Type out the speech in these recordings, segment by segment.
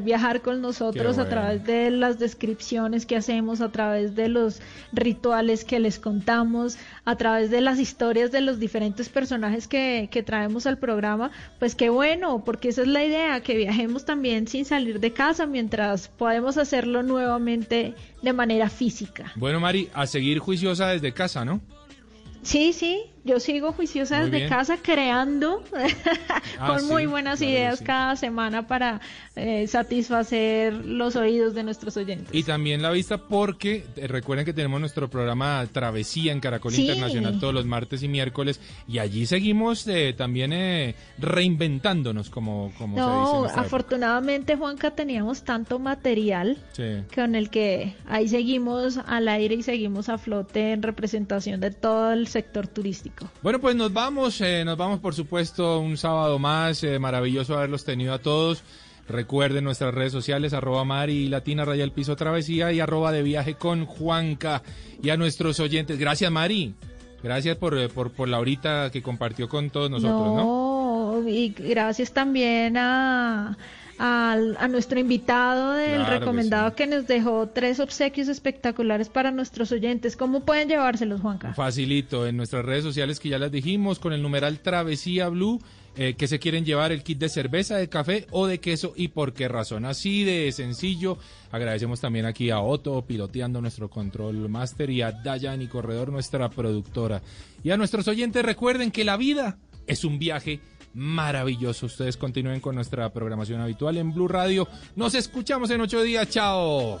viajar con nosotros a través de las descripciones que hacemos, a través de los rituales que les contamos, a través de las historias de los diferentes personajes que, que traemos al programa, pues qué bueno, porque esa es la idea, que viajemos también sin salir de casa mientras podemos hacerlo nuevamente de manera física. Bueno, Mari, a seguir juiciosa desde casa, ¿no? Sí, sí, yo sigo juiciosa desde casa creando ah, con muy buenas ideas cada semana para eh, satisfacer los oídos de nuestros oyentes. Y también la vista porque eh, recuerden que tenemos nuestro programa Travesía en Caracol Internacional todos los martes y miércoles y allí seguimos eh, también reinventándonos como, como no, se dice. afortunadamente Juanca teníamos tanto material con el que ahí seguimos al aire y seguimos a flote en representación de todo el sector turístico. Bueno, pues nos vamos, eh, nos vamos por supuesto un sábado más, eh, maravilloso haberlos tenido a todos. Recuerden nuestras redes sociales, arroba Mari Latina Raya el Piso Travesía y arroba de viaje con Juanca. Y a nuestros oyentes, gracias Mari, gracias por, eh, por, por la horita que compartió con todos nosotros, ¿no? Y gracias también a a nuestro invitado del recomendado que, nos dejó tres obsequios espectaculares para nuestros oyentes. ¿Cómo pueden llevárselos, Juanca? Facilito, en nuestras redes sociales que ya las dijimos, con el numeral Travesía Blue. Eh, que se quieren llevar el kit de cerveza, de café o de queso y por qué razón. Así de sencillo. Agradecemos también aquí a Otto piloteando nuestro control master y a Dayani Corredor, nuestra productora. Y a nuestros oyentes recuerden que la vida es un viaje maravilloso. Ustedes continúen con nuestra programación habitual en Blue Radio. Nos escuchamos en ocho días. Chao.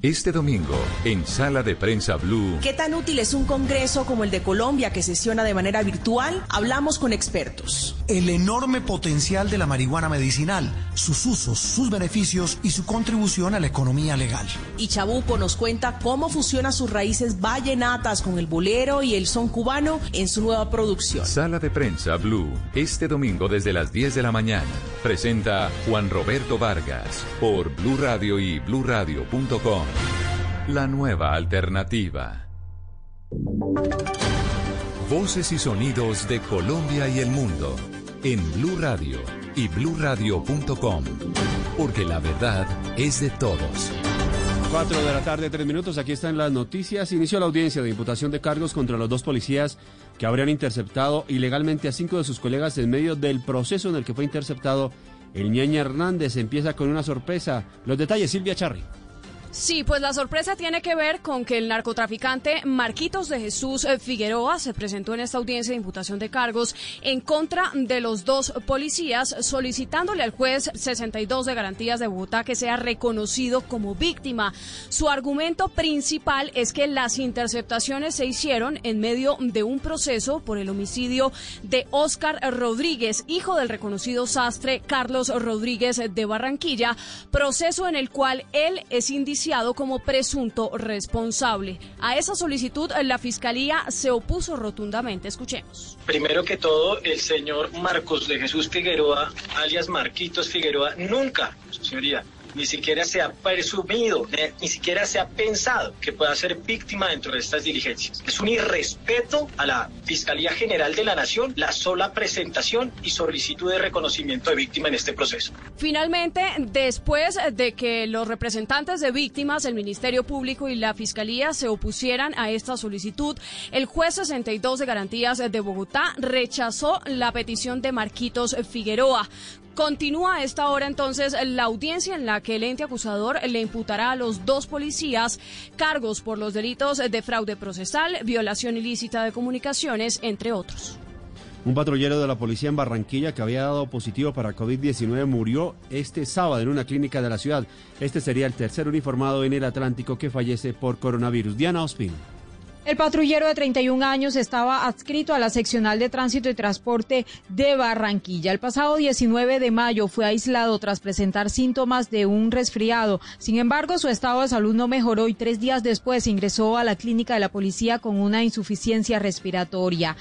Este domingo, en Sala de Prensa Blue. ¿Qué tan útil es un congreso como el de Colombia que sesiona de manera virtual? Hablamos con expertos. El enorme potencial de la marihuana medicinal, sus usos, sus beneficios y su contribución a la economía legal. Y Chabuco nos cuenta cómo fusiona sus raíces vallenatas con el bolero y el son cubano en su nueva producción. Sala de Prensa Blue, este domingo desde las 10 de la mañana. Presenta Juan Roberto Vargas por Blue Radio y bluradio.com. La nueva alternativa. Voces y sonidos de Colombia y el mundo en Blue Radio y bluradio.com, porque la verdad es de todos. 4 de la tarde, 3 minutos. Aquí están las noticias. Inició la audiencia de imputación de cargos contra los dos policías que habrían interceptado ilegalmente a cinco de sus colegas en medio del proceso en el que fue interceptado el ñaña Hernández. Empieza con una sorpresa. Los detalles, Silvia Charri. Sí, pues la sorpresa tiene que ver con que el narcotraficante Marquitos de Jesús eh, Figueroa se presentó en esta audiencia de imputación de cargos en contra de los dos policías, solicitándole al juez 62 de garantías de Bogotá que sea reconocido como víctima. Su argumento principal es que las interceptaciones se hicieron en medio de un proceso por el homicidio de Óscar Rodríguez, hijo del reconocido sastre Carlos Rodríguez de Barranquilla, proceso en el cual él es como presunto responsable. A esa solicitud la Fiscalía se opuso rotundamente. Escuchemos. Primero que todo, el señor Marcos de Jesús Figueroa, alias Marquitos Figueroa, nunca, señoría, ni siquiera se ha presumido, ni siquiera se ha pensado que pueda ser víctima dentro de estas diligencias. Es un irrespeto a la Fiscalía General de la Nación la sola presentación y solicitud de reconocimiento de víctima en este proceso. Finalmente, después de que los representantes de víctimas, el Ministerio Público y la Fiscalía se opusieran a esta solicitud, el juez 62 de garantías de Bogotá rechazó la petición de Marquitos Figueroa. Continúa a esta hora entonces la audiencia en la que el ente acusador le imputará a los dos policías cargos por los delitos de fraude procesal, violación ilícita de comunicaciones, entre otros. Un patrullero de la policía en Barranquilla que había dado positivo para COVID-19 murió este sábado en una clínica de la ciudad. Este sería el tercer uniformado en el Atlántico que fallece por coronavirus. Diana Ospin. El patrullero de 31 años estaba adscrito a la seccional de tránsito y transporte de Barranquilla. El pasado 19 de mayo fue aislado tras presentar síntomas de un resfriado. Sin embargo, su estado de salud no mejoró y tres días después ingresó a la clínica de la policía con una insuficiencia respiratoria.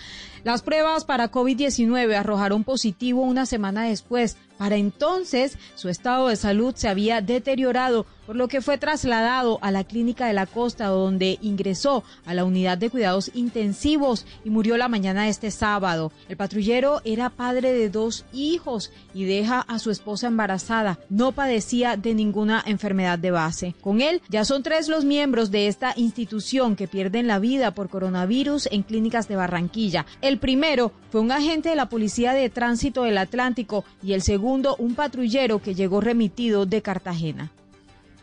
Las pruebas para COVID-19 arrojaron positivo una semana después. Para entonces, su estado de salud se había deteriorado por lo que fue trasladado a la clínica de la costa donde ingresó a la unidad de cuidados intensivos y murió la mañana de este sábado. El patrullero era padre de dos hijos y deja a su esposa embarazada. No padecía de ninguna enfermedad de base. Con él ya son tres los miembros de esta institución que pierden la vida por coronavirus en clínicas de Barranquilla. El primero fue un agente de la Policía de Tránsito del Atlántico y el segundo un patrullero que llegó remitido de Cartagena.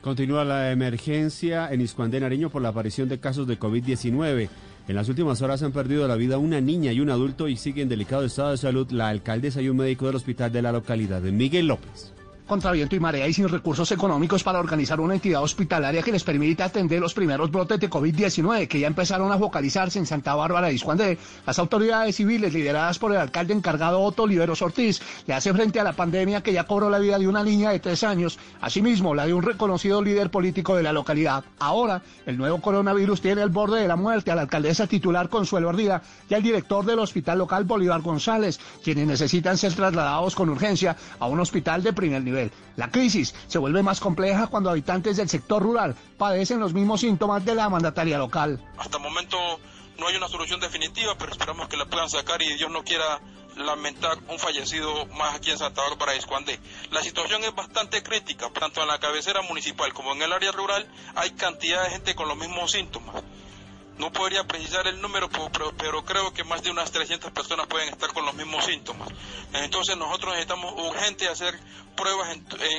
Continúa la emergencia en Iscuandé, Nariño, por la aparición de casos de COVID-19. En las últimas horas han perdido la vida una niña y un adulto y siguen en delicado estado de salud la alcaldesa y un médico del hospital de la localidad, Miguel López contra viento y marea y sin recursos económicos para organizar una entidad hospitalaria que les permita atender los primeros brotes de COVID-19 que ya empezaron a focalizarse en Santa Bárbara y Iscuandé. Las autoridades civiles lideradas por el alcalde encargado Otto Oliveros Ortiz le hace frente a la pandemia que ya cobró la vida de una niña de tres años, asimismo la de un reconocido líder político de la localidad. Ahora, el nuevo coronavirus tiene el borde de la muerte a la alcaldesa titular Consuelo Ardía y al director del hospital local Bolívar González, quienes necesitan ser trasladados con urgencia a un hospital de primer nivel. La crisis se vuelve más compleja cuando habitantes del sector rural padecen los mismos síntomas de la mandataria local. Hasta el momento no hay una solución definitiva, pero esperamos que la puedan sacar y Dios no quiera lamentar un fallecido más aquí en Santa Bárbara Escuandé. La situación es bastante crítica, tanto en la cabecera municipal como en el área rural hay cantidad de gente con los mismos síntomas. No podría precisar el número, pero, creo que más de unas 300 personas pueden estar con los mismos síntomas. Entonces nosotros necesitamos urgente hacer pruebas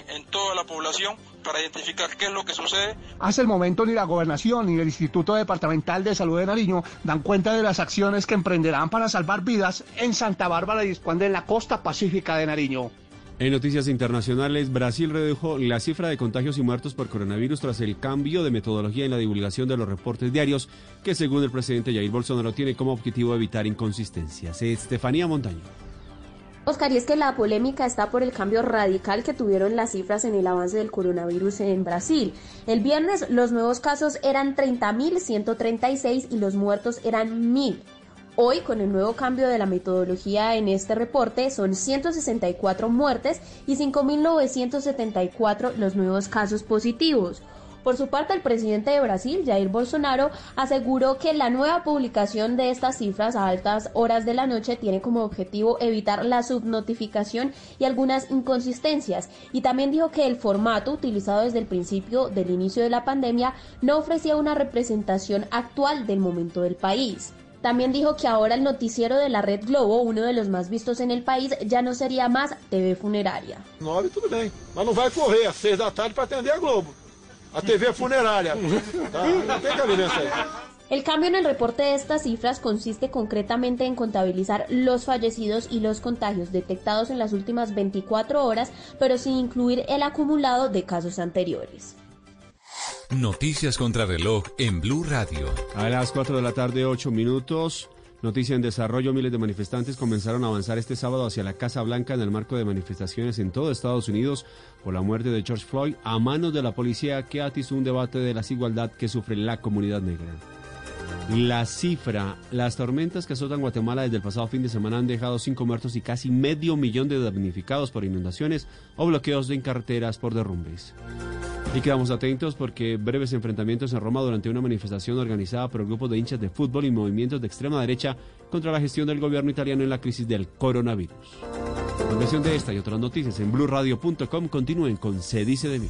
en, toda la población para identificar qué es lo que sucede. Hace el momento ni la gobernación ni el Instituto Departamental de Salud de Nariño dan cuenta de las acciones que emprenderán para salvar vidas en Santa Bárbara y en la costa pacífica de Nariño. En noticias internacionales, Brasil redujo la cifra de contagios y muertos por coronavirus tras el cambio de metodología en la divulgación de los reportes diarios, que según el presidente Jair Bolsonaro tiene como objetivo evitar inconsistencias. Estefanía Montaño. Oscar, y es que la polémica está por el cambio radical que tuvieron las cifras en el avance del coronavirus en Brasil. El viernes los nuevos casos eran 30.136 y los muertos eran 1.000. Hoy, con el nuevo cambio de la metodología en este reporte, son 164 muertes y 5.974 los nuevos casos positivos. Por su parte, el presidente de Brasil, Jair Bolsonaro, aseguró que la nueva publicación de estas cifras a altas horas de la noche tiene como objetivo evitar la subnotificación y algunas inconsistencias. Y también dijo que el formato utilizado desde el principio del inicio de la pandemia no ofrecía una representación actual del momento del país. También dijo que ahora el noticiero de la red Globo, uno de los más vistos en el país, ya no sería más TV funeraria. No, tudo bem, mas não vai correr às seis da tarde para atender a Globo. A TV funeraria. El cambio en el reporte de estas cifras consiste concretamente en contabilizar los fallecidos y los contagios detectados en las últimas 24 horas, pero sin incluir el acumulado de casos anteriores. Noticias contra reloj en Blue Radio. A las 4 de la tarde, 8 minutos. Noticia en desarrollo, miles de manifestantes comenzaron a avanzar este sábado hacia la Casa Blanca en el marco de manifestaciones en todo Estados Unidos por la muerte de George Floyd a manos de la policía que atizó un debate de la desigualdad que sufre la comunidad negra. La cifra, las tormentas que azotan Guatemala desde el pasado fin de semana han dejado cinco muertos y casi medio millón de damnificados por inundaciones o bloqueos en carreteras por derrumbes. Y quedamos atentos porque breves enfrentamientos en Roma durante una manifestación organizada por grupos de hinchas de fútbol y movimientos de extrema derecha contra la gestión del gobierno italiano en la crisis del coronavirus. La versión de esta y otras noticias en blueradio.com continúen con Se dice de mí.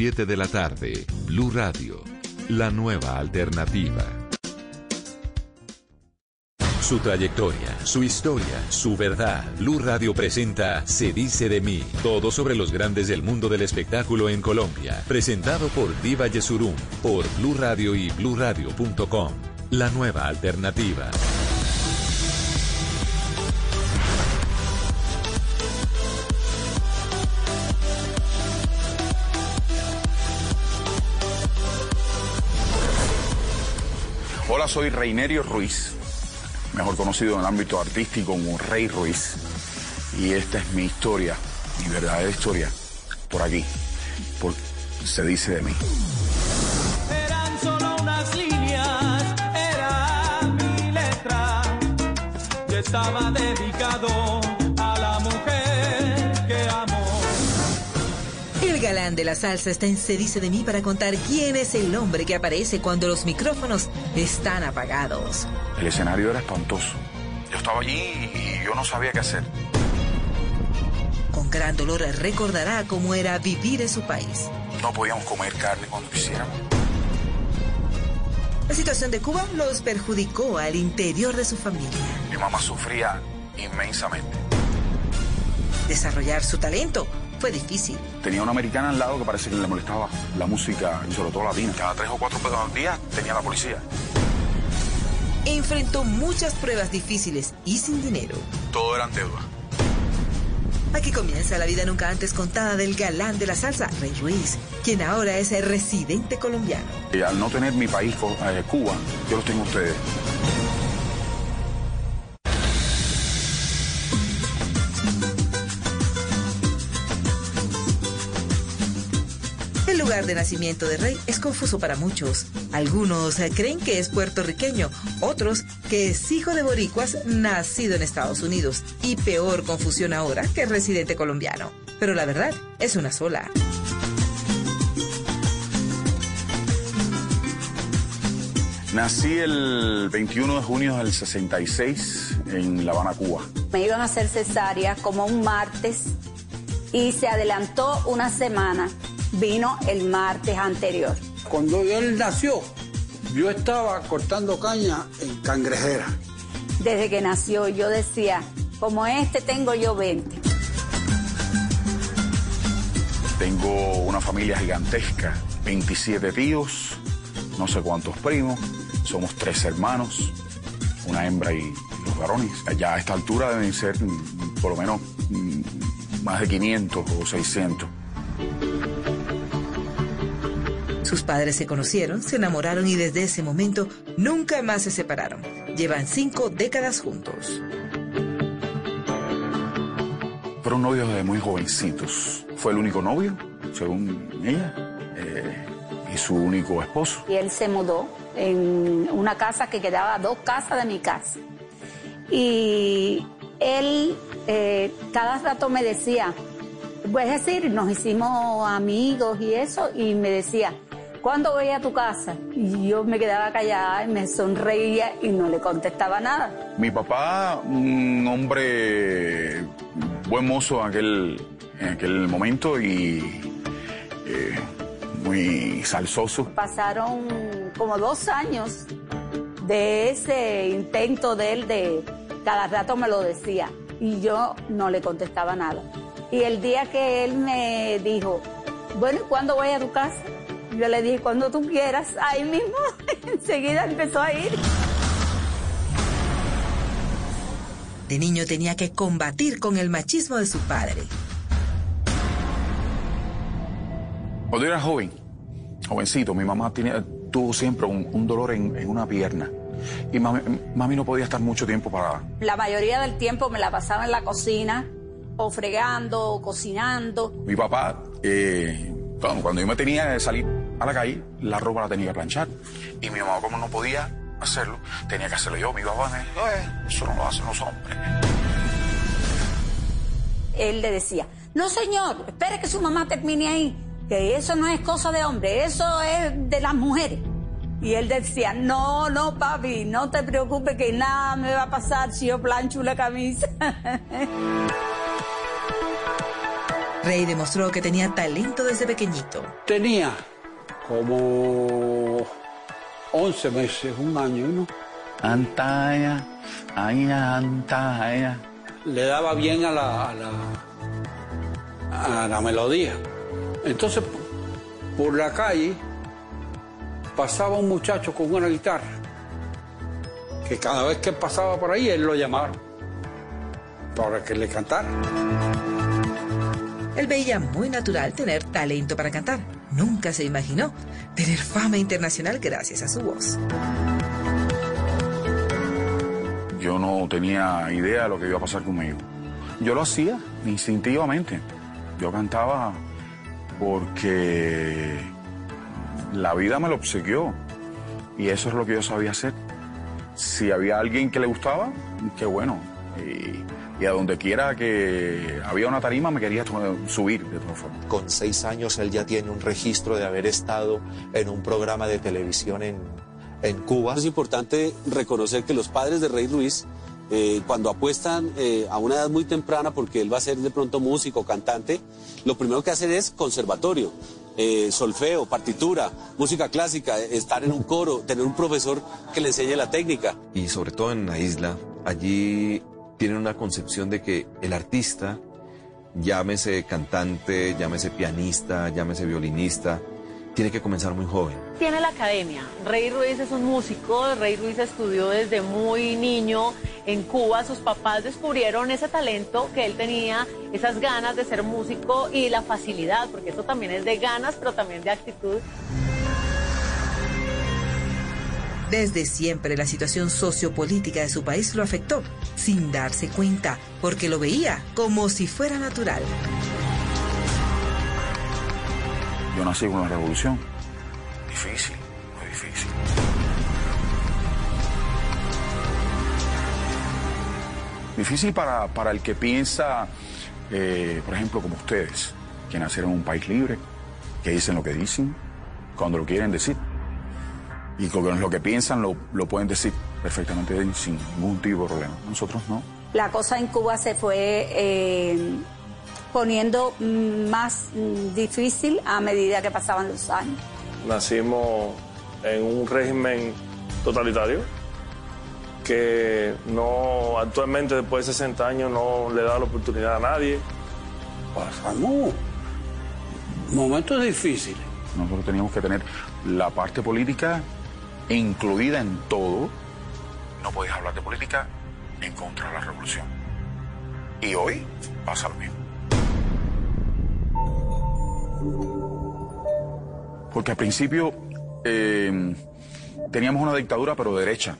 de la tarde, Blue Radio, la nueva alternativa. su trayectoria, su historia, su verdad. Blue Radio presenta Se dice de mí, todo sobre los grandes del mundo del espectáculo en Colombia, presentado por Diva Yesurum, por Blue Radio y bluradio.com. La nueva alternativa. Hola, soy Reinerio Ruiz, mejor conocido en el ámbito artístico como Rey Ruiz. Y esta es mi historia, mi verdadera historia, por aquí, por se dice de mí. Eran solo unas líneas, era mi letra. Yo estaba dedicado De la salsa está en Se dice de mí para contar quién es el hombre que aparece cuando los micrófonos están apagados. El escenario era espantoso. Yo estaba allí y yo no sabía qué hacer. Con gran dolor recordará cómo era vivir en su país. No podíamos comer carne cuando quisiéramos. La situación de Cuba los perjudicó al interior de su familia. Mi mamá sufría inmensamente. Desarrollar su talento fue difícil. Tenía una americana al lado que parece que le molestaba la música, y sobre todo latina. Cada tres o cuatro pedos al día tenía la policía. Enfrentó muchas pruebas difíciles y sin dinero. Todo eran deudas. Aquí comienza la vida nunca antes contada del galán de la salsa, Rey Ruiz, quien ahora es el residente colombiano. Y al no tener mi país, eh, Cuba, yo los tengo a ustedes. Lugar de nacimiento de Rey es confuso para muchos. Algunos eh, creen que es puertorriqueño, otros que es hijo de boricuas nacido en Estados Unidos y peor confusión ahora que residente colombiano. Pero la verdad es una sola. Nací el 21 de junio del 66 en La Habana, Cuba. Me iban a hacer cesárea como un martes y se adelantó una semana. Vino el martes anterior. Cuando él nació, yo estaba cortando caña en cangrejera. Desde que nació yo decía, como este tengo yo 20. Tengo una familia gigantesca, 27 tíos, no sé cuántos primos, somos tres hermanos, una hembra y los varones. Ya a esta altura deben ser mm, por lo menos mm, más de 500 o 600. Sus padres se conocieron, se enamoraron y desde ese momento nunca más se separaron. Llevan cinco décadas juntos. Fueron novios desde muy jovencitos. Fue el único novio, según ella, eh, y su único esposo. Y él se mudó en una casa que quedaba a dos casas de mi casa. Y él eh, cada rato me decía, pues es decir, nos hicimos amigos y eso, y me decía, ¿cuándo voy a tu casa? Y yo me quedaba callada y me sonreía y no le contestaba nada. Mi papá, un hombre buen mozo en aquel, en aquel momento y eh, muy salsoso. Pasaron como dos años de ese intento de él de cada rato me lo decía y yo no le contestaba nada. Y el día que él me dijo, bueno, ¿y cuándo voy a tu casa? Yo le dije, cuando tú quieras, ahí mismo, enseguida empezó a ir. De niño tenía que combatir con el machismo de su padre. Cuando yo era joven, jovencito, mi mamá tenía, tuvo siempre un, un dolor en, en, una pierna. Y mami, mami, no podía estar mucho tiempo para... La mayoría del tiempo me la pasaba en la cocina, o fregando, o cocinando. Mi papá, eh, cuando, cuando yo me tenía que salir a la calle, la ropa la tenía que planchar. Y mi mamá, como no podía hacerlo, tenía que hacerlo yo. Mi papá me dijo, eso no lo hacen los hombres. Él le decía, no señor, espere que su mamá termine ahí que eso no es cosa de hombre, eso es de las mujeres. Y él decía, no, no, papi, no te preocupes que nada me va a pasar si yo plancho la camisa. Rey demostró que tenía talento desde pequeñito. Tenía como 11 meses, un año, ¿no? Antaya, ay, antaya. Le daba bien a la, a la, a la melodía. Entonces, por la calle pasaba un muchacho con una guitarra, que cada vez que pasaba por ahí, él lo llamaron para que le cantara. Él veía muy natural tener talento para cantar. Nunca se imaginó tener fama internacional gracias a su voz. Yo no tenía idea de lo que iba a pasar conmigo. Yo lo hacía instintivamente. Yo cantaba porque la vida me lo obsequió y eso es lo que yo sabía hacer. Si había alguien que le gustaba, qué bueno. Y a donde quiera que había una tarima me quería subir de todas formas. Con seis años él ya tiene un registro de haber estado en un programa de televisión en, en Cuba. Es importante reconocer que los padres de Rey Ruiz, eh, cuando apuestan eh, a una edad muy temprana, porque él va a ser de pronto músico, cantante, lo primero que hacen es conservatorio. eh, solfeo, partitura, música clásica, estar en un coro, tener un profesor que le enseñe la técnica. Y sobre todo en la isla, allí tienen una concepción de que el artista, llámese cantante, llámese pianista, llámese violinista, tiene que comenzar muy joven. Tiene la academia. Rey Ruiz es un músico. Rey Ruiz estudió desde muy niño en Cuba. Sus papás descubrieron ese talento que él tenía, esas ganas de ser músico y la facilidad, porque eso también es de ganas, pero también de actitud. Desde siempre la situación sociopolítica de su país lo afectó, sin darse cuenta, porque lo veía como si fuera natural. Yo nací con una revolución. Difícil, muy difícil. Difícil para, para el que piensa, eh, por ejemplo, como ustedes, que nacieron en un país libre, que dicen lo que dicen, cuando lo quieren decir. Y con lo que piensan lo, lo pueden decir perfectamente sin ningún tipo de problema. Nosotros no. La cosa en Cuba se fue eh, poniendo más difícil a medida que pasaban los años. Nacimos en un régimen totalitario que no actualmente después de 60 años no le da la oportunidad a nadie. Pasamos momentos difíciles. Nosotros teníamos que tener la parte política incluida en todo. No podías hablar de política en contra de la revolución. Y hoy pasa lo mismo. Porque al principio eh, teníamos una dictadura, pero derecha.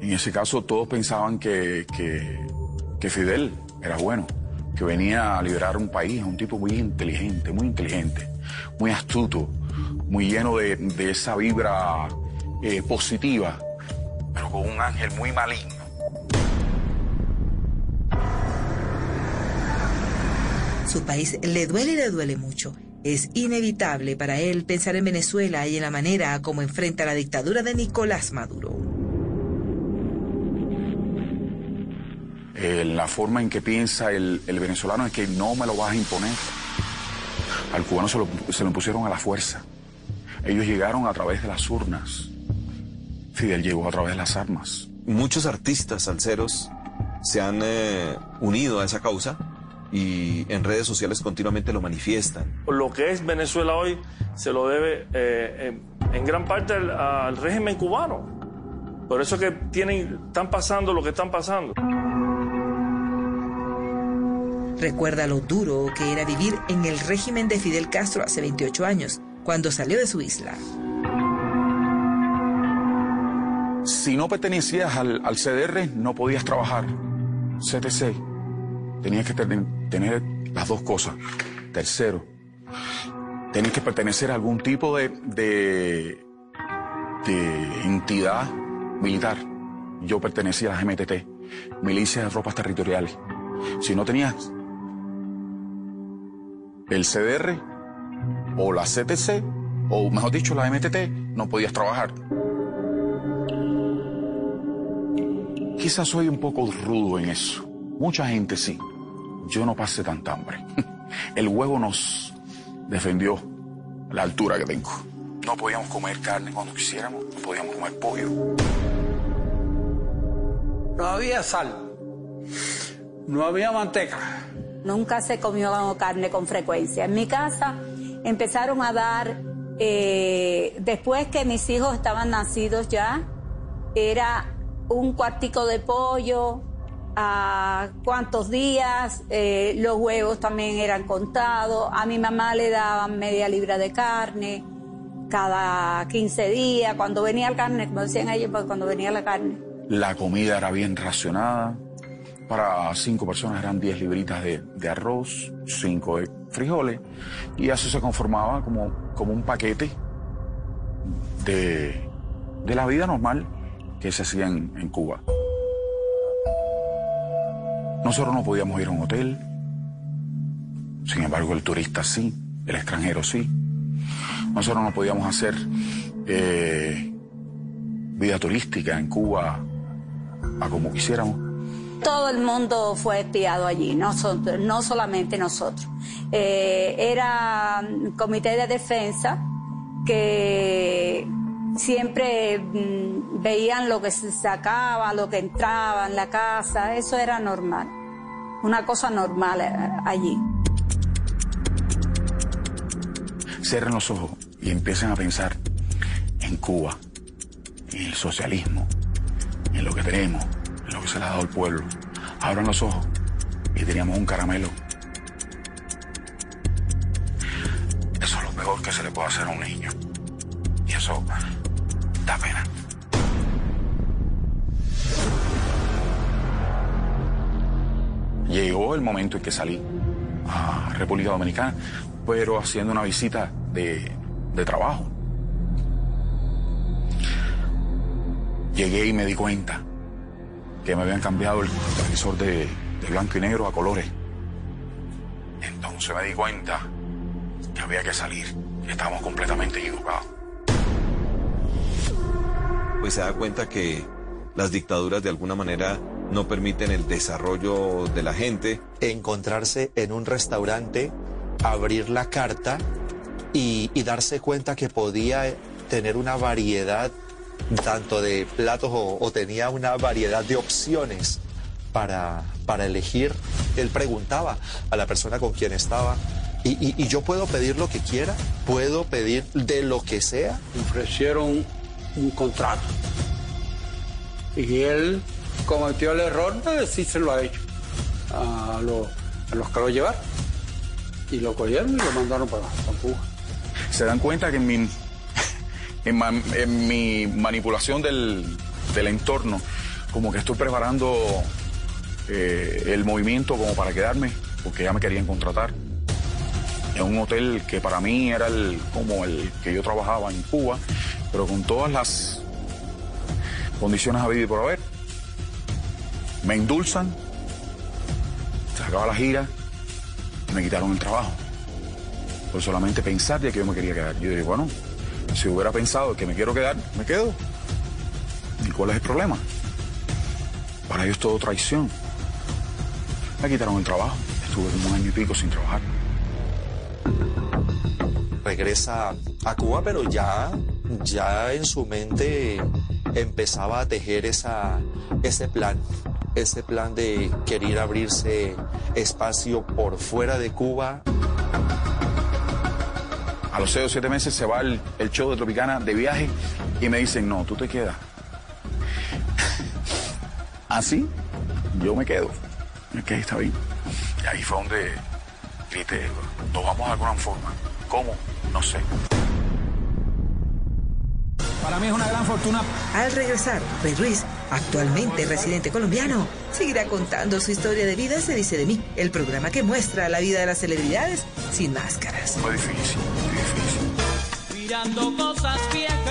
En ese caso todos pensaban que, que, que Fidel era bueno, que venía a liberar un país, un tipo muy inteligente, muy inteligente, muy astuto, muy lleno de, de esa vibra eh, positiva, pero con un ángel muy maligno. Su país le duele y le duele mucho. Es inevitable para él pensar en Venezuela y en la manera como enfrenta la dictadura de Nicolás Maduro. Eh, la forma en que piensa el, el, venezolano es que no me lo vas a imponer. Al cubano se lo, se lo impusieron a la fuerza. Ellos llegaron a través de las urnas. Fidel llegó a través de las armas. Muchos artistas salseros se han eh, unido a esa causa y en redes sociales continuamente lo manifiestan. Lo que es Venezuela hoy se lo debe eh, en, en, gran parte al, al, régimen cubano. Por eso que tienen, están pasando lo que están pasando. Recuerda lo duro que era vivir en el régimen de Fidel Castro hace 28 años, cuando salió de su isla. Si no pertenecías al, CDR, no podías trabajar. CTC. Tenías que tener, las dos cosas. Tercero, tenías que pertenecer a algún tipo de, de, entidad militar. Yo pertenecía a la MTT, Milicia de Tropas Territoriales. Si no tenías el CDR o la CTC, o mejor dicho, la MTT, no podías trabajar. Quizás soy un poco rudo en eso. Mucha gente sí. Yo no pasé tanta hambre. El huevo nos defendió la altura que tengo. No podíamos comer carne cuando quisiéramos, no podíamos comer pollo. No había sal, no había manteca. Nunca se comió carne con frecuencia. En mi casa empezaron a dar, eh, después que mis hijos estaban nacidos ya, era un cuartico de pollo, a cuántos días, eh, los huevos también eran contados, a mi mamá le daban media libra de carne cada 15 días, cuando venía la carne, como decían ellos, pues cuando venía la carne. La comida era bien racionada. Para cinco personas eran 10 libritas de, de arroz, 5 de frijoles, y eso se conformaba como, como un paquete de, de la vida normal que se hacía en, en Cuba. Nosotros no podíamos ir a un hotel, sin embargo el turista sí, el extranjero sí. Nosotros no podíamos hacer eh, vida turística en Cuba a como quisiéramos. Todo el mundo fue espiado allí, no, so- no solamente nosotros. Eh, era comité de defensa que siempre mm, veían lo que se sacaba, lo que entraba en la casa, eso era normal, una cosa normal eh, allí. Cierren los ojos y empiecen a pensar en Cuba, en el socialismo, en lo que tenemos, en lo que se le ha dado al pueblo. Abran los ojos y teníamos un caramelo. Eso es lo peor que se le puede hacer a un niño. Y eso da pena. Llegó el momento en que salí a República Dominicana, pero haciendo una visita de, de trabajo. Llegué y me di cuenta que me habían cambiado el televisor de, de blanco y negro a colores. Entonces me di cuenta que había que salir, que estábamos completamente equivocados. Pues se da cuenta que las dictaduras de alguna manera no permiten el desarrollo de la gente. encontrarse en un restaurante, abrir la carta y, y darse cuenta que podía tener una variedad tanto de platos o, o tenía una variedad de opciones para, para elegir. Él preguntaba a la persona con quien estaba, ¿y, y- y yo puedo pedir lo que quiera? ¿Puedo pedir de lo que sea? Ofrecieron un contrato. Y él cometió el error de decírselo a ellos, a, lo- a los que lo llevaron. Y lo cogieron y lo mandaron para, para Cuba. Se dan cuenta que en mi, en mi manipulación del, del entorno, como que estoy preparando eh, el movimiento como para quedarme, porque ya me querían contratar. En un hotel que para mí era el, como el que yo trabajaba en Cuba, pero con todas las condiciones habidas y por haber. Me endulzan, se acaba la gira me quitaron el trabajo por solamente pensar de que yo me quería quedar. Yo dije, bueno, si hubiera pensado que me quiero quedar, me quedo. ¿Y cuál es el problema? Para ellos todo traición. Me quitaron el trabajo. Estuve un año y pico sin trabajar. regresa a Cuba, pero ya, ya en su mente empezaba a tejer ese plan, ese plan de querer abrirse espacio por fuera de Cuba. A los seis o siete meses se va el, el show de Tropicana de viaje y me dicen, no, tú te quedas. Así, yo me quedo. Ok, está bien. Y ahí fue donde grité, nos vamos a alguna forma. ¿Cómo? No sé. Para mí es una gran fortuna. Al regresar, Rey Ruiz, actualmente residente colombiano, seguirá contando su historia de vida Se dice de mí, el programa que muestra la vida de las celebridades sin máscaras. Fue difícil, Mirando cosas viejas,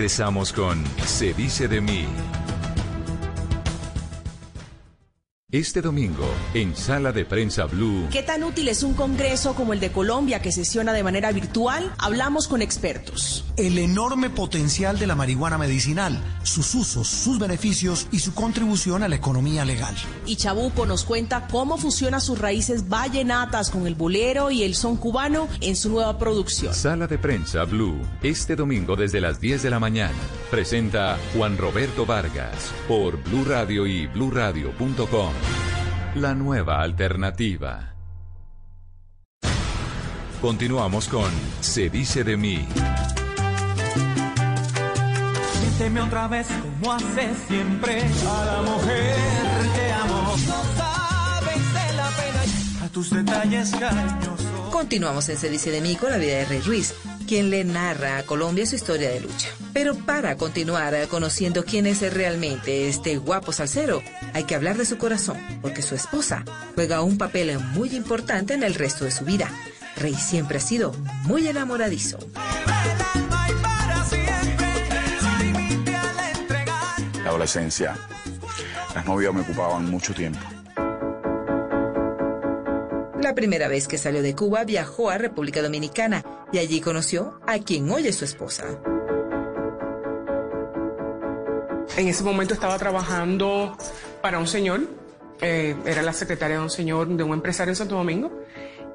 regresamos con Se dice de mí. Este domingo, en Sala de Prensa Blue, ¿Qué tan útil es un congreso como el de Colombia que sesiona de manera virtual? Hablamos con expertos. El enorme potencial de la marihuana medicinal, sus usos, sus beneficios y su contribución a la economía legal. Y Chabuco nos cuenta cómo fusiona sus raíces vallenatas con el bolero y el son cubano en su nueva producción. Sala de Prensa Blue, este domingo desde las 10 de la mañana. Presenta Juan Roberto Vargas por Blue Radio y bluradio.com. La nueva alternativa. Continuamos con Se dice de mí. Siénteme otra vez como hace siempre a la mujer que amo. No sabes de la pena a tus detalles cariñosos. Continuamos en Se dice de mí con la vida de Rey Ruiz, quien le narra a Colombia su historia de lucha. Pero para continuar conociendo quién es realmente este guapo salsero, hay que hablar de su corazón, porque su esposa juega un papel muy importante en el resto de su vida. Rey siempre ha sido muy enamoradizo. Adolescencia, las novias me ocupaban mucho tiempo. La primera vez que salió de Cuba viajó a República Dominicana y allí conoció a quien hoy es su esposa. En ese momento estaba trabajando para un señor, eh, era la secretaria de un señor, de un empresario en Santo Domingo,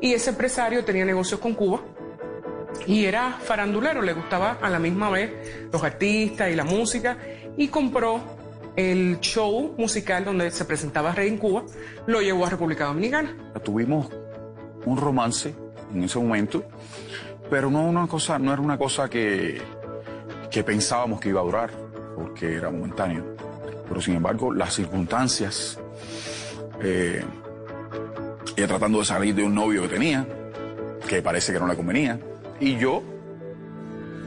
y ese empresario tenía negocios con Cuba y era farandulero, le gustaba a la misma vez los artistas y la música, y compró el show musical donde se presentaba Rey en Cuba lo llevó a República Dominicana. Tuvimos un romance en ese momento, pero no, una cosa, no era una cosa que, que pensábamos que iba a durar, porque era momentáneo. Pero sin embargo, las circunstancias, eh, ella tratando de salir de un novio que tenía, que parece que no le convenía, y yo,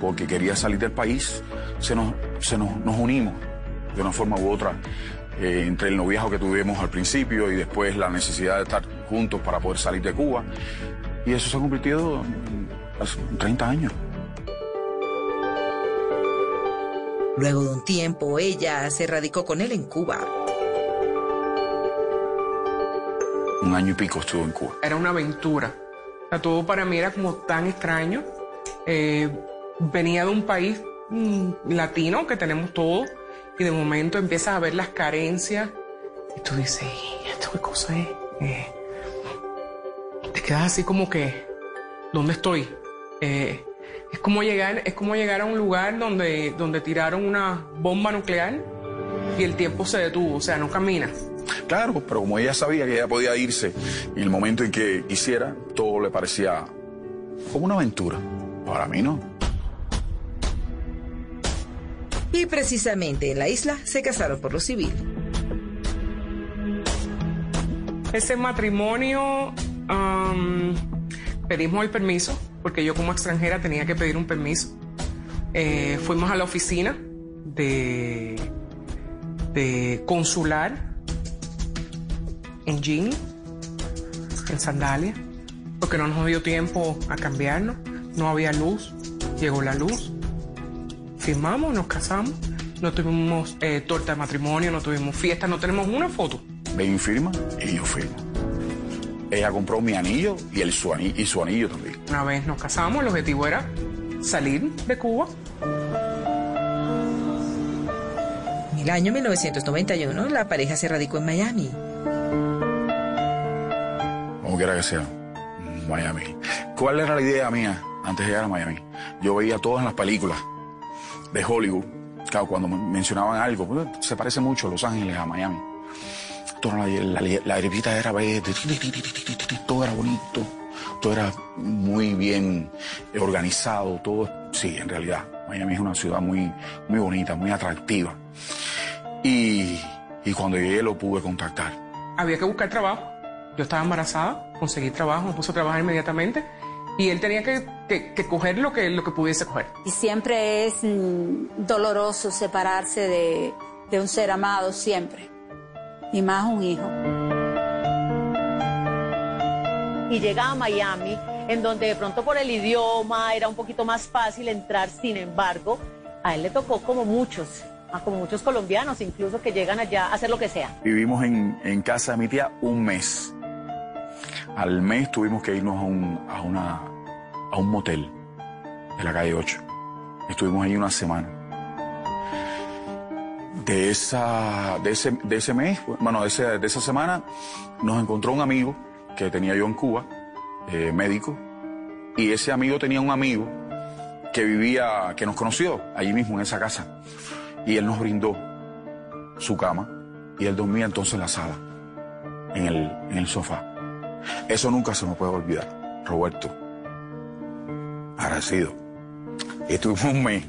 porque quería salir del país, se nos, se nos, nos unimos de una forma u otra eh, entre el noviazgo que tuvimos al principio y después la necesidad de estar juntos para poder salir de Cuba. Y eso se ha convertido en hace 30 años. Luego de un tiempo, ella se radicó con él en Cuba. Un año y pico estuvo en Cuba. Era una aventura. O sea, todo para mí era como tan extraño. Eh, venía de un país mm, latino que tenemos todo y de momento empiezas a ver las carencias y tú dices, "¿Y ¿esto qué cosa es? Eh, te quedas así como que, ¿dónde estoy? Eh, es como llegar, es como llegar a un lugar donde, donde tiraron una bomba nuclear y el tiempo se detuvo, o sea, no camina. Claro, pero como ella sabía que ella podía irse en el momento en que quisiera, todo le parecía como una aventura. Para mí no. Y precisamente en la isla se casaron por lo civil. Ese matrimonio pedimos el permiso, porque yo como extranjera tenía que pedir un permiso. Eh, fuimos a la oficina de, de consular en jean, en sandalia, porque no nos dio tiempo a cambiarnos, no había luz, llegó la luz, firmamos, nos casamos, no tuvimos eh, torta de matrimonio, no tuvimos fiesta, no tenemos una foto. Ven firma y yo firmo. Ella compró mi anillo y, el, su, anillo, y su anillo también. Una vez nos casamos, el objetivo era salir de Cuba. En el año 1991, la pareja se radicó en Miami. Como quiera que sea, Miami. ¿Cuál era la idea mía antes de llegar a Miami? Yo veía todas las películas de Hollywood. Claro, cuando men- mencionaban algo, pues, se parece mucho Los Ángeles a Miami. La, la, era verde, todo era bonito, todo era muy bien organizado, todo, sí, en realidad. Miami es una ciudad muy, muy bonita, muy atractiva. Y, y cuando llegué lo pude contactar. Había que buscar trabajo. Yo estaba embarazada, conseguí trabajo, me puse a trabajar inmediatamente y él tenía que, que- que coger lo que, lo que pudiese coger. Y siempre es mm, doloroso separarse de, de un ser amado, siempre. Y más un hijo. y llega a Miami, en donde de pronto por el idioma era un poquito más fácil entrar, sin embargo, a él le tocó como muchos, a como muchos colombianos incluso que llegan allá a hacer lo que sea. Vivimos en, en casa de mi tía un mes. Al mes tuvimos que irnos a un, a una, a un motel de la calle 8. Estuvimos ahí una semana. De, esa, de, ese, de ese mes, bueno, de, de esa semana, nos encontró un amigo que tenía yo en Cuba, eh, médico, y ese amigo tenía un amigo que vivía, que nos conoció allí mismo en esa casa, y él nos brindó su cama y él dormía entonces en la sala, en el, en el sofá. Eso nunca se me puede olvidar, Roberto. Agradecido. Y estuvimos un mes.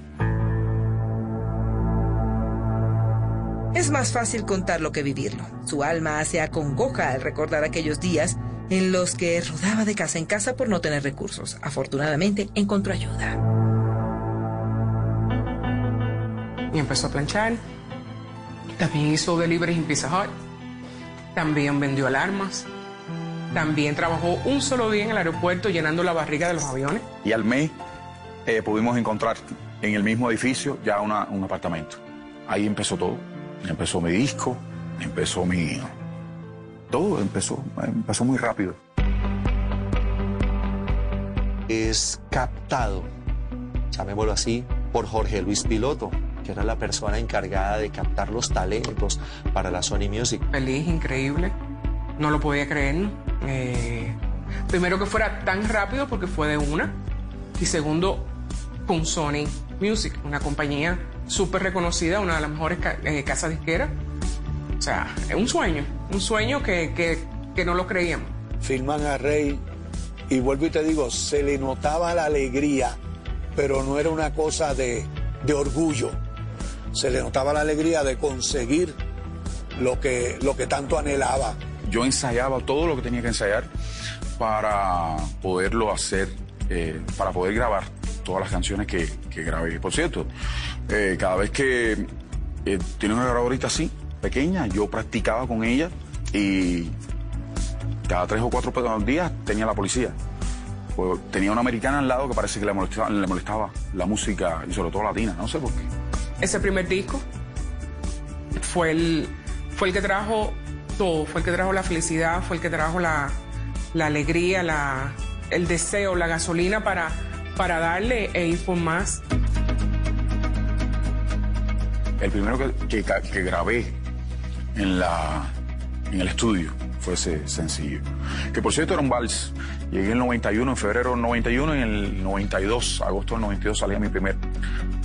Es más fácil contarlo que vivirlo. Su alma se acongoja al recordar aquellos días en los que rodaba de casa en casa por no tener recursos. Afortunadamente encontró ayuda. Y empezó a planchar. También hizo deliveries en Pizza Hut. También vendió alarmas. También trabajó un solo día en el aeropuerto llenando la barriga de los aviones. Y al mes eh, pudimos encontrar en el mismo edificio ya una- un apartamento. Ahí empezó todo. Empezó mi disco, empezó mi... Todo empezó, empezó muy rápido. es captado, llamémoslo así, por Jorge Luis Piloto, que era la persona encargada de captar los talentos para la Sony Music. Feliz, increíble. No lo podía creer. Eh, primero que fuera tan rápido porque fue de una. Y segundo, con Sony Music, una compañía súper reconocida, una de las mejores ca- eh, casas disqueras. O sea, es un sueño, un sueño que, que, que no lo creíamos. Filman a Rey y vuelvo y te digo, se le notaba la alegría, pero no era una cosa de, de orgullo. Se le notaba la alegría de conseguir lo que, lo que tanto anhelaba. Yo ensayaba todo lo que tenía que ensayar para poderlo hacer, eh, para poder grabar todas las canciones que, que grabé. Por cierto, eh, cada vez que eh, tenía una grabadorita así, pequeña, yo practicaba con ella y cada tres o cuatro días tenía la policía. Pues, tenía una americana al lado que parece que le molestaba, le molestaba la música y sobre todo latina, no sé por qué. Ese primer disco fue el, fue el que trajo todo, fue el que trajo la felicidad, fue el que trajo la, alegría, la, el deseo, la gasolina para, para darle e ir por más. El primero que, que, grabé en, la, en el estudio fue ese sencillo. Que por cierto era un vals. Llegué en el 91, en febrero del 91, y en el 92, agosto del 92, salía mi primer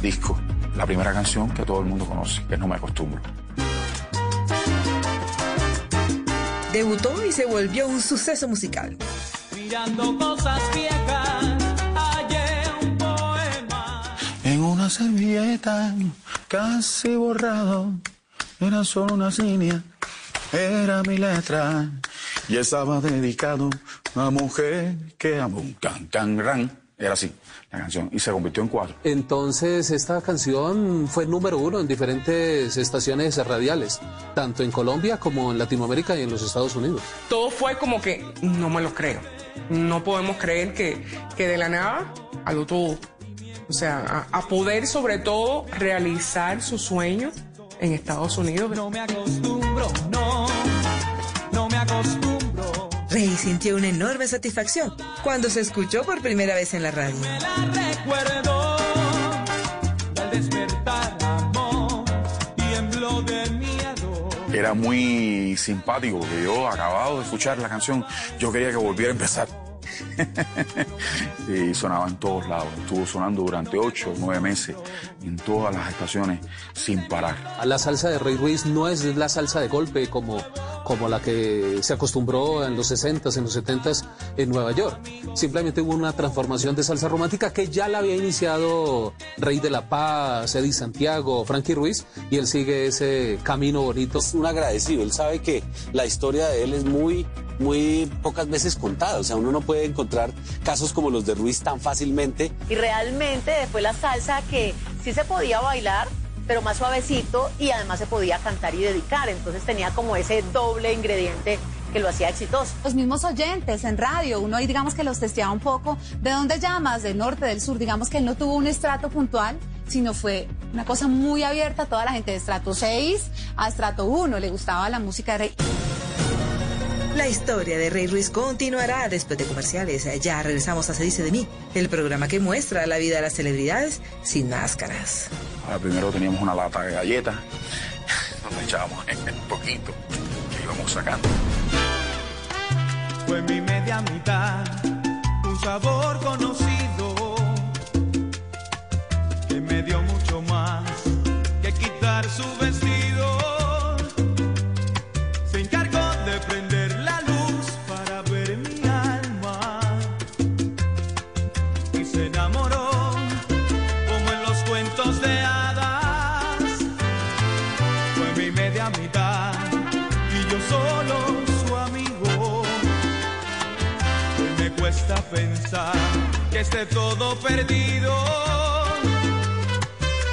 disco. La primera canción que todo el mundo conoce, que No me acostumbro. Debutó y se volvió un suceso musical. Mirando cosas viejas, hallé un poema. En una servilleta, casi borrado, era solo una línea, era mi letra. Y estaba dedicado a una mujer que amo un can, can, ran. Era así la canción, y se convirtió en cuatro. Entonces, esta canción fue número uno en diferentes estaciones radiales, tanto en Colombia como en Latinoamérica y en los Estados Unidos. Todo fue como que no me lo creo. No podemos creer que, que de la nada a lo todo. O sea, a, a poder sobre todo realizar su sueño en Estados Unidos. No me acostumbro, no. Rey sintió una enorme satisfacción cuando se escuchó por primera vez en la radio. Era muy simpático, porque yo, acabado de escuchar la canción, yo quería que volviera a empezar. y sonaba en todos lados. Estuvo sonando durante ocho o nueve meses en todas las estaciones sin parar. La salsa de Rey Ruiz no es la salsa de golpe como, como la que se acostumbró en los 60s, en los 70s en Nueva York. Simplemente hubo una transformación de salsa romántica que ya la había iniciado Rey de la Paz, Eddie Santiago, Frankie Ruiz, y él sigue ese camino bonito. Es un agradecido, él sabe que la historia de él es muy, muy pocas veces contada, o sea, uno no puede encontrar casos como los de Ruiz tan fácilmente. Y realmente fue la salsa que sí se podía bailar, pero más suavecito y además se podía cantar y dedicar. Entonces tenía como ese doble ingrediente que lo hacía exitoso. Los mismos oyentes en radio, uno ahí digamos que los testeaba un poco. ¿De dónde llamas? ¿Del norte, del sur? Digamos que él no tuvo un estrato puntual, sino fue una cosa muy abierta a toda la gente de estrato 6 a estrato 1. Le gustaba la música de Rey. La historia de Rey Ruiz continuará después de comerciales. Ya regresamos a Se dice de mí, el programa que muestra la vida de las celebridades sin máscaras. Ahora, primero teníamos una lata de galletas, donde echábamos un poquito que íbamos sacando. Fue mi media mitad, un sabor conocido que me dio mucho más que quitar su vestido. Esté todo perdido.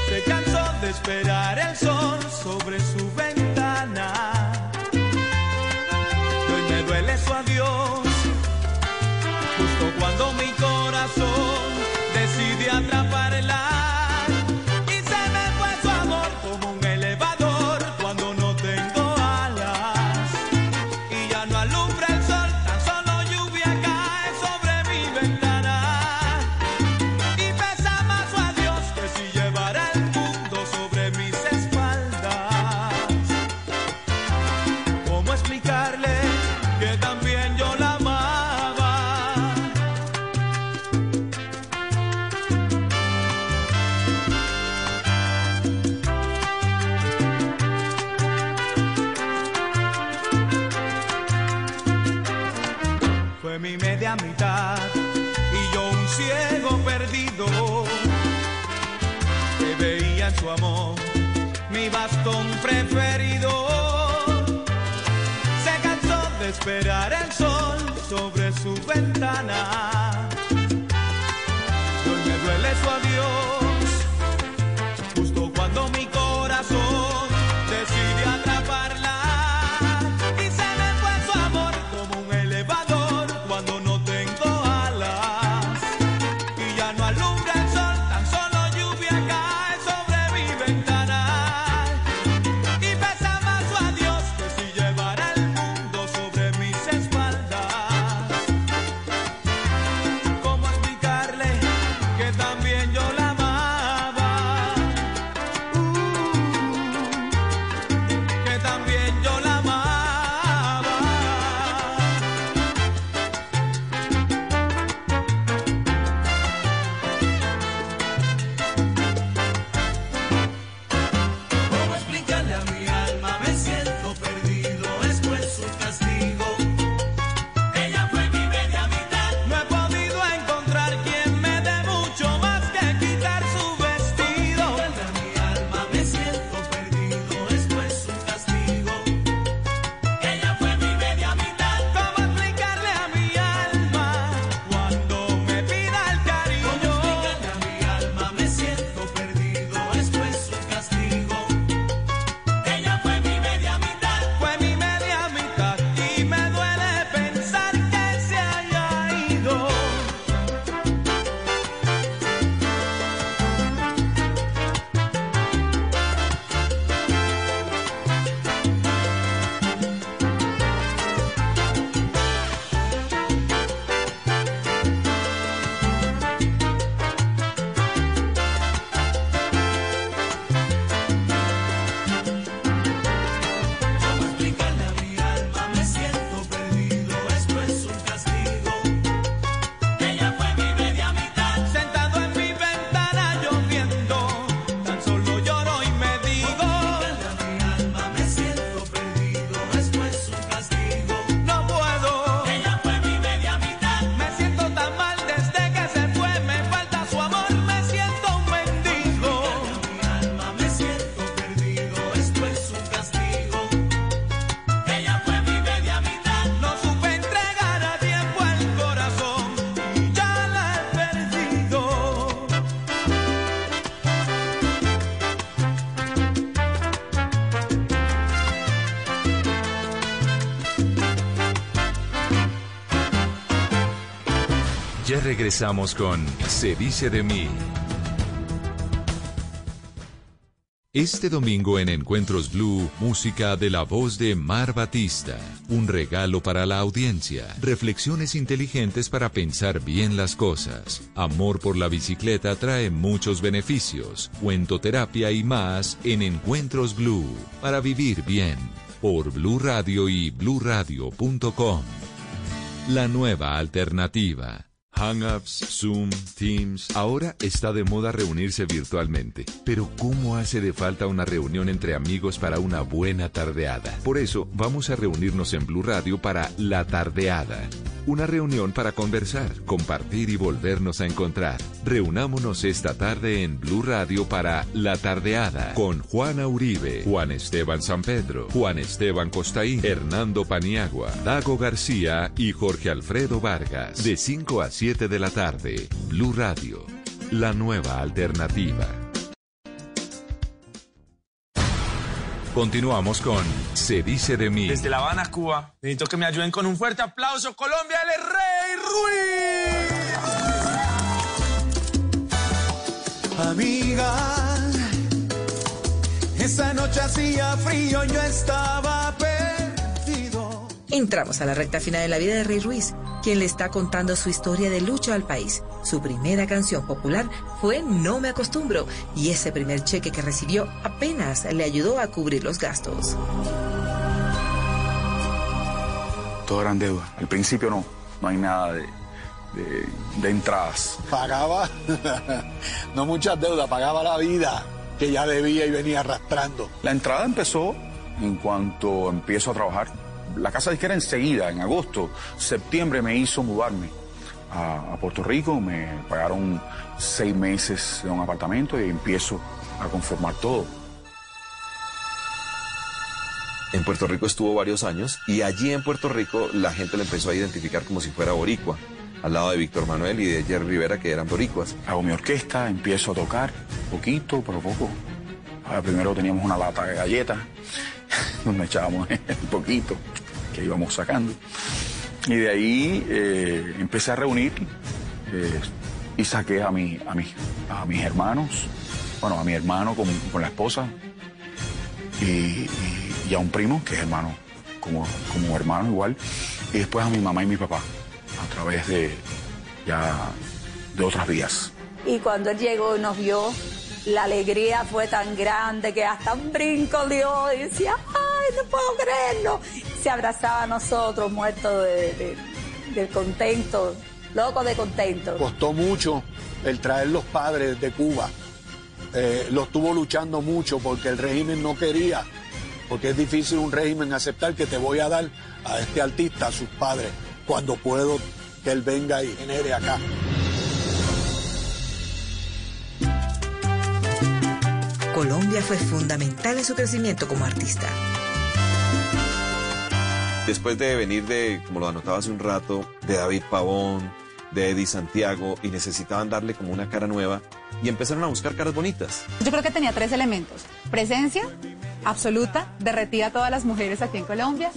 Se cansó de esperar el sol sobre su fue mi media mitad y yo un ciego perdido que veía en su amor mi bastón preferido. Se cansó de esperar el sol sobre su ventana. Regresamos con Se dice de mí. Este domingo en Encuentros Blue, música de la voz de Mar Batista. Un regalo para la audiencia. Reflexiones inteligentes para pensar bien las cosas. Amor por la bicicleta trae muchos beneficios. Cuentoterapia y más en Encuentros Blue. Para vivir bien. Por Blue Radio y bluradio.com. La nueva alternativa. Hangouts, Zoom, Teams. Ahora está de moda reunirse virtualmente. Pero ¿cómo hace de falta una reunión entre amigos para una buena tardeada? Por eso vamos a reunirnos en Blue Radio para La Tardeada. Una reunión para conversar, compartir y volvernos a encontrar. Reunámonos esta tarde en Blue Radio para La Tardeada con Juana Uribe, Juan Esteban San Pedro, Juan Esteban Costaín, Hernando Paniagua, Dago García y Jorge Alfredo Vargas. De 5 a 7 de la tarde, Blue Radio, la nueva alternativa. Continuamos con Se dice de mí. Desde La Habana, Cuba, necesito que me ayuden con un fuerte aplauso. Colombia, el Rey Ruiz. Amiga, esa noche hacía frío, yo estaba. Entramos a la recta final de la vida de Rey Ruiz, quien le está contando su historia de lucha al país. Su primera canción popular fue No me acostumbro y ese primer cheque que recibió apenas le ayudó a cubrir los gastos. Todo eran deudas. Al principio no, no hay nada de, de- de entradas. Pagaba, no muchas deudas, pagaba la vida que ya debía y venía arrastrando. La entrada empezó en cuanto empiezo a trabajar la casa disquera enseguida, en agosto, septiembre me hizo mudarme a, a Puerto Rico, me pagaron seis meses de un apartamento y empiezo a conformar todo. En Puerto Rico estuvo varios años y allí en Puerto Rico la gente le empezó a identificar como si fuera boricua, al lado de Víctor Manuel y de Jerry Rivera que eran boricuas. Hago mi orquesta, empiezo a tocar, poquito, pero poco. Ahora, primero teníamos una lata de galletas, donde echábamos un poquito, que íbamos sacando. Y de ahí eh, empecé a reunir eh, y saqué a, mi, a, mi- a mis hermanos, bueno, a mi hermano con, con la esposa y, y- a un primo, que es hermano, como, como hermano igual, y después a mi mamá y mi papá, a través de ya de otras vías. Y cuando él llegó y nos vio, la alegría fue tan grande que hasta un brinco dio y decía, ¡ay, no puedo creerlo! Se abrazaba a nosotros, muerto de, de- del contento, loco de contento. Costó mucho el traer los padres de Cuba. Eh, lo estuvo luchando mucho porque el régimen no quería, porque es difícil un régimen aceptar que te voy a dar a este artista, a sus padres, cuando puedo que él venga y genere acá. Colombia fue fundamental en su crecimiento como artista. Después de venir de, como lo anotaba hace un rato, de David Pavón, de Eddie Santiago, y necesitaban darle como una cara nueva, y empezaron a buscar caras bonitas. Yo creo que tenía tres elementos. Presencia absoluta, derretía a todas las mujeres aquí en Colombia.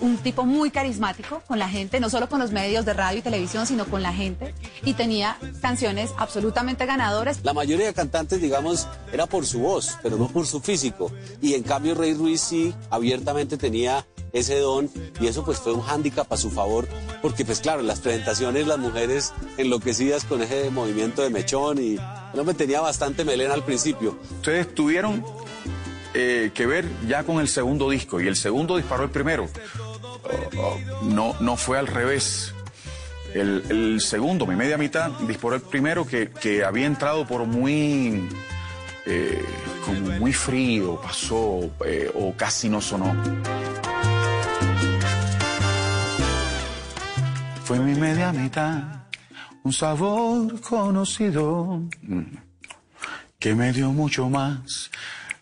Un tipo muy carismático con la gente, no solo con los medios de radio y televisión, sino con la gente. Y tenía canciones absolutamente ganadoras. La mayoría de cantantes, digamos, era por su voz, pero no por su físico. Y en cambio Rey Ruiz sí abiertamente tenía ese don y eso pues fue un hándicap a su favor porque pues claro, las presentaciones las mujeres enloquecidas con ese movimiento de mechón y el hombre tenía bastante melena al principio. Ustedes tuvieron eh, que ver ya con el segundo disco y el segundo disparó el primero. Oh, oh, no, no fue al revés. El, el segundo, mi media mitad, disparó el primero que, que había entrado por muy, eh, como muy frío, pasó eh, o casi no sonó. Fue mi media mitad, un sabor conocido que me dio mucho más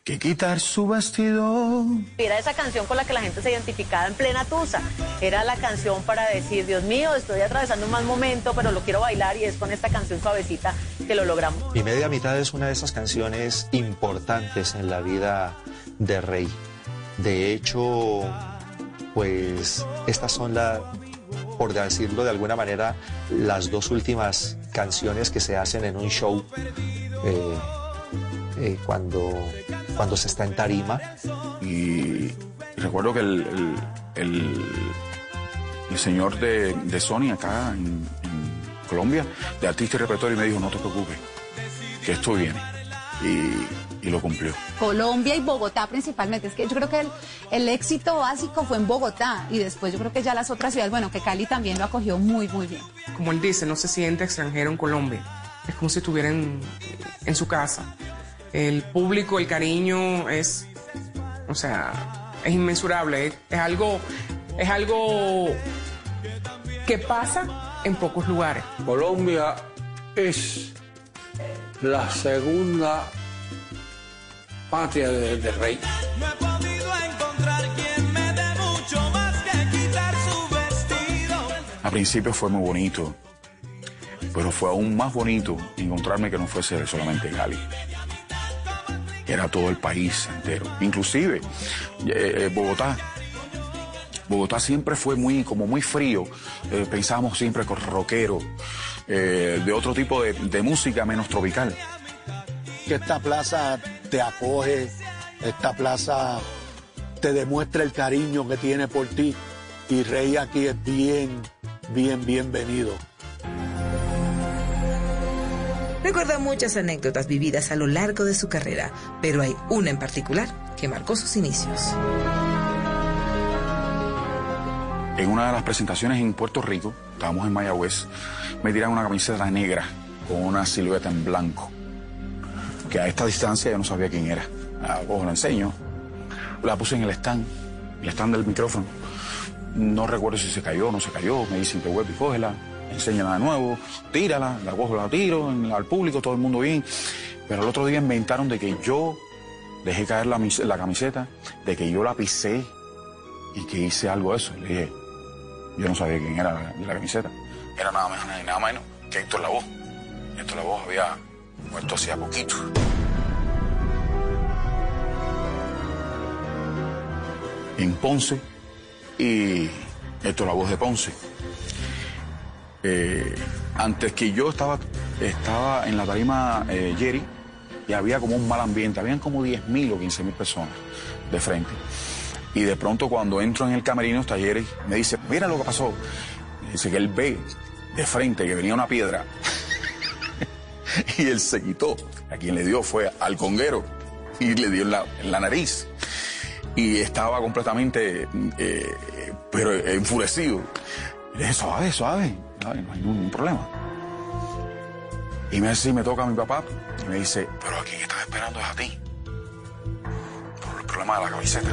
que quitar su vestido. Era esa canción con la que la gente se identificaba en plena tusa. Era la canción para decir, Dios mío, estoy atravesando un mal momento, pero lo quiero bailar y es con esta canción suavecita que lo logramos. Mi media mitad es una de esas canciones importantes en la vida de Rey. De hecho, pues estas son la, por decirlo de alguna manera, las dos últimas canciones que se hacen en un show eh, eh, cuando, cuando se está en tarima. Y recuerdo que el, el- el- señor de, Sony acá en, en Colombia, de artista y repertorio, me dijo, no te preocupes, que esto viene. Y, y lo cumplió. Colombia y Bogotá principalmente. Es que yo creo que el, el éxito básico fue en Bogotá y después yo creo que ya las otras ciudades, bueno, que Cali también lo acogió muy, muy bien. Como él dice, no se siente extranjero en Colombia. Es como si estuviera en, en su casa. El público, el cariño es, o sea, es inmensurable. Es, es algo, es algo que pasa en pocos lugares. Colombia es la segunda patria de, de rey. No he podido encontrar quien me dé mucho más que quitar su vestido. Al principio fue muy bonito, pero fue aún más bonito encontrarme que no fuese solamente Cali. Era todo el país entero, inclusive eh, eh, Bogotá. Bogotá siempre fue muy, como muy frío. Eh, pensábamos siempre con rockero, eh, de otro tipo de, de música menos tropical. Que esta plaza te acoge, esta plaza te demuestra el cariño que tiene por ti y Rey aquí es bien, bien, bienvenido. Recuerda muchas anécdotas vividas a lo largo de su carrera, pero hay una en particular que marcó sus inicios. En una de las presentaciones en Puerto Rico, estábamos en Mayagüez, me tiran una camiseta negra con una silueta en blanco, que a esta distancia yo no sabía quién era. La cojo, la enseño, la puse en el stand, el stand del micrófono, No recuerdo si se cayó o no se cayó. Me dicen que vuelve y cógela, enséñala de nuevo, tírala, la cojo, la tiro en- al público, todo el mundo bien. Pero el otro día inventaron de que yo dejé caer la, la camiseta, de que yo la pisé y que hice algo de eso. Le dije, yo no sabía quién era la, la camiseta. Era nada más nada menos que Héctor Lavoe. Héctor Lavoe había muerto hacía poquito. En Ponce y Héctor Lavoe de Ponce. Eh, antes que yo estaba, estaba en la tarima eh, Jerry y había como un mal ambiente, habían como 10.000 o 15.000 personas de frente. Y de pronto cuando entro en el camerino está Jerry, me dice, mira lo que pasó. Dice que él ve de frente que venía una piedra y él se quitó. A quien le dio fue al conguero y le dio en la, la nariz. Y estaba completamente, eh, pero enfurecido. Y le dije, suave, suave, suave, no hay ningún problema. Y me dice, me toca a mi papá y me dice, pero a quien estás esperando es a ti. Por el problema de la camiseta.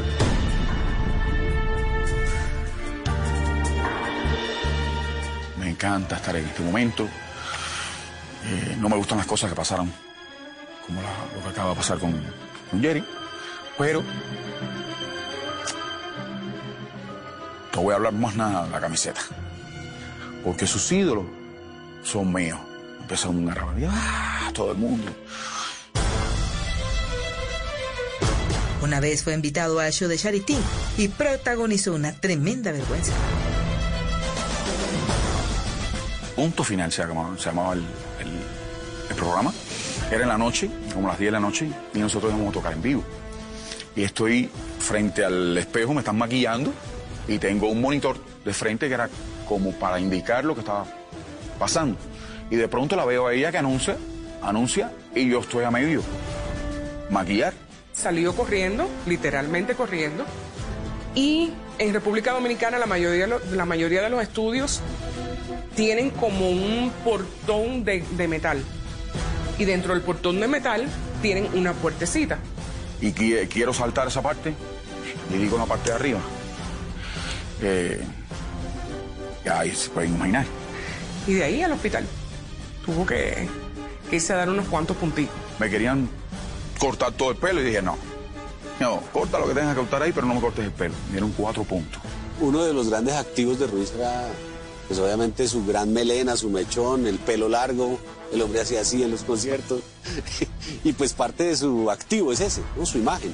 Me encanta estar en este momento. Eh, no me gustan las cosas que pasaron, como la- lo que acaba de pasar con, con Jerry. Pero no voy a hablar más nada de la camiseta. Porque sus ídolos son míos. Empezaron una rabia. ¡Ah! Todo el mundo. Una vez fue invitado al show de Charity y protagonizó una tremenda vergüenza. Punto final se llamaba, se llamaba el programa. Era en la noche, como las 10 de la noche, y nosotros íbamos a tocar en vivo. Y estoy frente al espejo, me están maquillando, y tengo un monitor de frente que era como para indicar lo que estaba pasando. Y de pronto la veo a ella que anuncia, anuncia, y yo estoy a medio. Maquillar. Salió corriendo, literalmente corriendo. Y en República Dominicana la mayoría, de los estudios tienen como un portón de metal. Y dentro del portón de metal tienen una puertecita. y qui- quiero saltar esa parte y digo la parte de arriba. Eh, ya ahí se pueden imaginar. Y de ahí al hospital. Tuvo que, que irse a dar unos cuantos puntitos. Me querían cortar todo el pelo y dije, no, no, corta lo que tengas que cortar ahí, pero no me cortes el pelo. Me dieron cuatro puntos. Uno de los grandes activos de Ruiz era, pues obviamente su gran melena, su mechón, el pelo largo, el hombre hacía así en los conciertos. y pues parte de su activo es ese, ¿no? su imagen.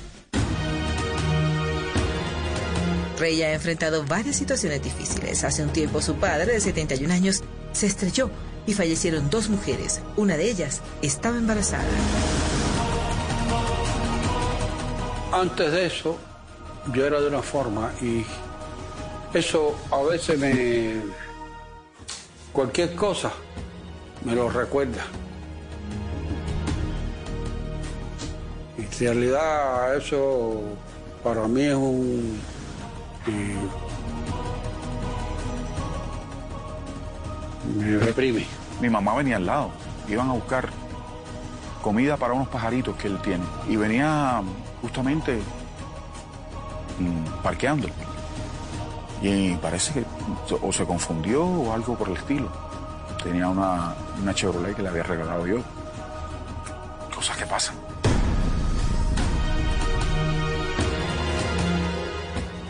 Rey ha enfrentado varias situaciones difíciles. Hace un tiempo su padre, de 71 años, se estrelló y fallecieron dos mujeres. Una de ellas estaba embarazada. Antes de eso, yo era de una forma y eso a veces me... Cualquier cosa me lo recuerda. En realidad eso para mí es un... eh, me reprime. Mi mamá venía al lado, iban a buscar comida para unos pajaritos que él tiene. Y venía justamente mm, parqueando. Y parece que o se confundió o algo por el estilo. Tenía una, una Chevrolet que le había regalado yo. Cosas que pasan.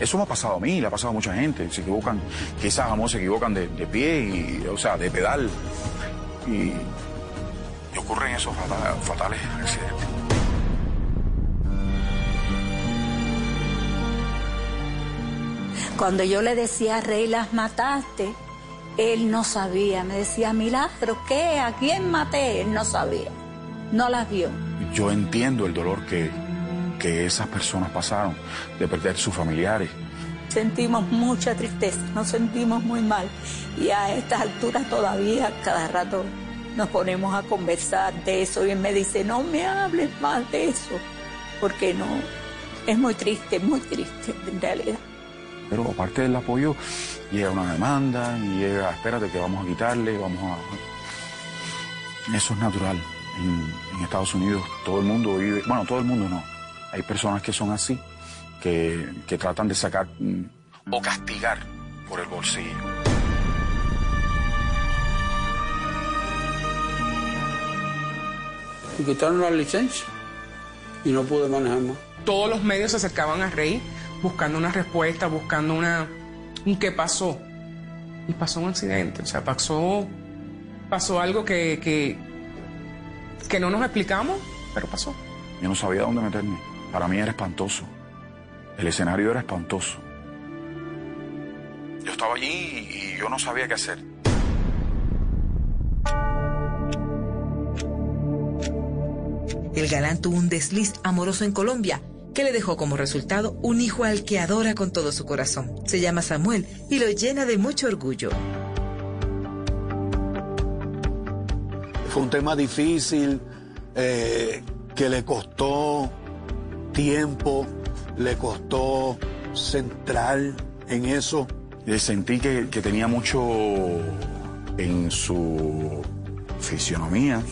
Eso me ha pasado a mí, le ha pasado a mucha gente. Se equivocan, quizás amor se equivocan de, de pie, y, o sea, de pedal. Y, y ocurren esos fata- fatales accidentes. Cuando yo le decía, Rey, las mataste, él no sabía. Me decía, Milagro, ¿qué? ¿A quién maté? Él no sabía. No las vio. Yo entiendo el dolor que, que esas personas pasaron de perder sus familiares. Sentimos mucha tristeza, nos sentimos muy mal. Y a estas alturas todavía cada rato nos ponemos a conversar de eso y él me dice, no me hables más de eso, porque no, es muy triste, muy triste en realidad. Pero aparte del apoyo, llega una demanda y llega, espérate que vamos a quitarle, vamos a... Eso es natural. En, en Estados Unidos todo el mundo vive, bueno, todo el mundo no. Hay personas que son así, que, que tratan de sacar mm, o castigar por el bolsillo. Me quitaron la licencia y no pude manejar más. Todos los medios se acercaban a Rey buscando una respuesta, buscando una un qué pasó. Y pasó un accidente, o sea, pasó, pasó algo que, que, que no nos explicamos, pero pasó. Yo no sabía dónde meterme. Para mí era espantoso. El escenario era espantoso. Yo estaba allí y yo no sabía qué hacer. El galán tuvo un desliz amoroso en Colombia que le dejó como resultado un hijo al que adora con todo su corazón. Se llama Samuel y lo llena de mucho orgullo. Fue un tema difícil eh, que le costó tiempo, le costó centrar en eso. Eh, Sentí que, que tenía mucho en su fisionomía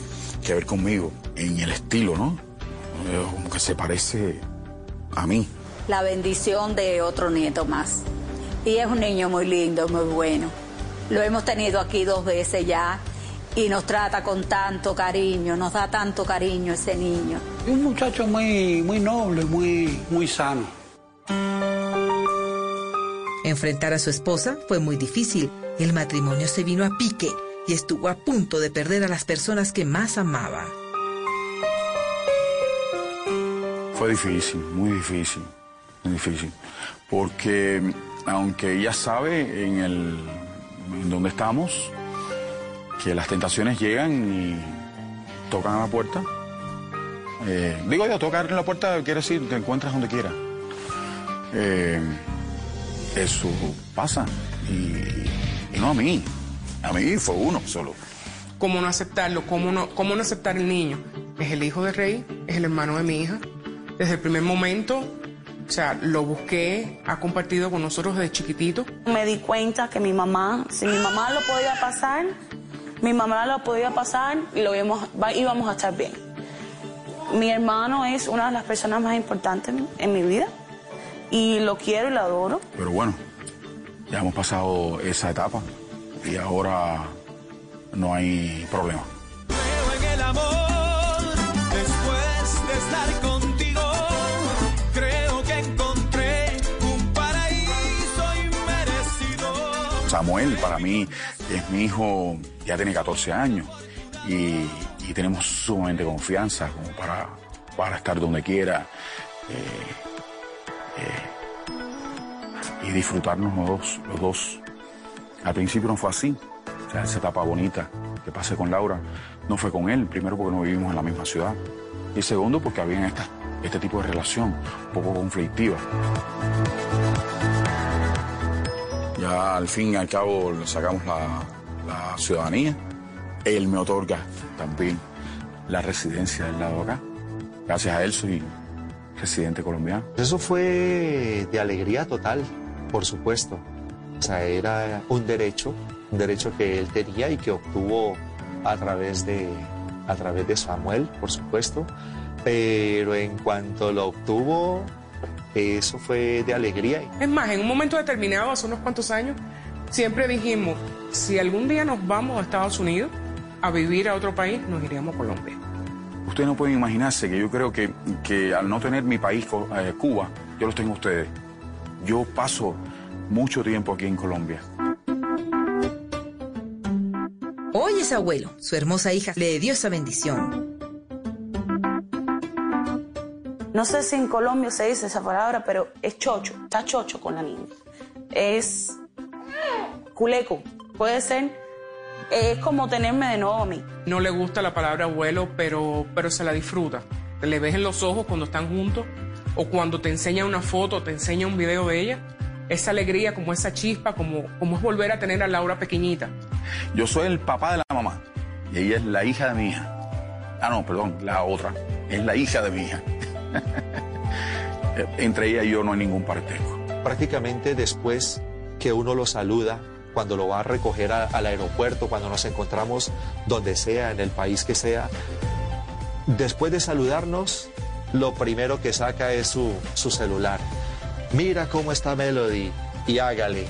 que ver conmigo, en el estilo, ¿no? Eh, Como que se parece a mí. La bendición de otro nieto más. Y es un niño muy lindo, muy bueno. Lo hemos tenido aquí dos veces ya y nos trata con tanto cariño, nos da tanto cariño ese niño. Un muchacho muy, muy noble, muy, muy sano. Enfrentar a su esposa fue muy difícil. El matrimonio se vino a pique y estuvo a punto de perder a las personas que más amaba. Fue difícil, muy difícil, muy difícil. Porque aunque ella sabe en el en estamos, que las tentaciones llegan y tocan a la puerta. Eh, digo yo, tocar en la puerta quiere decir te encuentras donde quiera. Eh, eso pasa. Y, y no a mí. A mí fue uno solo. ¿Cómo no aceptarlo? ¿Cómo no, ¿Cómo no aceptar el niño? Es el hijo de Rey, es el hermano de mi hija. Desde el primer momento, o sea, lo busqué, ha compartido con nosotros desde chiquitito. Me di cuenta que mi mamá, si mi mamá lo podía pasar, mi mamá lo podía pasar y lo íbamos, íbamos a estar bien. Mi hermano es una de las personas más importantes en mi vida y lo quiero y lo adoro. Pero bueno, ya hemos pasado esa etapa y ahora no hay problema. Samuel para mí es mi hijo, ya tiene 14 años y, tenemos sumamente confianza como para, para estar donde quiera eh, eh, y disfrutarnos los dos, los dos. Al principio no fue así, esa etapa bonita que pasé con Laura no fue con él, primero porque no vivimos en la misma ciudad y segundo porque había esta, este tipo de relación un poco conflictiva. Ya al fin y al cabo le sacamos la, ciudadanía. Él me otorga también la residencia del lado acá. Gracias a él soy residente colombiano. Eso fue de alegría total, por supuesto. O sea, era un derecho, un derecho que él tenía y que obtuvo a través de, a través de Samuel, por supuesto. Pero en cuanto lo obtuvo, eso fue de alegría. Es más, en un momento determinado, hace unos cuantos años, siempre dijimos, si algún día nos vamos a Estados Unidos a vivir a otro país, nos iríamos a Colombia. Ustedes no pueden imaginarse que yo creo que, que al no tener mi país, eh, Cuba, yo los tengo a ustedes. Yo paso mucho tiempo aquí en Colombia. Hoy es abuelo. Su hermosa hija le dio esa bendición. No sé si en Colombia se dice esa palabra, pero es chocho, está chocho con la niña. Es culeco, puede ser, es como tenerme de nuevo a mí. No le gusta la palabra abuelo, pero, pero se la disfruta. Le ves en los ojos cuando están juntos o cuando te enseña una foto, te enseña un video de ella. Esa alegría, como esa chispa, como, como es volver a tener a Laura pequeñita. Yo soy el papá de la mamá y ella es la hija de mi hija. Ah, no, perdón, la otra. Es la hija de mi hija. Entre ella y yo no hay ningún parentesco. Prácticamente después que uno lo saluda, cuando lo va a recoger a- al aeropuerto, cuando nos encontramos donde sea, en el país que sea, después de saludarnos, lo primero que saca es su, su celular. Mira cómo está Melody y hágale.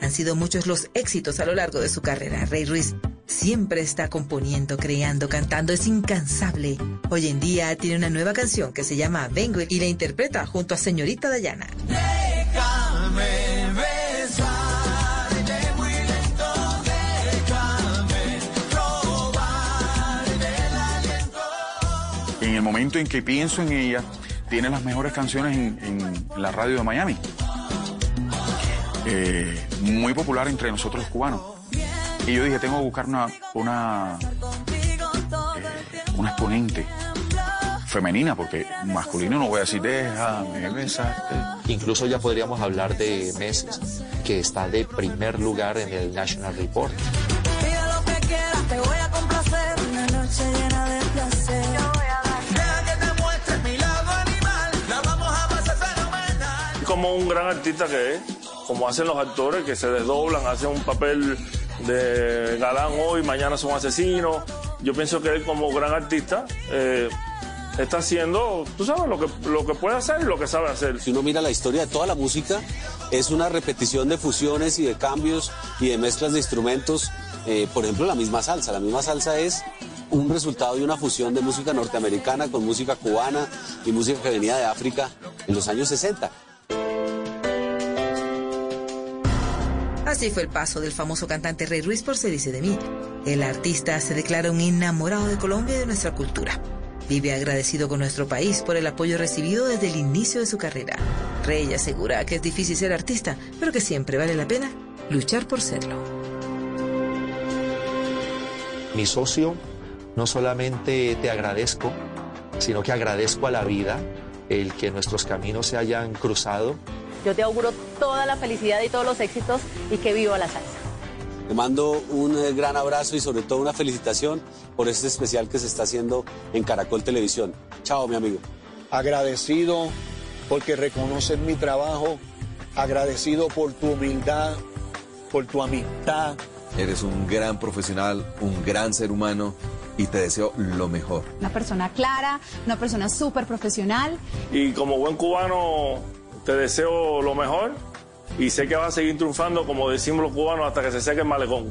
Han sido muchos los éxitos a lo largo de su carrera. Rey Ruiz siempre está componiendo, creando, cantando, es incansable. Hoy en día tiene una nueva canción que se llama Vengo y la interpreta junto a señorita Dayana. Déjame besarte muy lento, déjame robar el aliento. En el momento en que pienso en ella, tiene las mejores canciones en, en la radio de Miami. Eh, muy popular entre nosotros los cubanos. Y yo dije, tengo que buscar una, una, eh, una exponente femenina, porque masculino no voy a decir, déjame besarte. Incluso ya podríamos hablar de Meses, que está de primer lugar en el National Report. Pide lo que quieras, te voy a complacer. Una noche llena de placer. Deja que te muestre mi lado animal. La vamos a pasar fenomenal. Como un gran artista que es, como hacen los actores que se desdoblan, hacen un papel de galán hoy, mañana son asesinos. Yo pienso que él como gran artista eh, está haciendo, tú sabes, lo que, lo que puede hacer y lo que sabe hacer. Si uno mira la historia de toda la música, es una repetición de fusiones y de cambios y de mezclas de instrumentos. Eh, por ejemplo, la misma salsa. La misma salsa es un resultado de una fusión de música norteamericana con música cubana y música que venía de África en los años 60. Así fue el paso del famoso cantante Rey Ruiz por Se dice de mí. El artista se declara un enamorado de Colombia y de nuestra cultura. Vive agradecido con nuestro país por el apoyo recibido desde el inicio de su carrera. Rey asegura que es difícil ser artista, pero que siempre vale la pena luchar por serlo. Mi socio, no solamente te agradezco, sino que agradezco a la vida el que nuestros caminos se hayan cruzado. Yo te auguro toda la felicidad y todos los éxitos y que viva la salsa. Te mando un eh, gran abrazo y sobre todo una felicitación por este especial que se está haciendo en Caracol Televisión. Chao, mi amigo. Agradecido porque reconoces mi trabajo, agradecido por tu humildad, por tu amistad. Eres un gran profesional, un gran ser humano y te deseo lo mejor. Una persona clara, una persona súper profesional. Y como buen cubano, te deseo lo mejor y sé que vas a seguir triunfando, como decimos los cubanos, hasta que se seque el malecón.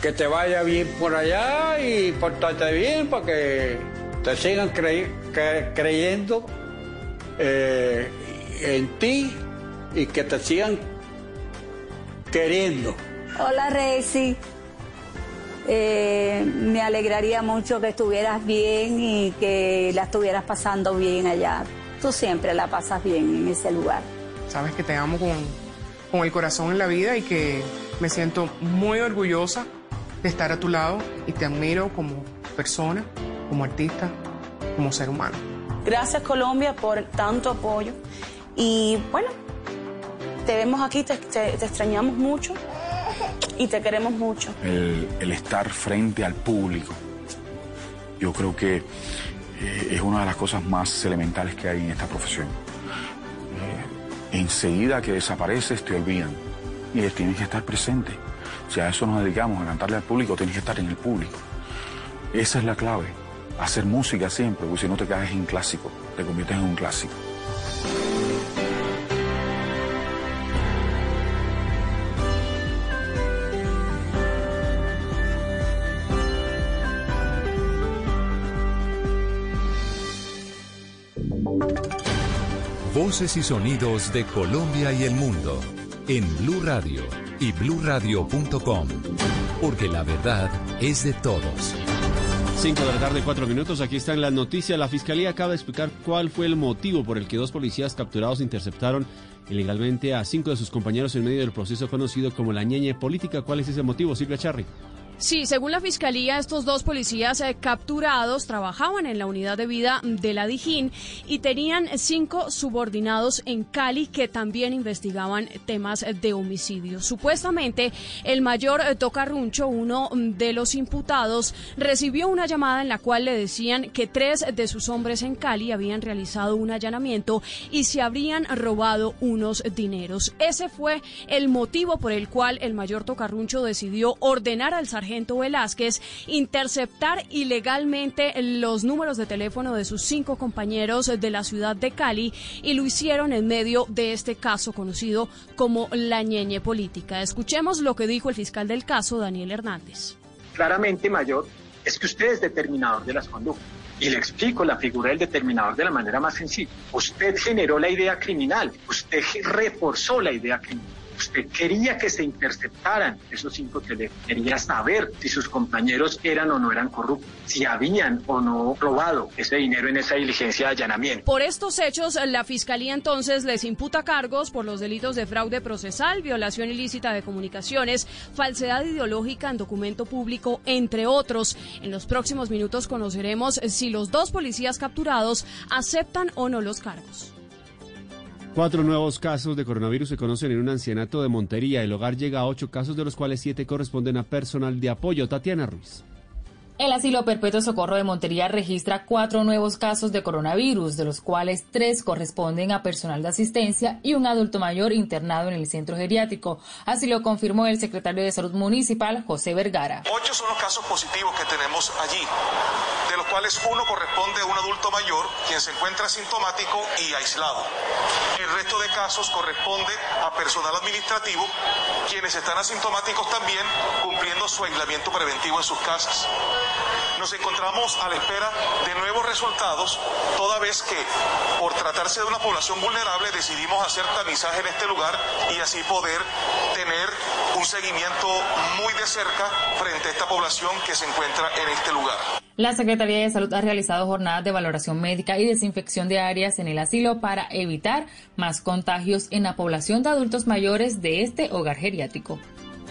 Que te vaya bien por allá y portarte bien para que te sigan crey- cre- creyendo eh, en ti y que te sigan queriendo. Hola, Rexy. Eh, me alegraría mucho que estuvieras bien y que la estuvieras pasando bien allá. Tú siempre la pasas bien en ese lugar. Sabes que te amo con, con el corazón en la vida y que me siento muy orgullosa de estar a tu lado y te admiro como persona, como artista, como ser humano. Gracias Colombia por tanto apoyo. Y bueno, te vemos aquí, te, te- te extrañamos mucho y te queremos mucho. el, el estar frente al público. Yo creo que eh, es una de las cosas más elementales que hay en esta profesión. Eh, enseguida que desapareces te olvidan y tienes que estar presente. Si a eso nos dedicamos, a cantarle al público, tienes que estar en el público. Esa es la clave. Hacer música siempre, porque si no te caes en clásico, te conviertes en un clásico. Voces y sonidos de Colombia y el mundo en Blue Radio y bluradio.com, porque la verdad es de todos. 5 de la tarde, 4 minutos. Aquí están las noticias. La fiscalía acaba de explicar cuál fue el motivo por el que dos policías capturados interceptaron ilegalmente a cinco de sus compañeros en medio del proceso conocido como la ñeñe política. ¿Cuál es ese motivo, Silvia Charri? Sí, según la fiscalía, estos dos policías eh, capturados trabajaban en la unidad de vida de la Dijín y tenían cinco subordinados en Cali que también investigaban temas de homicidio. Supuestamente, el mayor eh, Tocarruncho, uno de los imputados, recibió una llamada en la cual le decían que tres de sus hombres en Cali habían realizado un allanamiento y se habrían robado unos dineros. Ese fue el motivo por el cual el mayor Tocarruncho decidió ordenar al sargento sargento Velázquez interceptar ilegalmente los números de teléfono de sus cinco compañeros de la ciudad de Cali y lo hicieron en medio de este caso conocido como la ñeñe política. Escuchemos lo que dijo el fiscal del caso, Daniel Hernández. Claramente, mayor, es que usted es determinador de las conductas. Y le explico la figura del determinador de la manera más sencilla. Usted generó la idea criminal, usted reforzó la idea criminal. Quería que se interceptaran esos cinco teléfonos, quería saber si sus compañeros eran o no eran corruptos, si habían o no robado ese dinero en esa diligencia de allanamiento. Por estos hechos, la Fiscalía entonces les imputa cargos por los delitos de fraude procesal, violación ilícita de comunicaciones, falsedad ideológica en documento público, entre otros. En los próximos minutos conoceremos si los dos policías capturados aceptan o no los cargos. Cuatro nuevos casos de coronavirus se conocen en un ancianato de Montería. El hogar llega a ocho casos, de los cuales siete corresponden a personal de apoyo. Tatiana Ruiz. El Asilo Perpetuo Socorro de Montería registra cuatro nuevos casos de coronavirus, de los cuales tres corresponden a personal de asistencia y un adulto mayor internado en el centro geriátrico. Así lo confirmó el secretario de Salud Municipal, José Vergara. Ocho son los casos positivos que tenemos allí, cuales uno corresponde a un adulto mayor, quien se encuentra sintomático y aislado. El resto de casos corresponde a personal administrativo, quienes están asintomáticos también, cumpliendo su aislamiento preventivo en sus casas. Nos encontramos a la espera de nuevos resultados, toda vez que, por tratarse de una población vulnerable, decidimos hacer tamizaje en este lugar y así poder tener un seguimiento muy de cerca frente a esta población que se encuentra en este lugar. La Secretaría de Salud ha realizado jornadas de valoración médica y desinfección de áreas en el asilo para evitar más contagios en la población de adultos mayores de este hogar geriátrico.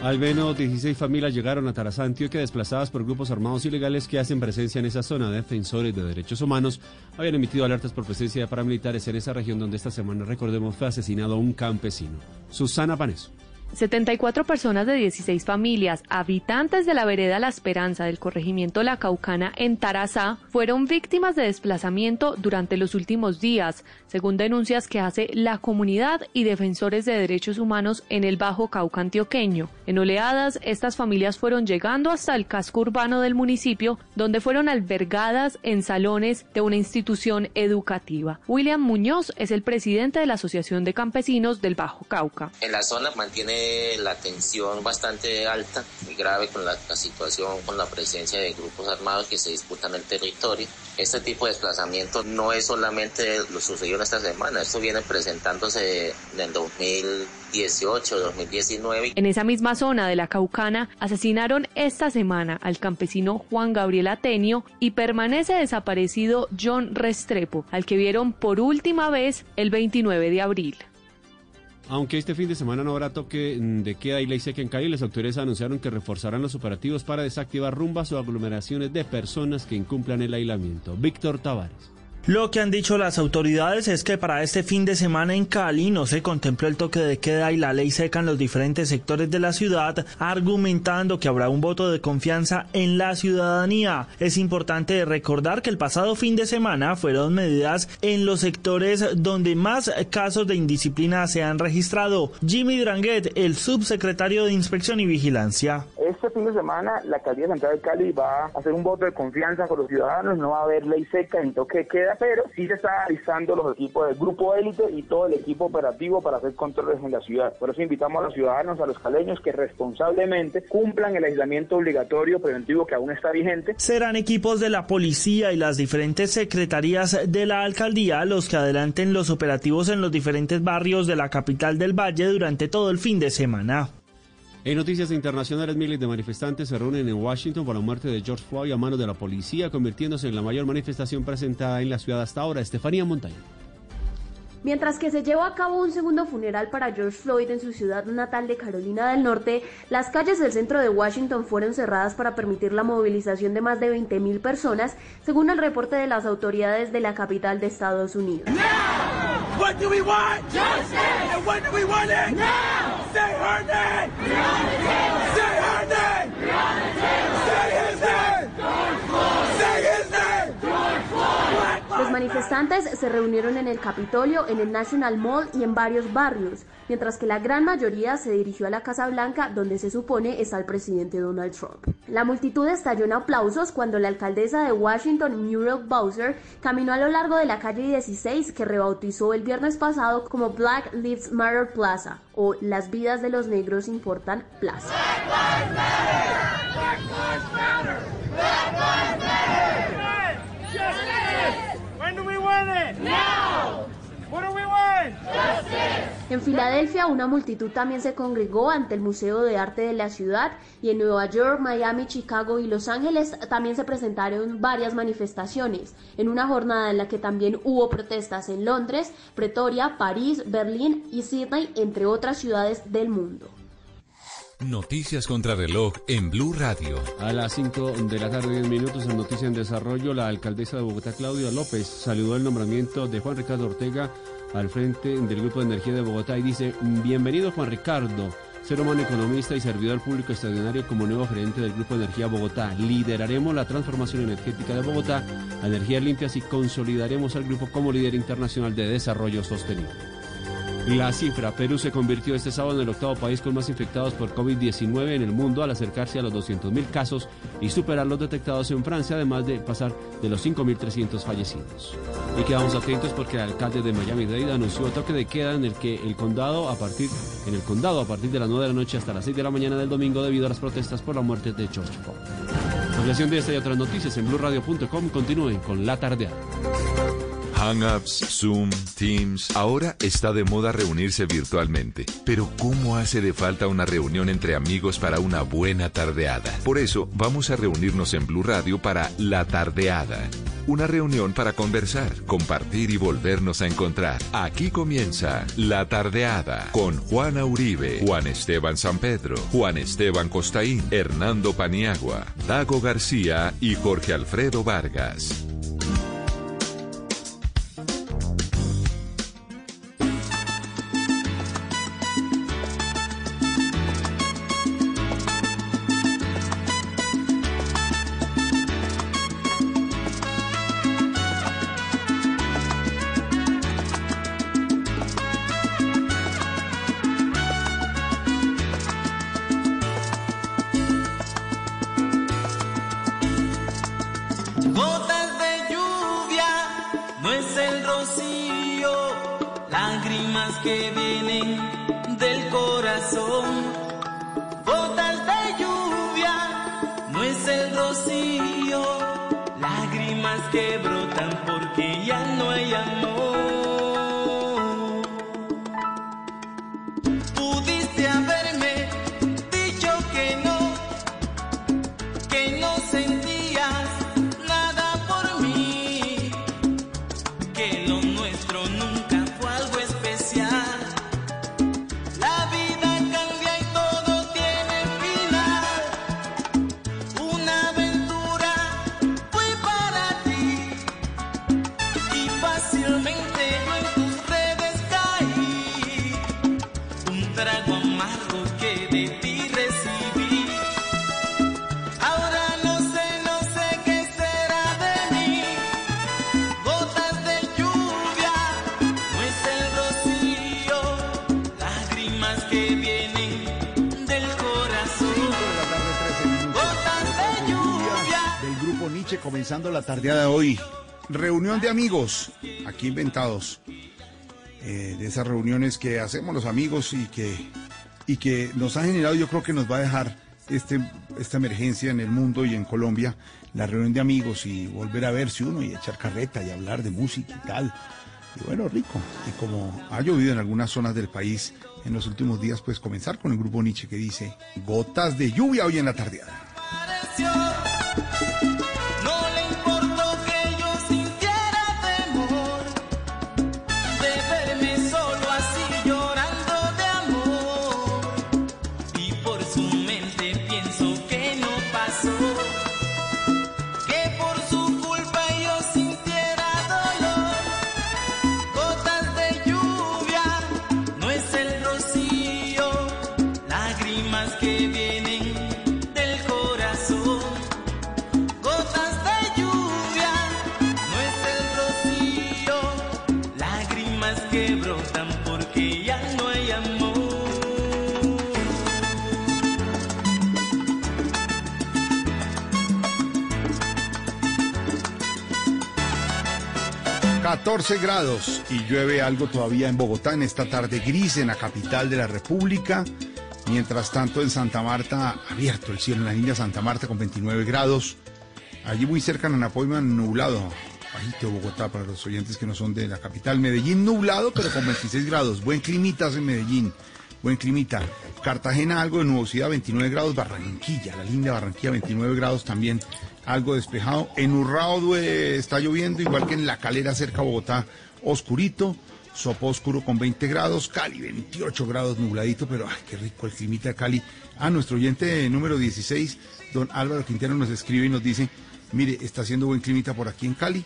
Al menos 16 familias llegaron a Tarazá, Antioquia, desplazadas por grupos armados ilegales que hacen presencia en esa zona. Defensores de derechos humanos habían emitido alertas por presencia de paramilitares en esa región donde esta semana, recordemos, fue asesinado un campesino. Susana Paneso. 74 personas de 16 familias, habitantes de la vereda La Esperanza del corregimiento La Caucana en Tarazá, fueron víctimas de desplazamiento durante los últimos días, según denuncias que hace la comunidad y defensores de derechos humanos en el Bajo Cauca antioqueño. En oleadas, estas familias fueron llegando hasta el casco urbano del municipio, donde fueron albergadas en salones de una institución educativa. William Muñoz es el presidente de la Asociación de Campesinos del Bajo Cauca. En la zona mantiene la tensión bastante alta y grave con la, la, situación, con la presencia de grupos armados que se disputan el territorio. Este tipo de desplazamiento no es solamente lo sucedido en esta semana, esto viene presentándose en el 2018, 2019. En esa misma zona de la Caucana asesinaron esta semana al campesino Juan Gabriel Atenio y permanece desaparecido John Restrepo, al que vieron por última vez el 29 de abril. Aunque este fin de semana no habrá toque de queda y ley seca en Cali, las autoridades anunciaron que reforzarán los operativos para desactivar rumbas o aglomeraciones de personas que incumplan el aislamiento. Víctor Tavares. Lo que han dicho las autoridades es que para este fin de semana en Cali no se contempló el toque de queda y la ley seca en los diferentes sectores de la ciudad, argumentando que habrá un voto de confianza en la ciudadanía. Es importante recordar que el pasado fin de semana fueron medidas en los sectores donde más casos de indisciplina se han registrado. Jimmy Dranguet, el subsecretario de Inspección y Vigilancia. Este fin de semana la alcaldía central de Cali va a hacer un voto de confianza con los ciudadanos, no va a haber ley seca ni toque de queda pero sí se está analizando los equipos del grupo élite y todo el equipo operativo para hacer controles en la ciudad. Por eso invitamos a los ciudadanos, a los caleños, que responsablemente cumplan el aislamiento obligatorio preventivo que aún está vigente. Serán equipos de la policía y las diferentes secretarías de la alcaldía los que adelanten los operativos en los diferentes barrios de la capital del Valle durante todo el fin de semana. En noticias internacionales, miles de manifestantes se reúnen en Washington por la muerte de George Floyd a manos de la policía, convirtiéndose en la mayor manifestación presentada en la ciudad hasta ahora. Estefanía Montaña. Mientras que se llevó a cabo un segundo funeral para George Floyd en su ciudad natal de Carolina del Norte, las calles del centro de Washington fueron cerradas para permitir la movilización de más de 20.000 personas, según el reporte de las autoridades de la capital de Estados Unidos. What do we want? Justice. And when do we want it? Now. Say her name. Say her name. Say his name. Say his name. Los manifestantes se reunieron en el Capitolio, en el National Mall y en varios barrios, mientras que la gran mayoría se dirigió a la Casa Blanca, donde se supone está el presidente Donald Trump. La multitud estalló en aplausos cuando la alcaldesa de Washington, Muriel Bowser, caminó a lo largo de la calle 16 que rebautizó el viernes pasado como Black Lives Matter Plaza o Las vidas de los negros importan Plaza. When do we want Justice! En Filadelfia, una multitud también se congregó ante el Museo de Arte de la ciudad y en Nueva York, Miami, Chicago y Los Ángeles también se presentaron varias manifestaciones, en una jornada en la que también hubo protestas en Londres, Pretoria, París, Berlín y Sydney, entre otras ciudades del mundo. Noticias contra reloj en Blue Radio. A las 5 de la tarde, 10 minutos en Noticia en Desarrollo, la alcaldesa de Bogotá, Claudia López, saludó el nombramiento de Juan Ricardo Ortega al frente del Grupo de Energía de Bogotá y dice, bienvenido Juan Ricardo, ser humano economista y servidor público extraordinario como nuevo gerente del Grupo de Energía Bogotá. Lideraremos la transformación energética de Bogotá a energías limpias y consolidaremos al grupo como líder internacional de desarrollo sostenible. La cifra, Perú se convirtió este sábado en el octavo país con más infectados por COVID-19 en el mundo al acercarse a los 200.000 casos y superar los detectados en Francia, además de pasar de los 5.300 fallecidos. Y quedamos atentos porque el alcalde de Miami-Dade anunció toque de queda en el que el condado a partir en el condado a partir de las 9 de la noche hasta las 6 de la mañana del domingo debido a las protestas por la muerte de George Floyd. Ampliación de esta y otras noticias en blueradio.com. Continúen con la tardeada. Hangouts, Zoom, Teams. Ahora está de moda reunirse virtualmente. Pero ¿cómo hace de falta una reunión entre amigos para una buena tardeada? Por eso vamos a reunirnos en Blue Radio para La Tardeada. Una reunión para conversar, compartir y volvernos a encontrar. Aquí comienza La Tardeada con Juana Uribe, Juan Esteban San Pedro, Juan Esteban Costaín, Hernando Paniagua, Dago García y Jorge Alfredo Vargas. Amigos, aquí inventados. Eh, de esas reuniones que hacemos los amigos y que, y que nos ha generado, yo creo que nos va a dejar este, esta emergencia en el mundo y en Colombia, la reunión de amigos y volver a verse uno y echar carreta y hablar de música y tal. Y bueno, rico. Y como ha llovido en algunas zonas del país en los últimos días, pues comenzar con el grupo Nietzsche que dice gotas de lluvia hoy en la tardeada. 14 grados y llueve algo todavía en Bogotá en esta tarde gris en la capital de la República. Mientras tanto en Santa Marta, abierto el cielo en la línea Santa Marta con 29 grados. Allí muy cerca en Anapoima, nublado. Bajito Bogotá para los oyentes que no son de la capital. Medellín nublado, pero con 26 grados. Buen climita en Medellín. Buen climita. Cartagena algo de nubosidad, 29 grados. Barranquilla, la linda Barranquilla, 29 grados también. Algo despejado. En Urrao está lloviendo, igual que en La Calera, cerca a Bogotá, oscurito. Sopo oscuro con 20 grados, Cali 28 grados nubladito, pero ay, qué rico el climita de Cali. Ah, nuestro oyente número 16, don Álvaro Quintero, nos escribe y nos dice, mire, está haciendo buen climita por aquí en Cali.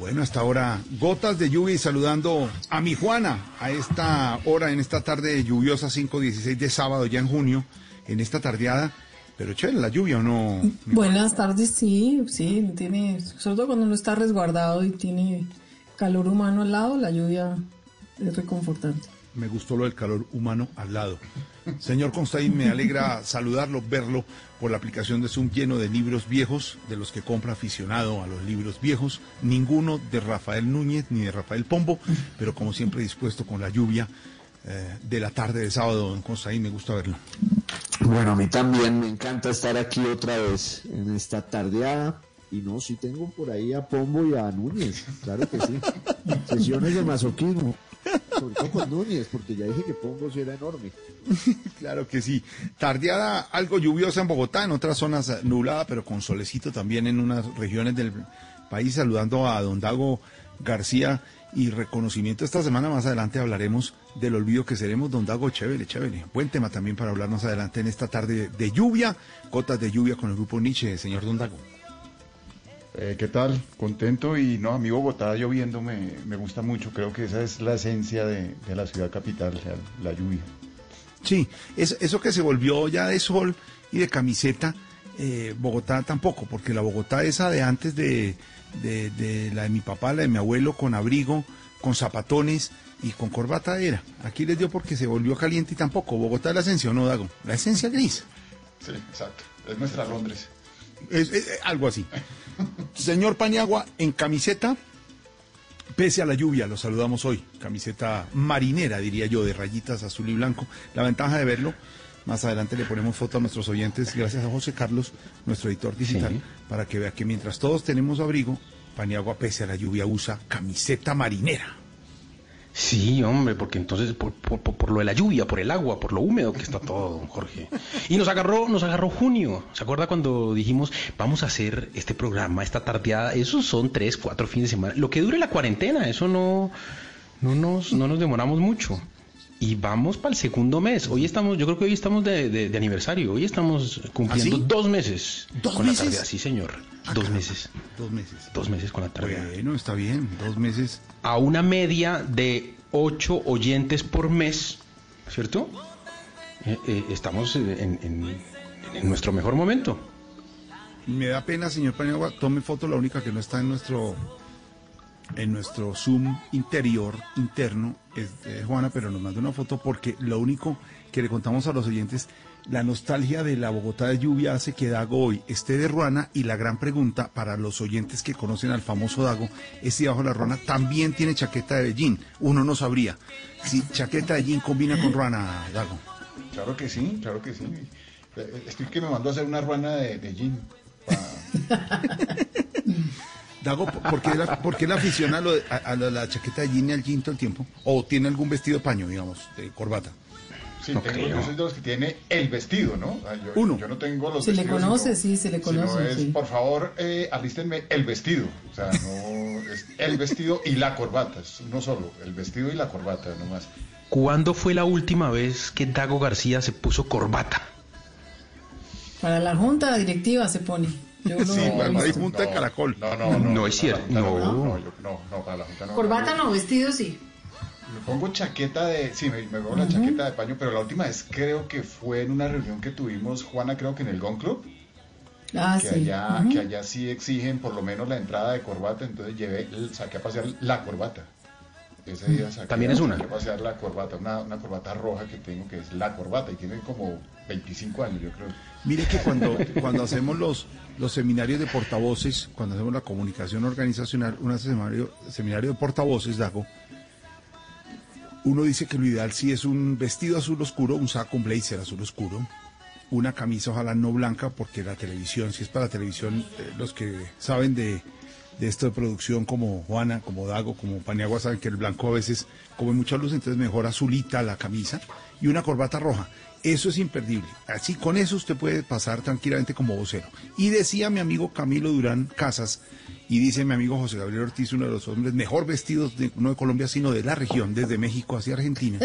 Bueno, hasta ahora gotas de lluvia y saludando a mi Juana a esta hora, en esta tarde lluviosa 5.16 de sábado ya en junio, en esta tardeada. Pero chévere, la lluvia o no. Buenas tardes, sí, sí, tiene, sobre todo cuando uno está resguardado y tiene calor humano al lado, la lluvia es reconfortante. Me gustó lo del calor humano al lado. Señor Constaín, me alegra saludarlo, verlo por la aplicación de Zoom lleno de libros viejos, de los que compra aficionado a los libros viejos. Ninguno de Rafael Núñez ni de Rafael Pombo, pero como siempre dispuesto con la lluvia eh, de la tarde de sábado, don Constaín, me gusta verlo. Bueno, a mí también me encanta estar aquí otra vez en esta tardeada. Y no, sí tengo por ahí a Pombo y a Núñez, claro que sí. Sesiones de masoquismo. Sobre todo con Núñez, porque ya dije que Pombo sí era enorme. claro que sí. Tardeada algo lluviosa en Bogotá, en otras zonas nublada, pero con solecito también en unas regiones del país. Saludando a don Dago García y reconocimiento esta semana. Más adelante hablaremos del olvido que seremos. Don Dago, chévere, chévere. Buen tema también para hablar más adelante en esta tarde de lluvia. Gotas de lluvia con el grupo Nietzsche, señor Don Dago. Eh, ¿Qué tal? Contento y no, a mí Bogotá lloviendo me, me gusta mucho. Creo que esa es la esencia de, de la ciudad capital, la lluvia. Sí, es, eso que se volvió ya de sol y de camiseta, eh, Bogotá tampoco, porque la Bogotá esa de antes de, de, de la de mi papá, la de mi abuelo, con abrigo, con zapatones y con corbata era. Aquí les dio porque se volvió caliente y tampoco. Bogotá es la esencia, ¿o no, Dago? La esencia gris. Sí, exacto. Es nuestra Londres. Es, es- es algo así. Señor Paniagua, en camiseta, pese a la lluvia, lo saludamos hoy. Camiseta marinera, diría yo, de rayitas azul y blanco. La ventaja de verlo, más adelante le ponemos foto a nuestros oyentes, gracias a José Carlos, nuestro editor digital, para que vea que mientras todos tenemos abrigo, Paniagua, pese a la lluvia, usa camiseta marinera. Sí, hombre, porque entonces por, por- por- por lo de la lluvia, por el agua, por lo húmedo que está todo, don Jorge. Y nos agarró, nos agarró junio. ¿Se acuerda cuando dijimos vamos a hacer este programa, esta tardeada? Esos son tres, cuatro fines de semana. Lo que dure la cuarentena, eso no, no nos, no nos demoramos mucho. Y vamos para el segundo mes. Hoy estamos, yo creo que hoy estamos de, de- de aniversario. Hoy estamos cumpliendo ¿Ah, sí? dos meses ¿Dos con meses? la tardeada. Sí, señor. dos meses. Dos meses. Dos meses con la tardeada. Bueno, está bien, dos meses. A una media de ocho oyentes por mes, ¿cierto? Eh, eh, estamos en, en- en nuestro mejor momento. Me da pena, señor Paniagua, tome foto, la única que no está en nuestro en nuestro Zoom interior, interno, es de Juana, pero nos manda una foto porque lo único que le contamos a los oyentes, la nostalgia de la Bogotá de lluvia hace que Dago hoy esté de Ruana y la gran pregunta para los oyentes que conocen al famoso Dago es si bajo la Ruana también tiene chaqueta de jean. Uno no sabría si chaqueta de jean combina con Ruana, Dago. Claro que sí, claro que sí. Eh, Estoy que me mandó a hacer una ruana de, de gin. Dago, ¿por qué la, por qué la afición a, lo de- a- a la, chaqueta de jean y al jean todo el tiempo? ¿O tiene algún vestido de paño, digamos, de corbata? Sí, No tengo, yo soy de los que tiene el vestido, ¿no? Yo, Uno. Yo no tengo los Se le vestidos. conoce, sino- sí, se le conoce, es, sí. por favor, eh, alístenme el vestido. O sea, no es el vestido y la corbata. Es uno solo, el vestido y la corbata, nomás. ¿Cuándo fue la última vez que Dago García se puso corbata? Para la junta directiva se pone. Yo lo- Sí, hay junta de caracol. No, no, no. No es cierto, no. No, yo- no, no, para la junta no. Corbata no, vestido sí. Me pongo chaqueta de, sí, me, me pongo la chaqueta de paño, pero la última vez creo que fue en una reunión que tuvimos, Juana, creo que en el Gon Club, Ah, que, sí. allá, que allá sí exigen por lo menos la entrada de corbata, entonces llevé, saqué a pasear la corbata. ese día saqué También es una. a pasear la corbata, una, una corbata roja que tengo que es la corbata y tiene como 25 años, yo creo. Mire que cuando, cuando hacemos los, los seminarios de portavoces, cuando hacemos la comunicación organizacional, un seminario, seminario de portavoces, Dago, uno dice que lo ideal sí es un vestido azul oscuro, un saco, un blazer azul oscuro, una camisa ojalá no blanca, porque la televisión, si es para la televisión, eh, los que saben de, de esto de producción como Juana, como Dago, como Paniagua saben que el blanco a veces come mucha luz, entonces mejor azulita la camisa y una corbata roja. Eso es imperdible. Así con eso usted puede pasar tranquilamente como vocero. Y decía mi amigo Camilo Durán Casas, y dice mi amigo José Gabriel Ortiz, uno de los hombres mejor vestidos, de, no de Colombia, sino de la región, desde México hacia Argentina,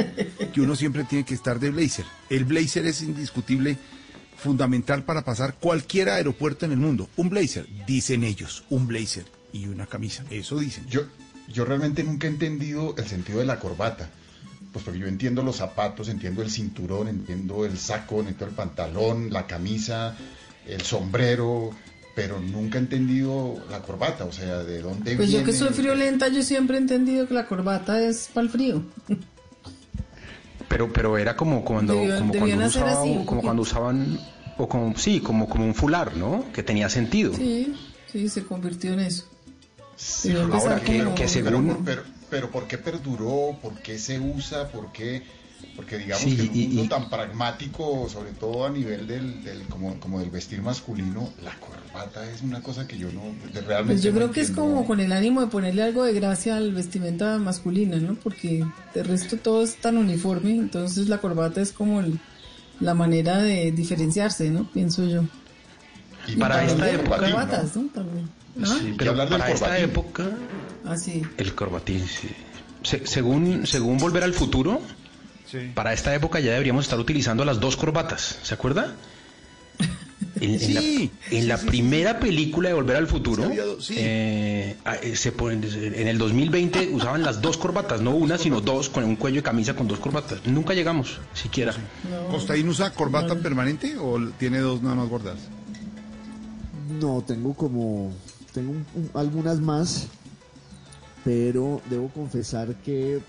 que uno siempre tiene que estar de blazer. El blazer es indiscutible, fundamental para pasar cualquier aeropuerto en el mundo. Un blazer, dicen ellos, un blazer y una camisa. Eso dicen. Yo, yo realmente nunca he entendido el sentido de la corbata. Pues porque yo entiendo los zapatos, entiendo el cinturón, entiendo el saco, entiendo el pantalón, la camisa, el sombrero, pero nunca he entendido la corbata, o sea, de dónde Pues viene. yo que soy friolenta, yo siempre he entendido que la corbata es para el frío. Pero, pero era como cuando, Debió- como cuando usaba- así, como poquito. cuando usaban, o como, sí, como, como un fular, ¿no? Que tenía sentido. Sí, sí, se convirtió en eso. Ahora que- que Pero, según- por- pero, pero ¿por qué perduró? ¿Por qué se usa? ¿Por qué? Porque digamos Sí, que en un mundo y- tan pragmático, sobre todo a nivel del, del- como, como del vestir masculino, la corbata es una cosa que yo no de- realmente Pues yo no creo que es como con el ánimo de ponerle algo de gracia al vestimenta masculina, ¿no? Porque de resto todo es tan uniforme, entonces la corbata es como el- la manera de diferenciarse, ¿no? Pienso yo. Y para esta época- corbatas, ¿no? También. ¿Ah? Sí, pero para esta época, Ah, sí. el corbatín, sí. Se- según, según Volver al Futuro, para esta época ya deberíamos estar utilizando las dos corbatas, ¿se acuerda? En, en la, en la primera película de Volver al Futuro, eh, ah, eh, se ponen- en el 2020 usaban las dos corbatas, no una, sino dos, con un cuello de camisa con dos corbatas. Nunca llegamos, siquiera. ¿Costaín usa corbata permanente o tiene dos nada más gordas? No, tengo como, tengo un- un- algunas más, pero debo confesar que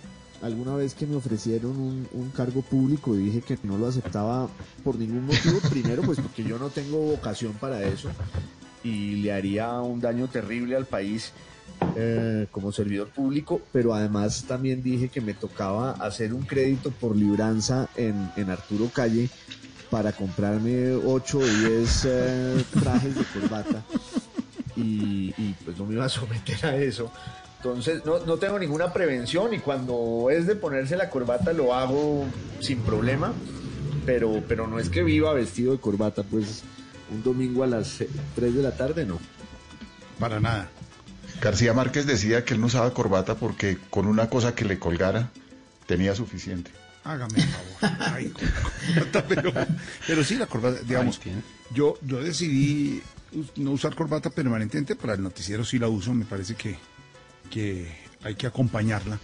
alguna vez que me ofrecieron un, un cargo público dije que no lo aceptaba por ningún motivo. Primero, pues porque yo no tengo vocación para eso y le haría un daño terrible al país eh, como servidor público, pero además también dije que me tocaba hacer un crédito por libranza en, en Arturo Calle para comprarme 8 o 10 eh, trajes de corbata y, pues no me iba a someter a eso. Entonces no, no tengo ninguna prevención y cuando es de ponerse la corbata lo hago sin problema, pero, pero no es que viva vestido de corbata, pues un domingo a las 3 de la tarde no. Para nada. García Márquez decía que él no usaba corbata porque con una cosa que le colgara tenía suficiente. Hágame el favor. Ay, con la corbata, pero, pero sí, la corbata, digamos, yo, yo decidí no usar corbata permanentemente, para el noticiero sí la uso, me parece que, que hay que acompañarla.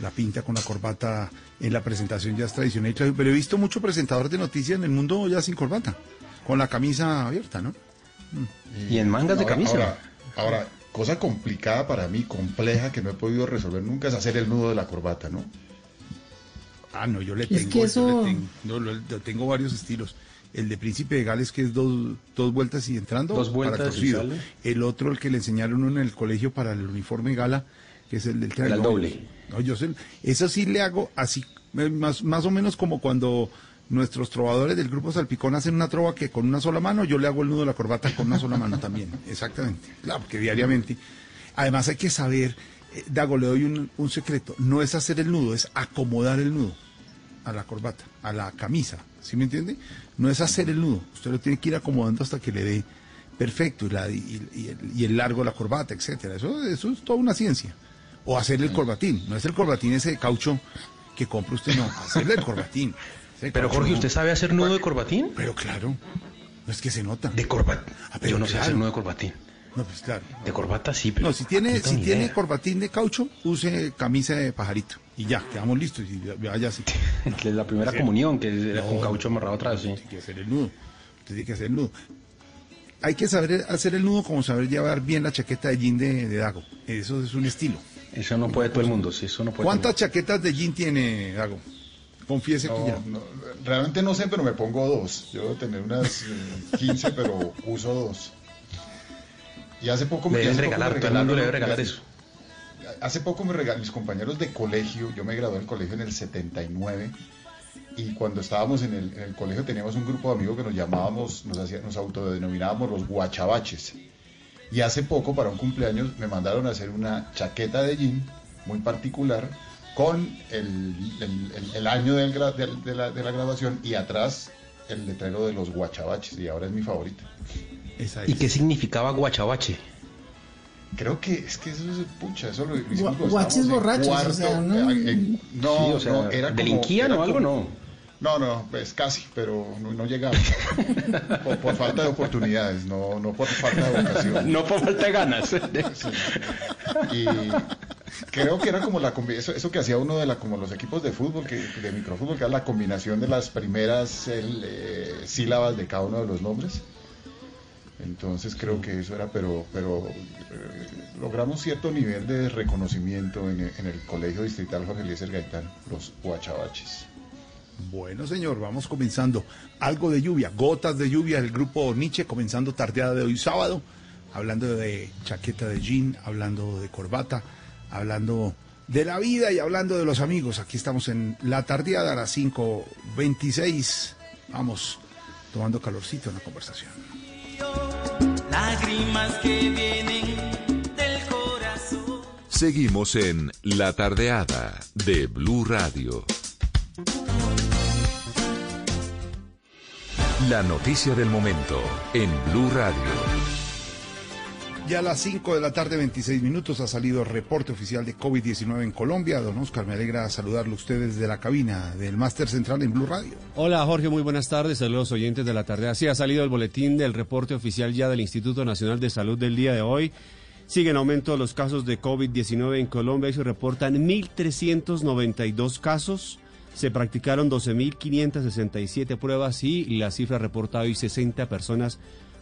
La pinta con la corbata en la presentación ya es tradicional, pero he visto mucho presentador de noticias en el mundo ya sin corbata, con la camisa abierta, ¿no? Y en mangas de camisa. Ahora, ahora, cosa complicada para mí, compleja, que no he podido resolver nunca, es hacer el nudo de la corbata, ¿no? Ah, no, yo le Es tengo, yo eso- le tengo, no, lo- lo tengo varios estilos. El de Príncipe de Gales, que es dos, dos vueltas y entrando, Dos vueltas para torcido. El otro, el que le enseñaron uno en el colegio para el uniforme gala, que es el del El al no, doble. No, yo sé, eso sí le hago así, eh, más, más o menos como cuando nuestros trovadores del grupo Salpicón hacen una trova que con una sola mano, yo le hago el nudo de la corbata con una sola mano también. Exactamente. Claro, porque diariamente. Además hay que saber, eh, Dago, le doy un, un secreto, no es hacer el nudo, es acomodar el nudo a la corbata, a la camisa, ¿sí me entiende? No es hacer el nudo, usted lo tiene que ir acomodando hasta que le dé perfecto y, la- y- y el, y el largo de la corbata, etcétera. Eso, eso es toda una ciencia. O hacerle el corbatín, no es el corbatín ese de caucho que compra usted, no, hacerle el corbatín. Ese Pero Jorge, no. ¿usted sabe hacer nudo de corbatín? Pero claro, no es que se nota. De corbata. pero Yo no sé hacer nudo de corbatín. No, pues claro. De corbata sí, pero No, si tiene, no si tiene idea. corbatín de caucho, use camisa de pajarito. Y ya, quedamos listos. Y vaya así. Que es la primera Sí. comunión, que era con No. caucho amarrado atrás, sí. Tiene que hacer el nudo. Usted tiene que hacer el nudo. Hay que saber hacer el nudo como saber llevar bien la chaqueta de jean de, de Dago. Eso es un estilo. Eso no puede todo el mundo, sí, eso no puede. ¿Cuántas chaquetas de jean tiene, Dago? Confiese que No, ya. no, realmente no sé, pero me pongo dos. Yo debo tener unas eh, 15, pero uso dos. Y hace poco Le deben hace poco regalar, todo el mundo le debe regalar hace- eso. Hace poco me regalaron mis compañeros de colegio. Yo me gradué del colegio en el 79. Y cuando estábamos en el, en el colegio teníamos un grupo de amigos que nos llamábamos, nos, hacía- nos autodenominábamos los guachabaches. Y hace poco, para un cumpleaños, me mandaron a hacer una chaqueta de jean muy particular con el, el- el- el año del de, la, de la graduación y atrás el letrero de los guachabaches. Y ahora es mi favorita. ¿Y qué significaba guachabache? Creo que es que eso es pucha, eso lo hicimos guaches borrachos, o sea, ¿no? eh, eh, no, Sí, o sea, no, era como- ¿delinquían era o algo? como- No. No, no, pues casi, pero no, no llegaba. por, por falta de oportunidades, no, no por falta de vocación. No por falta de ganas. Y creo que era como la eso, eso que hacía uno de la como los equipos de fútbol, que, de microfútbol, que era la combinación de las primeras el, eh, sílabas de cada uno de los nombres. Entonces creo que eso era, pero, pero eh, logramos cierto nivel de reconocimiento en, el- en el Colegio Distrital Jorge Eliezer Gaitán, los Huachabaches. Bueno, señor, vamos comenzando. Algo de lluvia, gotas de lluvia, el grupo Nietzsche comenzando tardeada de hoy sábado, hablando de chaqueta de jean, hablando de corbata, hablando de la vida y hablando de los amigos. Aquí estamos en la tardeada a las 5.26. Vamos tomando calorcito en la conversación. Lágrimas que vienen del corazón. Seguimos en La Tardeada de Blue Radio. La noticia del momento en Blue Radio. Ya a las 5 de la tarde, 26 minutos, ha salido el reporte oficial de COVID-19 en Colombia. Don Oscar, me alegra saludarlo ustedes desde la cabina del Máster Central en Blue Radio. Hola Jorge, muy buenas tardes. Saludos oyentes de la tarde. Así ha salido el boletín del reporte oficial ya del Instituto Nacional de Salud del día de hoy. Siguen aumento los casos de COVID-19 en Colombia y se reportan 1.392 casos. Se practicaron 12.567 pruebas y la cifra reporta hoy 60 personas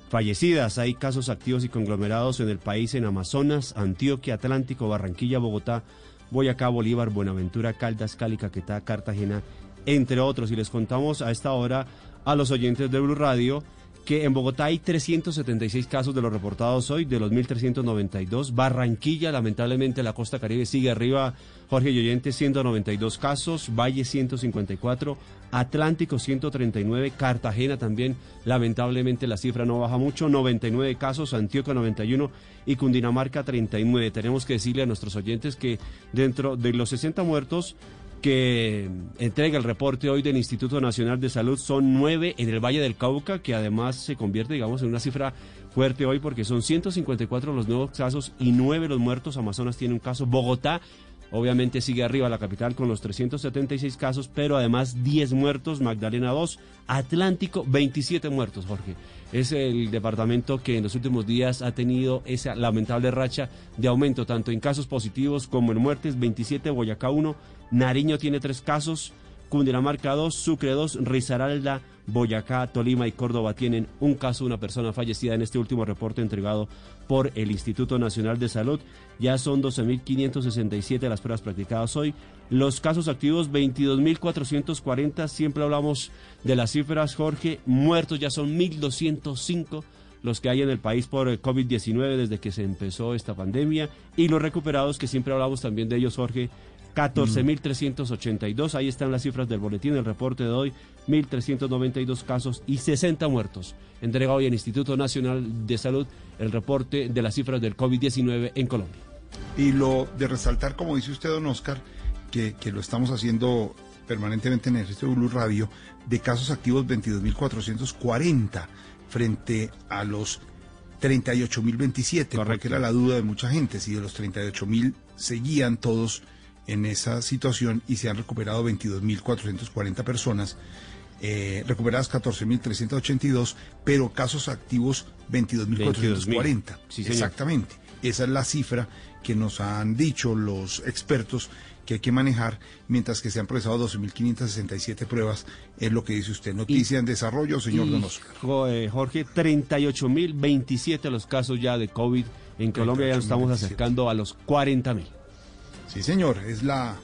fallecidas. Hay casos activos y conglomerados en el país en Amazonas, Antioquia, Atlántico, Barranquilla, Bogotá, Boyacá, Bolívar, Buenaventura, Caldas, Cali, Caquetá, Cartagena, entre otros. Y les contamos a esta hora a los oyentes de Blue Radio que en Bogotá hay 376 casos de los reportados hoy, de los 1.392. Barranquilla, lamentablemente, la costa caribe sigue arriba. Jorge Yoyente, 192 casos. Valle, 154. Atlántico, 139. Cartagena también, lamentablemente, la cifra no baja mucho. 99 casos. Antioquia, 91. Y Cundinamarca, 39. Tenemos que decirle a nuestros oyentes que dentro de los 60 muertos, que entrega el reporte hoy del Instituto Nacional de Salud son nueve en el Valle del Cauca, que además se convierte, digamos, en una cifra fuerte hoy porque son 154 los nuevos casos y nueve los muertos. Amazonas tiene un caso. Bogotá, obviamente, sigue arriba la capital con los 376 casos, pero además 10 muertos. Magdalena 2, Atlántico 27 muertos, Jorge. Es el departamento que en los últimos días ha tenido esa lamentable racha de aumento, tanto en casos positivos como en muertes. 27, Boyacá 1, Nariño tiene tres casos, Cundinamarca 2, Sucre 2, Risaralda, Boyacá, Tolima y Córdoba tienen un caso, una persona fallecida en este último reporte entregado por el Instituto Nacional de Salud. Ya son 12.567 las pruebas practicadas hoy. Los casos activos 22.440. Siempre hablamos de las cifras, Jorge. Muertos ya son 1.205 los que hay en el país por el COVID-19 desde que se empezó esta pandemia. Y los recuperados, que siempre hablamos también de ellos, Jorge. 14.382, ahí están las cifras del boletín, el reporte de hoy, 1.392 casos y 60 muertos. Entrega hoy el Instituto Nacional de Salud el reporte de las cifras del COVID-19 en Colombia. Y lo de resaltar, como dice usted, don Oscar, que, que lo estamos haciendo permanentemente en el registro de Blue Radio, de casos activos 22.440 frente a los 38.027, porque era la duda de mucha gente, si de los 38.000 seguían todos en esa situación y se han recuperado 22.440 personas, eh, recuperadas 14.382, pero casos activos 22.440. Sí, señor. Exactamente. Esa es la cifra que nos han dicho los expertos que hay que manejar, mientras que se han procesado 12.567 pruebas, es lo que dice usted. Noticia en desarrollo, señor Y, Don Oscar. eh, Jorge, 38.027 los casos ya de COVID en Colombia, ya nos estamos 38.027. acercando a los 40.000. Sí, señor, es la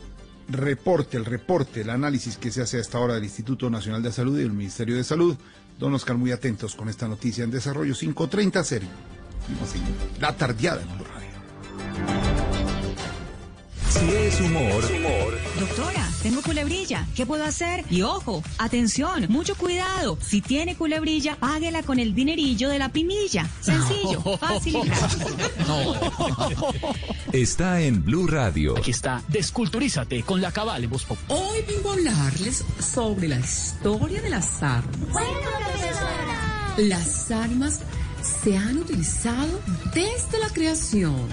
reporte, el reporte, el análisis que se hace a esta hora del Instituto Nacional de Salud y del Ministerio de Salud. Don Oscar, muy atentos con esta noticia en desarrollo 530 serio. La tardeada en Blue Radio. Si es humor, Doctora, tengo culebrilla. ¿Qué puedo hacer? Y ojo, atención, mucho cuidado. Si tiene culebrilla, páguela con el dinerillo de la pinilla. Sencillo, fácil y rápido. está en Blue Radio. Aquí está, desculturízate con la cabal en Voz Populi. Hoy vengo a hablarles sobre la historia de las armas. Las armas se han utilizado desde la creación.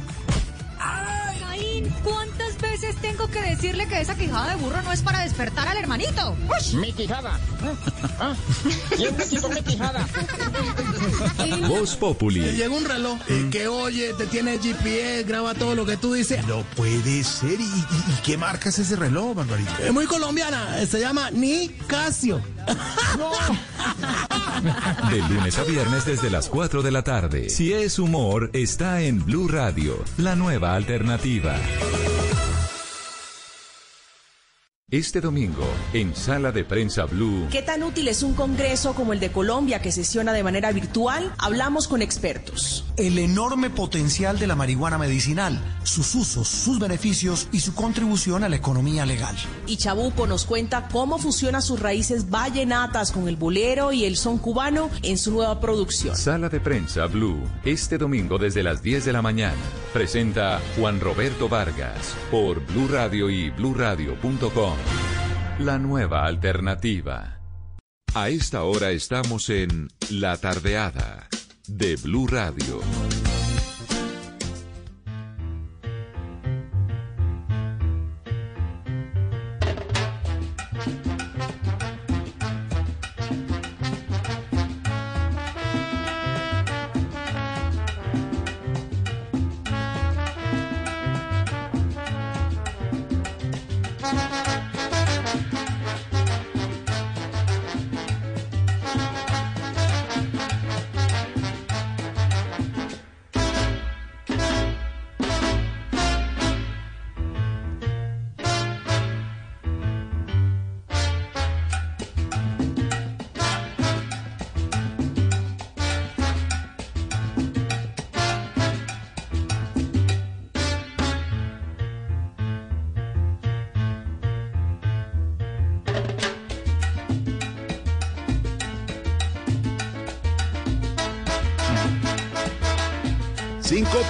Caín, ¿cuántas veces tengo que decirle que esa quijada de burro no es para despertar al hermanito? Mi quijada. ¿Ah? ¿Quién me quitó mi quijada? Voz Populi. Te llega un reloj eh, que oye, te tiene GPS, graba todo lo que tú dices. No puede ser. ¿Y, y- y qué marca es ese reloj, Barbarito? Es muy colombiana, eh, se llama Ni Casio. De lunes a viernes desde las 4 de la tarde. Si es humor, está en Blue Radio, la nueva alternativa. Este domingo, en Sala de Prensa Blue, ¿Qué tan útil es un congreso como el de Colombia que sesiona de manera virtual? Hablamos con expertos. El enorme potencial de la marihuana medicinal, sus usos, sus beneficios y su contribución a la economía legal. Y Chabuco nos cuenta cómo fusiona sus raíces vallenatas con el bolero y el son cubano en su nueva producción. Sala de Prensa Blue, este domingo desde las 10 de la mañana. Presenta Juan Roberto Vargas por Blue Radio y bluradio.com. La nueva alternativa. A esta hora estamos en La Tardeada de Blue Radio.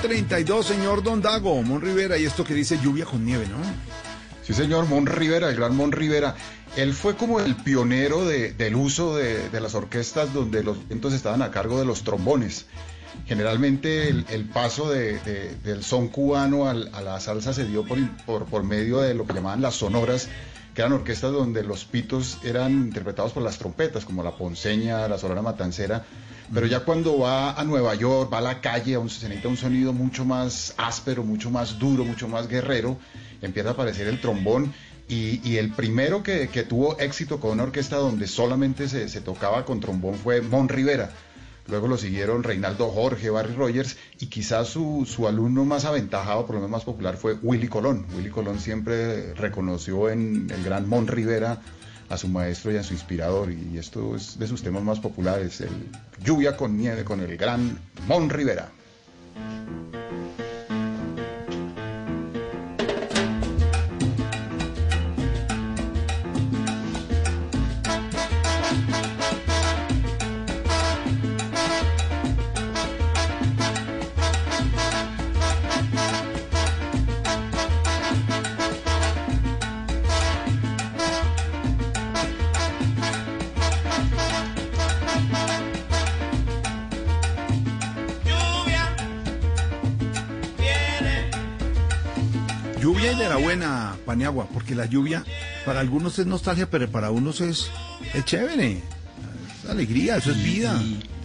...532, señor Don Dago, Mon Rivera, y esto que dice lluvia con nieve, ¿no? Sí, señor, Mon Rivera, el gran Mon Rivera. Él fue como el pionero de- del uso de, las orquestas donde los vientos estaban a cargo de los trombones. Generalmente el, paso de- de- del son cubano a la salsa se dio por, por, medio de lo que llamaban las sonoras, que eran orquestas donde los pitos eran interpretados por las trompetas, como la ponceña, la sonora matancera. Pero ya cuando va a Nueva York, va a la calle, se necesita un sonido mucho más áspero, mucho más duro, mucho más guerrero, empieza a aparecer el trombón. Y, el primero que, tuvo éxito con una orquesta donde solamente se, se tocaba con trombón fue Mon Rivera. Luego lo siguieron Reinaldo Jorge, Barry Rogers y quizás su, su alumno más aventajado, por lo menos más popular, fue Willy Colón. Willy Colón siempre reconoció en el gran Mon Rivera a su maestro y a su inspirador y esto es de sus temas más populares, el Lluvia con nieve con el gran Mon Rivera. Buena, Paniagua, porque la lluvia para algunos es nostalgia, pero para unos es, es chévere. Es alegría, eso es vida.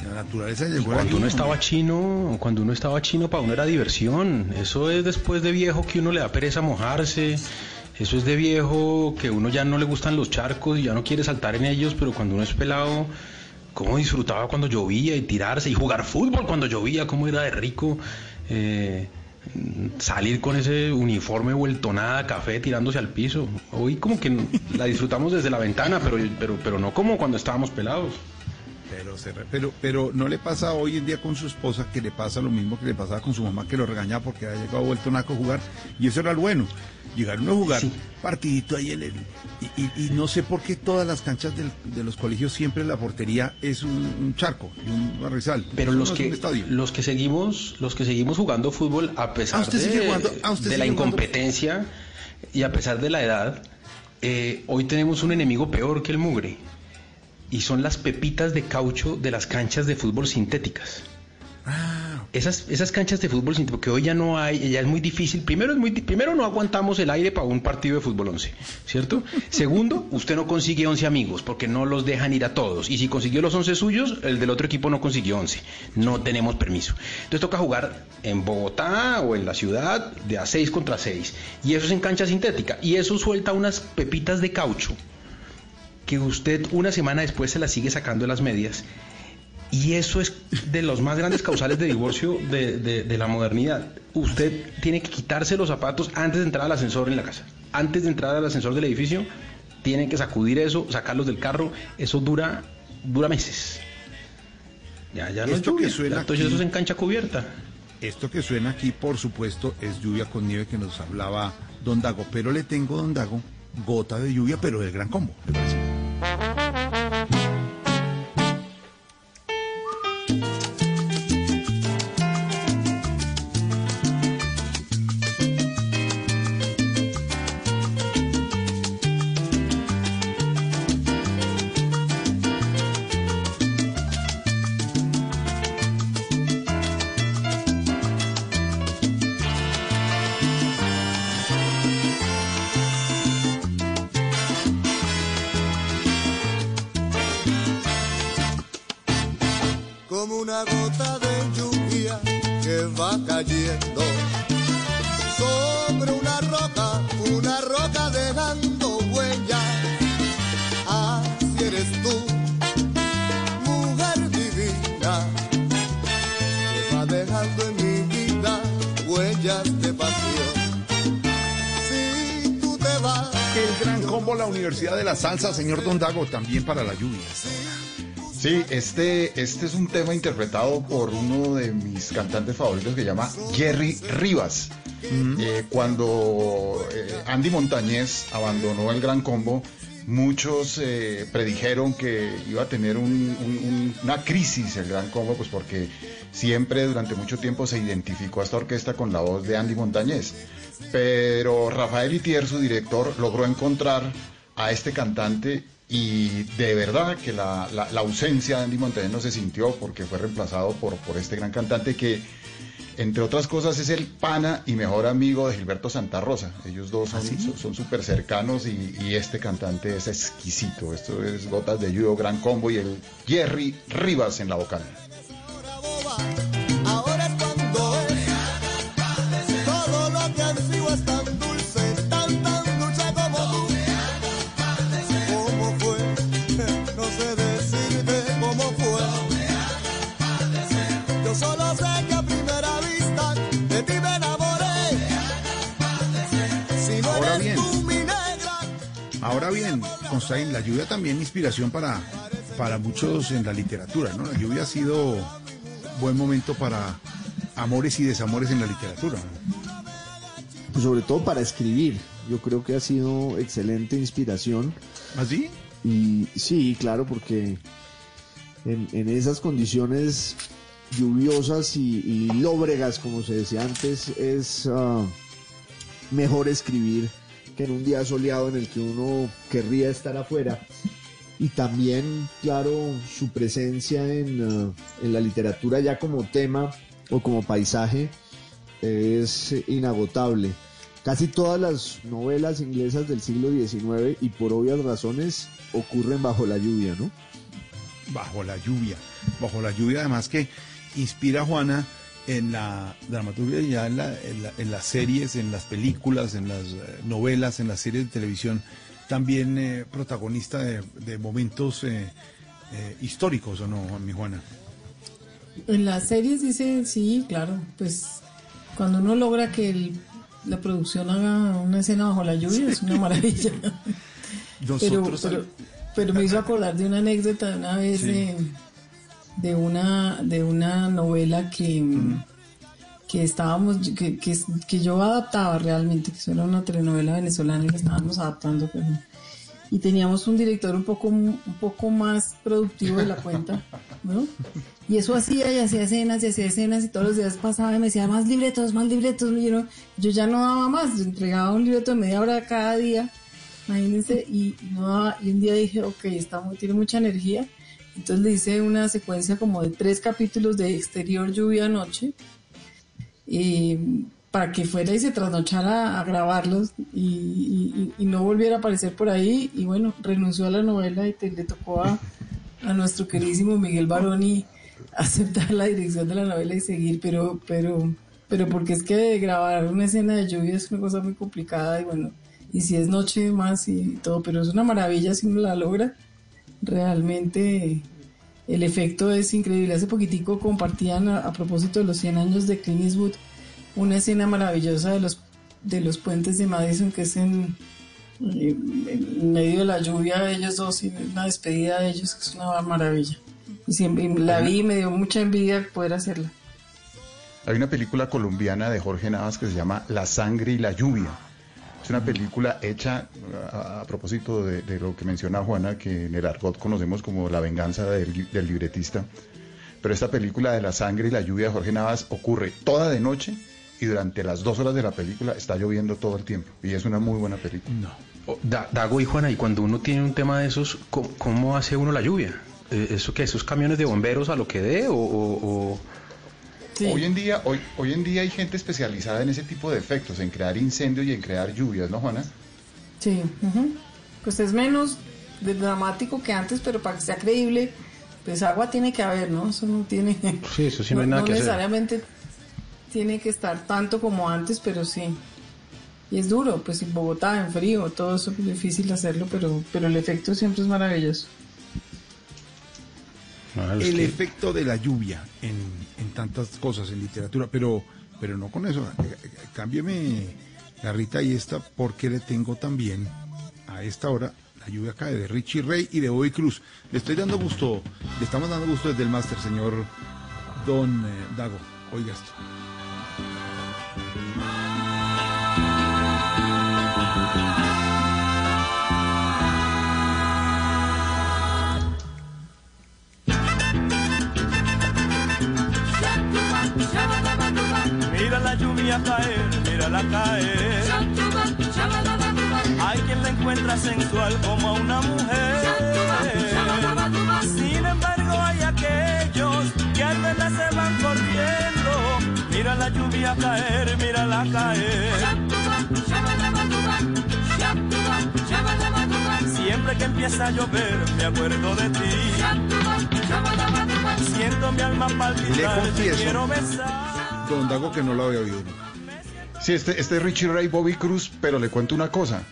La naturaleza llegó Cuando uno estaba chino, cuando uno estaba chino, para uno era diversión. Eso es después de viejo que uno le da pereza mojarse. Eso es de viejo que uno ya no le gustan los charcos y ya no quiere saltar en ellos, pero cuando uno es pelado, cómo disfrutaba cuando llovía y tirarse y jugar fútbol cuando llovía, cómo era de rico. Eh, salir con ese uniforme vuelto nada, café tirándose al piso. Hoy como que la disfrutamos desde la ventana, pero, pero, pero no como cuando estábamos pelados. Pero, se re- pero, pero no le pasa hoy en día con su esposa que le pasa lo mismo que le pasaba con su mamá que lo regañaba porque había llegado vuelto naco a jugar. Y eso era lo bueno. Llegaron a jugar partidito ahí en el y, y- y no sé por qué todas las canchas del- de los colegios siempre la portería es un, un charco y un barrizal. Pero Eso los no que los que seguimos los que seguimos jugando fútbol a pesar Ah, usted de, sigue jugando- ah, usted de la jugando- incompetencia y a pesar de la edad, eh, hoy tenemos un enemigo peor que el mugre y son las pepitas de caucho de las canchas de fútbol sintéticas. Esas, esas canchas de fútbol sintético que hoy ya no hay, ya es muy difícil. Primero, es muy, primero no aguantamos el aire para un partido de fútbol 11, ¿cierto? Segundo, usted no consigue 11 amigos porque no los dejan ir a todos. Y si consiguió los 11 suyos, el del otro equipo no consiguió 11. No tenemos permiso. Entonces toca jugar en Bogotá o en la ciudad de a 6 contra 6. Y eso es en cancha sintética. Y eso suelta unas pepitas de caucho que usted una semana después se las sigue sacando de las medias. Y eso es de los más grandes causales de divorcio de, de- de la modernidad. Usted tiene que quitarse los zapatos antes de entrar al ascensor en la casa. Antes de entrar al ascensor del edificio, tiene que sacudir eso, sacarlos del carro. Eso dura, dura meses. Ya, ya no es Esto que lluvia. suena Entonces aquí- eso es en cancha cubierta. Esto que suena aquí, por supuesto, es lluvia con nieve que nos hablaba Don Dago. Pero le tengo, Don Dago, gota de lluvia, pero del gran combo. ¿le parece? Como Salsa, señor Don Dago, también para la lluvia. Sí, este, este es un tema interpretado por uno de mis cantantes favoritos que se llama Jerry Rivas. Eh, cuando eh, Andy Montañez abandonó el Gran Combo, muchos eh, predijeron que iba a tener un- un- un- una crisis el Gran Combo, pues porque siempre durante mucho tiempo se identificó a esta orquesta con la voz de Andy Montañez. Pero Rafael Itier, su director, logró encontrar a este cantante y de verdad que la, la- la ausencia de Andy Montañez no se sintió porque fue reemplazado por, por este gran cantante que, entre otras cosas, es el pana y mejor amigo de Gilberto Santa Rosa. Ellos dos son son- son súper cercanos y, y este cantante es exquisito. Esto es Gotas de Lluvia, Gran Combo y el Jerry Rivas en la vocal. Bien, Constaín, la lluvia también inspiración para, para muchos en la literatura, ¿no? La lluvia ha sido buen momento para amores y desamores en la literatura. Pues sobre todo para escribir. Yo creo que ha sido excelente inspiración. ¿Así? Y sí, claro, porque en, en esas condiciones lluviosas y, y lóbregas, como se decía antes, es ah, mejor escribir que en un día soleado en el que uno querría estar afuera. Y también, claro, su presencia en, ah, en la literatura ya como tema o como paisaje es inagotable. Casi todas las novelas inglesas del siglo XIX y por obvias razones ocurren bajo la lluvia, ¿no? Bajo la lluvia. Bajo la lluvia, además que inspira a Juana en la dramaturgia y ya en, la- en la- en las series, en las películas, en las eh, novelas, en las series de televisión, también eh, protagonista de, de momentos eh, eh, históricos, ¿o no, mi Juana? En las series dice, sí, claro, pues cuando uno logra que el- la producción haga una escena bajo la lluvia es una maravilla. pero, Nosotros pero, pero me hizo acordar de una anécdota de una vez Sí. de, de una de una novela que, que estábamos que, que, que yo adaptaba realmente, que era una telenovela venezolana y estábamos adaptando, pero y teníamos un director un poco un poco más productivo de la cuenta, ¿no? Y eso hacía y hacía escenas y hacía escenas y todos los días pasaba y me decía más libretos, más libretos, yo, yo ya no daba más, yo entregaba un libreto de media hora cada día, imagínense, y, no daba- y un día dije, ok, está tiene mucha energía, entonces le hice una secuencia como de tres capítulos de exterior lluvia noche, y para que fuera y se trasnochara a grabarlos y, no volviera a aparecer por ahí. Y bueno, renunció a la novela y le tocó a, a nuestro queridísimo Miguel Baroni aceptar la dirección de la novela y seguir, pero, pero, pero porque es que grabar una escena de lluvia es una cosa muy complicada y bueno, y si es noche más y todo, pero es una maravilla si uno la logra, realmente el efecto es increíble. Hace poquitico compartían a, propósito de los 100 años de Clint Eastwood una escena maravillosa de los de los puentes de Madison que es en, medio de la lluvia de ellos dos y una despedida de ellos que es una maravilla. Y siempre la vi y me dio mucha envidia poder hacerla. Hay una película colombiana de Jorge Navas que se llama La sangre y la lluvia. Es una película hecha a, propósito de, lo que menciona Juana, que en el argot conocemos como La venganza del, libretista. Pero esta película de La sangre y la lluvia de Jorge Navas ocurre toda de noche y durante las dos horas de la película está lloviendo todo el tiempo. Y es una muy buena película. Da- Dago y Juana, y cuando uno tiene un tema de esos, ¿cómo, hace uno la lluvia? Eh, ¿Eso qué? ¿Esos camiones de bomberos a lo que dé? ¿O, o- o- Hoy en día, hoy, hoy en día hay gente especializada en ese tipo de efectos, en crear incendios y en crear lluvias, ¿no, Juana? Sí, ujú. pues es menos de dramático que antes, pero para que sea creíble, pues agua tiene que haber, ¿no? Eso no tiene... Sí, eso sí no hay nada que hacer. necesariamente tiene que estar tanto como antes, pero sí. Y es duro, pues en Bogotá, en frío, todo eso es difícil hacerlo, pero, pero el efecto siempre es maravilloso. El efecto de la lluvia en, en tantas cosas, en literatura, pero, pero no con eso. Eh, eh, Cámbieme la Rita y esta, porque le tengo también a esta hora la lluvia cae de Richie Ray y de Bobby Cruz. Le estoy dando gusto, le estamos dando gusto desde el máster, señor Don eh, Dago. Oiga esto. Mira la lluvia caer, mírala caer. Hay quien la encuentra sensual como a una mujer. Sin embargo, hay aquellos que al verla se van corriendo. Mira la lluvia caer, mírala caer. Siempre que empieza a llover, me acuerdo de ti. Siento mi alma palpitar, te quiero besar. Don Dago, que no lo había oído nunca. Sí, este, este es Richie Ray Bobby Cruz, pero le cuento una cosa.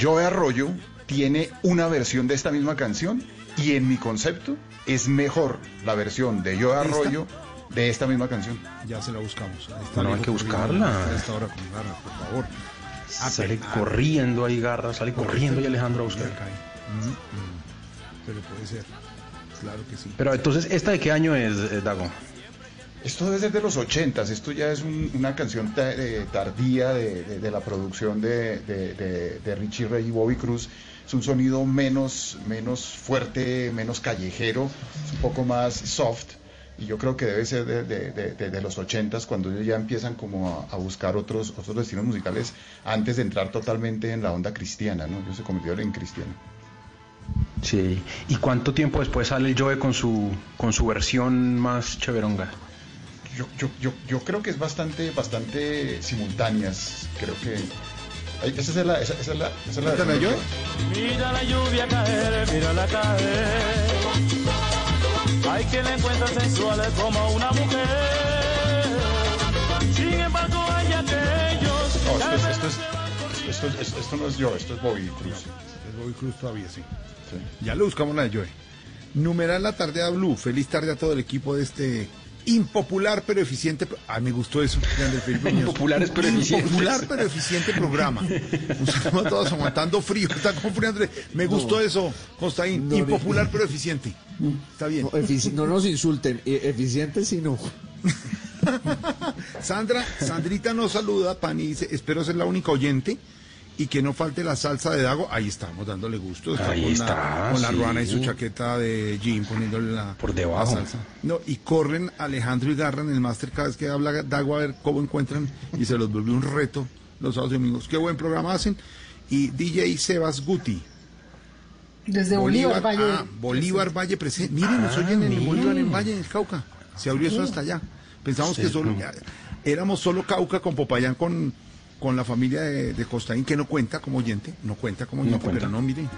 Joe Arroyo tiene una versión de esta misma canción y en mi concepto es mejor la versión de Joe Arroyo de esta misma canción. Ya se la buscamos. Ahí está el hay que buscarla. A esta hora con garra, por favor. Sale corriendo ahí Garra, sale corriendo y Alejandro a buscar. Mm, mm. Pero puede ser. Claro que sí. Pero entonces, ¿esta de qué año es, eh, Dago? Esto debe ser de los ochentas, esto ya es un- una canción eh, tardía de, la producción de, Richie Ray y Bobby Cruz. Es un sonido menos, menos fuerte, menos callejero, es un poco más soft. Y yo creo que debe ser de, los ochentas, cuando ellos ya empiezan como a, buscar otros, otros destinos musicales antes de entrar totalmente en la onda cristiana, ¿no? Ellos se convirtieron en cristianos. Sí. ¿Y cuánto tiempo después sale Joe con su, con su versión más cheveronga? Yo, yo, yo, yo creo que es bastante, bastante simultáneas. Creo que. Ay, Esa es la. Esa, esa es la. Esa es la ¿Esta la yo? que- Mira la lluvia caer, caer. Hay quien la encuentra sensual como una mujer. Sin embargo, hay aquellos. No, que esto, es, esto, es, esto, es- esto- esto no es yo, esto es Bobby Cruz. Es Bobby Cruz todavía, sí. Ya le buscamos la de Joe. Numeral la tarde a Blue. Feliz tarde a todo el equipo de este Impopular pero eficiente. Ah, me gustó eso. Impopulares pero eficientes. Impopular pero eficiente programa. A todos aguantando frío. Está con frío, Andrés. Me gustó eso, Costaín. No, Impopular pero eficiente. Está bien. No, efici- no nos insulten, e- eficiente sí no. Sandra, Sandrita nos saluda, Pani dice, espero ser la única oyente y que no falte la salsa de Dago. Ahí estamos dándole gusto. Está Ahí con está, La, con la sí. ruana y su chaqueta de jean poniéndole la, Por debajo. la salsa. No, y corren Alejandro y Garra en el máster cada vez que habla Dago a ver cómo encuentran y se los volvió un reto los sábados y domingos. Qué buen programa hacen. Y DJ Sebas Guti. Desde Bolívar, Valle. ah, Bolívar Valle presente. Miren, nos oyen en el. Bolívar en Valle, en el Cauca. Se abrió eso hasta allá. Pensamos que solo no. ya- éramos solo Cauca con Popayán con, con la familia de, de Costaín, que no cuenta como oyente, no cuenta como No oyente, cuenta. pero no, miren,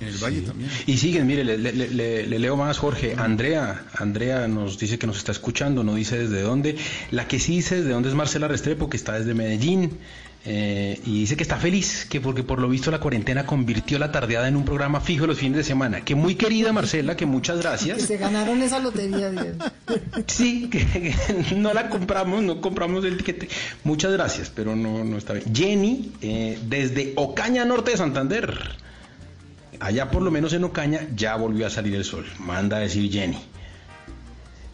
en el Valle también. Y siguen, mire, le, le- le- le leo más, Jorge. Andrea, Andrea nos dice que nos está escuchando, no dice desde dónde. La que sí dice desde dónde es Marcela Restrepo, que está desde Medellín. Eh, y dice que está feliz, que porque por lo visto la cuarentena convirtió la tardeada en un programa fijo los fines de semana. Que muy querida Marcela, que muchas Que gracias. se ganaron esa lotería, Dios. Sí, que, que no la compramos, no compramos el tiquete. Muchas gracias, pero no, no está bien. Jenny, eh, desde Ocaña, norte de Santander. Allá por lo menos en Ocaña ya volvió a salir el sol. Manda a decir Jenny.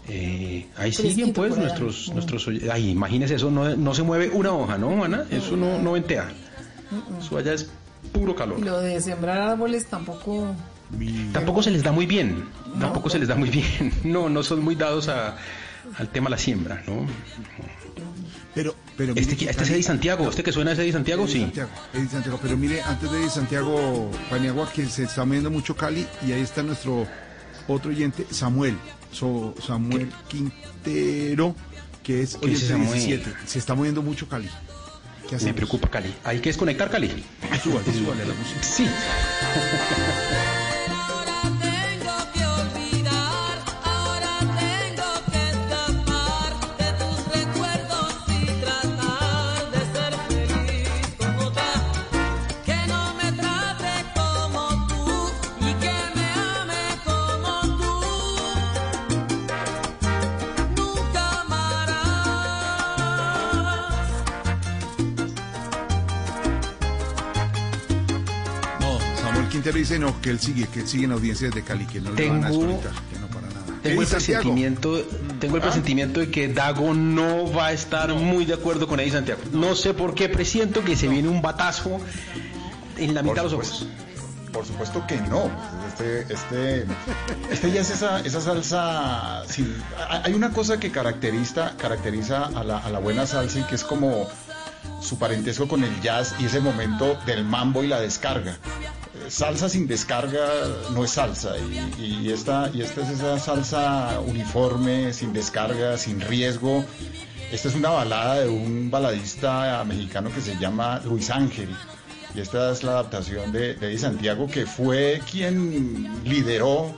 Eh, ahí siguen pues nuestros, nuestros oy- Ay, imagínese eso, no, no se mueve una hoja, ¿no, Ana? Eso no, no ventea. Eso allá es puro calor. Y lo de sembrar árboles tampoco. Tampoco se les da muy bien, tampoco se les da muy bien. No, no son muy dados a- al tema de la siembra, ¿no? Pero, pero Este, mire, este es Eddie Santiago, ¿este que suena es Eddie Santiago? Eddie Sí. Santiago, Eddie Santiago. Pero mire, antes de Eddie Santiago, Paniagua, que se está moviendo mucho Cali, y ahí está nuestro otro oyente, Samuel. So- Samuel Quintero, que es ¿Qué oyente dice Samuel? 17. Se está moviendo mucho Cali. ¿Qué Me preocupa Cali. Hay que desconectar Cali. Súbale, súbale a la música. Sí. Samuel Quintero dice no, que él sigue, que él sigue en audiencias de Cali, que no le van a Tengo- desconectar, que no para nada. Tengo el presentimiento, tengo el presentimiento de que Dago no va a estar muy de acuerdo con Eddie Santiago. No sé por qué presiento que se viene un batazo en la mitad de los ojos. Por supuesto que no. Este, este, este ya es esa, esa salsa. hay hay una cosa que caracteriza, caracteriza a, la, a la buena salsa y que es como su parentesco con el jazz y ese momento del mambo y la descarga. Eh, Salsa sin descarga no es salsa y, esta, y esta es esa salsa uniforme, sin descarga, sin riesgo. Esta es una balada de un baladista mexicano que se llama Luis Ángel. Y esta es la adaptación de Eddie Santiago, que fue quien lideró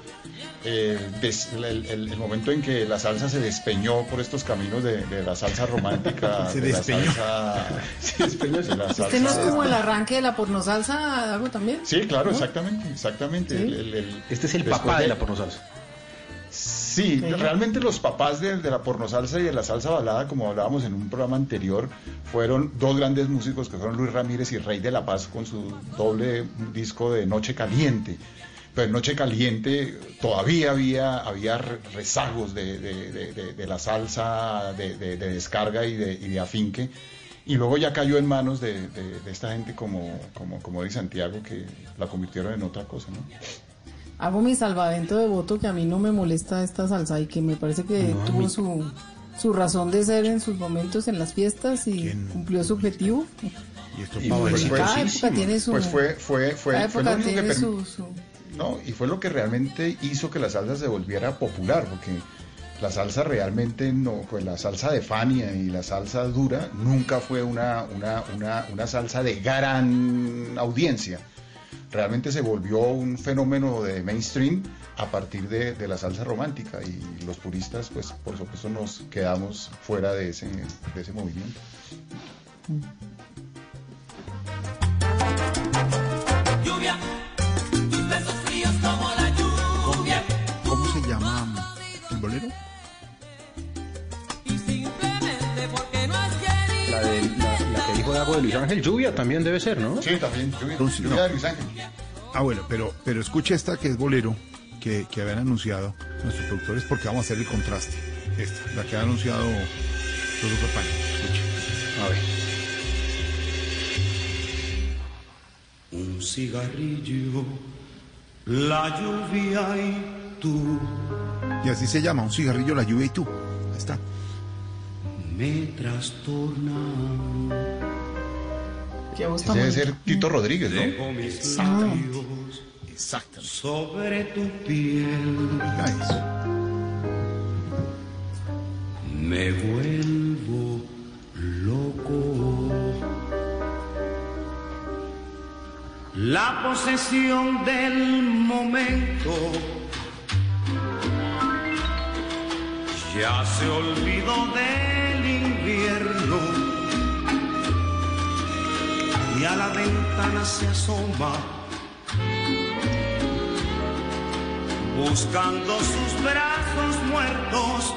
eh, des- el, el- el momento en que la salsa se despeñó por estos caminos de, de la salsa romántica. Se de la despeñó. salsa- se despeñó, de la Este no es como el arranque de la pornosalsa, algo también. Sí, claro, ¿No? exactamente, exactamente. Sí. El- el- el- Este es el papá de la pornosalsa. Sí, Sí. realmente los papás de, de la pornosalsa y de la salsa balada, como hablábamos en un programa anterior, fueron dos grandes músicos que fueron Luis Ramírez y Rey de la Paz con su doble disco de Noche Caliente. Pero en Noche Caliente todavía había, había re- rezagos de, de- de- de- de la salsa, de, de- de descarga y de, y de afinque. Y luego ya cayó en manos de, de- de esta gente como, como, como de Santiago que la convirtieron en otra cosa, ¿no? Hago mi salvamento de voto que a mí no me molesta esta salsa y que me parece que No, tuvo mí- su, su razón de ser en sus momentos en las fiestas y cumplió su objetivo. Y esto Y pues fue- Cada época tiene su... Pues fue, fue, fue, cada fue lo único que su, su- No, y fue lo que realmente hizo que la salsa se volviera popular, porque la salsa realmente no, pues la salsa de Fania y la salsa dura nunca fue una, una, una, una salsa de gran audiencia. Realmente se volvió un fenómeno de mainstream a partir de, de la salsa romántica y los puristas, pues por supuesto nos quedamos fuera de ese, de ese movimiento. Lluvia, de Luis Ángel. Lluvia también debe ser, ¿no? Sí, también. Lluvia, Entonces, lluvia no. de Luis Ángel. Ah, bueno, pero, pero escuche esta que es bolero, que, que habían anunciado nuestros productores, porque vamos a hacer el contraste. Esta, la que ha anunciado los Pan. Escuche. A ver. Un cigarrillo, la lluvia y tú Y así se llama, un cigarrillo, la lluvia y tú. Ahí está. me Ese tan debe bonita. ser Tito Rodríguez, ¿no? Labios Exacto. sobre tu piel. Me vuelvo loco. La posesión del momento ya se olvidó del invierno y a la ventana se asoma buscando sus brazos muertos.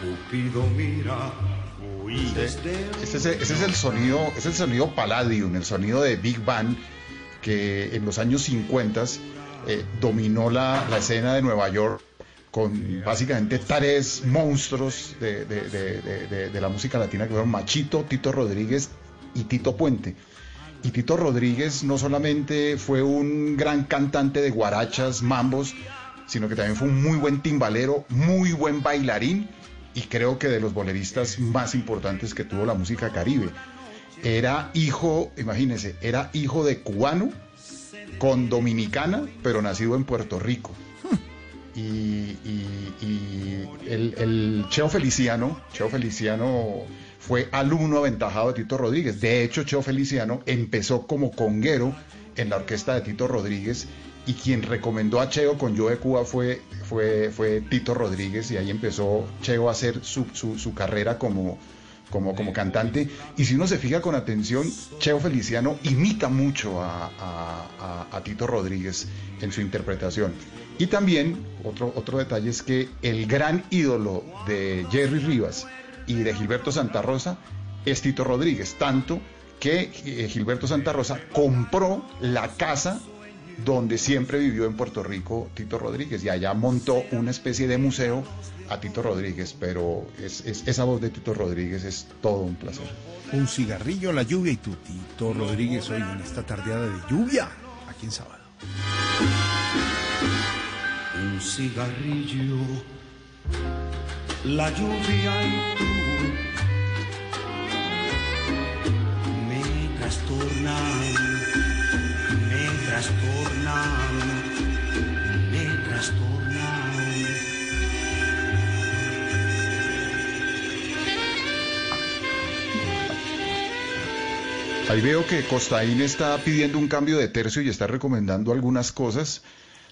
Cupido mira. desde Ese es, ese es el sonido, es el sonido Palladium, el sonido de Big Band que en los años 50 eh, dominó la, la escena de Nueva York con básicamente tres monstruos de, de- de- de- la música latina que fueron Machito, Tito Rodríguez y Tito Puente. Y Tito Rodríguez no solamente fue un gran cantante de guarachas, mambos, sino que también fue un muy buen timbalero, muy buen bailarín y creo que de los boleristas más importantes que tuvo la música caribe. Era hijo, imagínense, era hijo de cubano con dominicana, pero nacido en Puerto Rico. Y, el, Cheo Feliciano, Cheo Feliciano fue alumno aventajado de Tito Rodríguez. De hecho, Cheo Feliciano empezó como conguero en la orquesta de Tito Rodríguez y quien recomendó a Cheo con Yo de Cuba fue, fue, Tito Rodríguez y ahí empezó Cheo a hacer su, su- carrera como, como, como cantante. Y si uno se fija con atención, Cheo Feliciano imita mucho a- a- a Tito Rodríguez en su interpretación. Y también, otro, otro detalle es que el gran ídolo de Jerry Rivas y de Gilberto Santa Rosa es Tito Rodríguez, tanto que eh, Gilberto Santa Rosa compró la casa donde siempre vivió en Puerto Rico Tito Rodríguez y allá montó una especie de museo a Tito Rodríguez, pero es, es- esa voz de Tito Rodríguez es todo un placer. Un cigarrillo, la lluvia y tú, Tito Rodríguez, hoy en esta tardeada de lluvia, aquí en sábado. Cigarrillo, la lluvia y tú me trastornan, me trastornan, me trastornan. Ahí veo que Costaín está pidiendo un cambio de tercio y está recomendando algunas cosas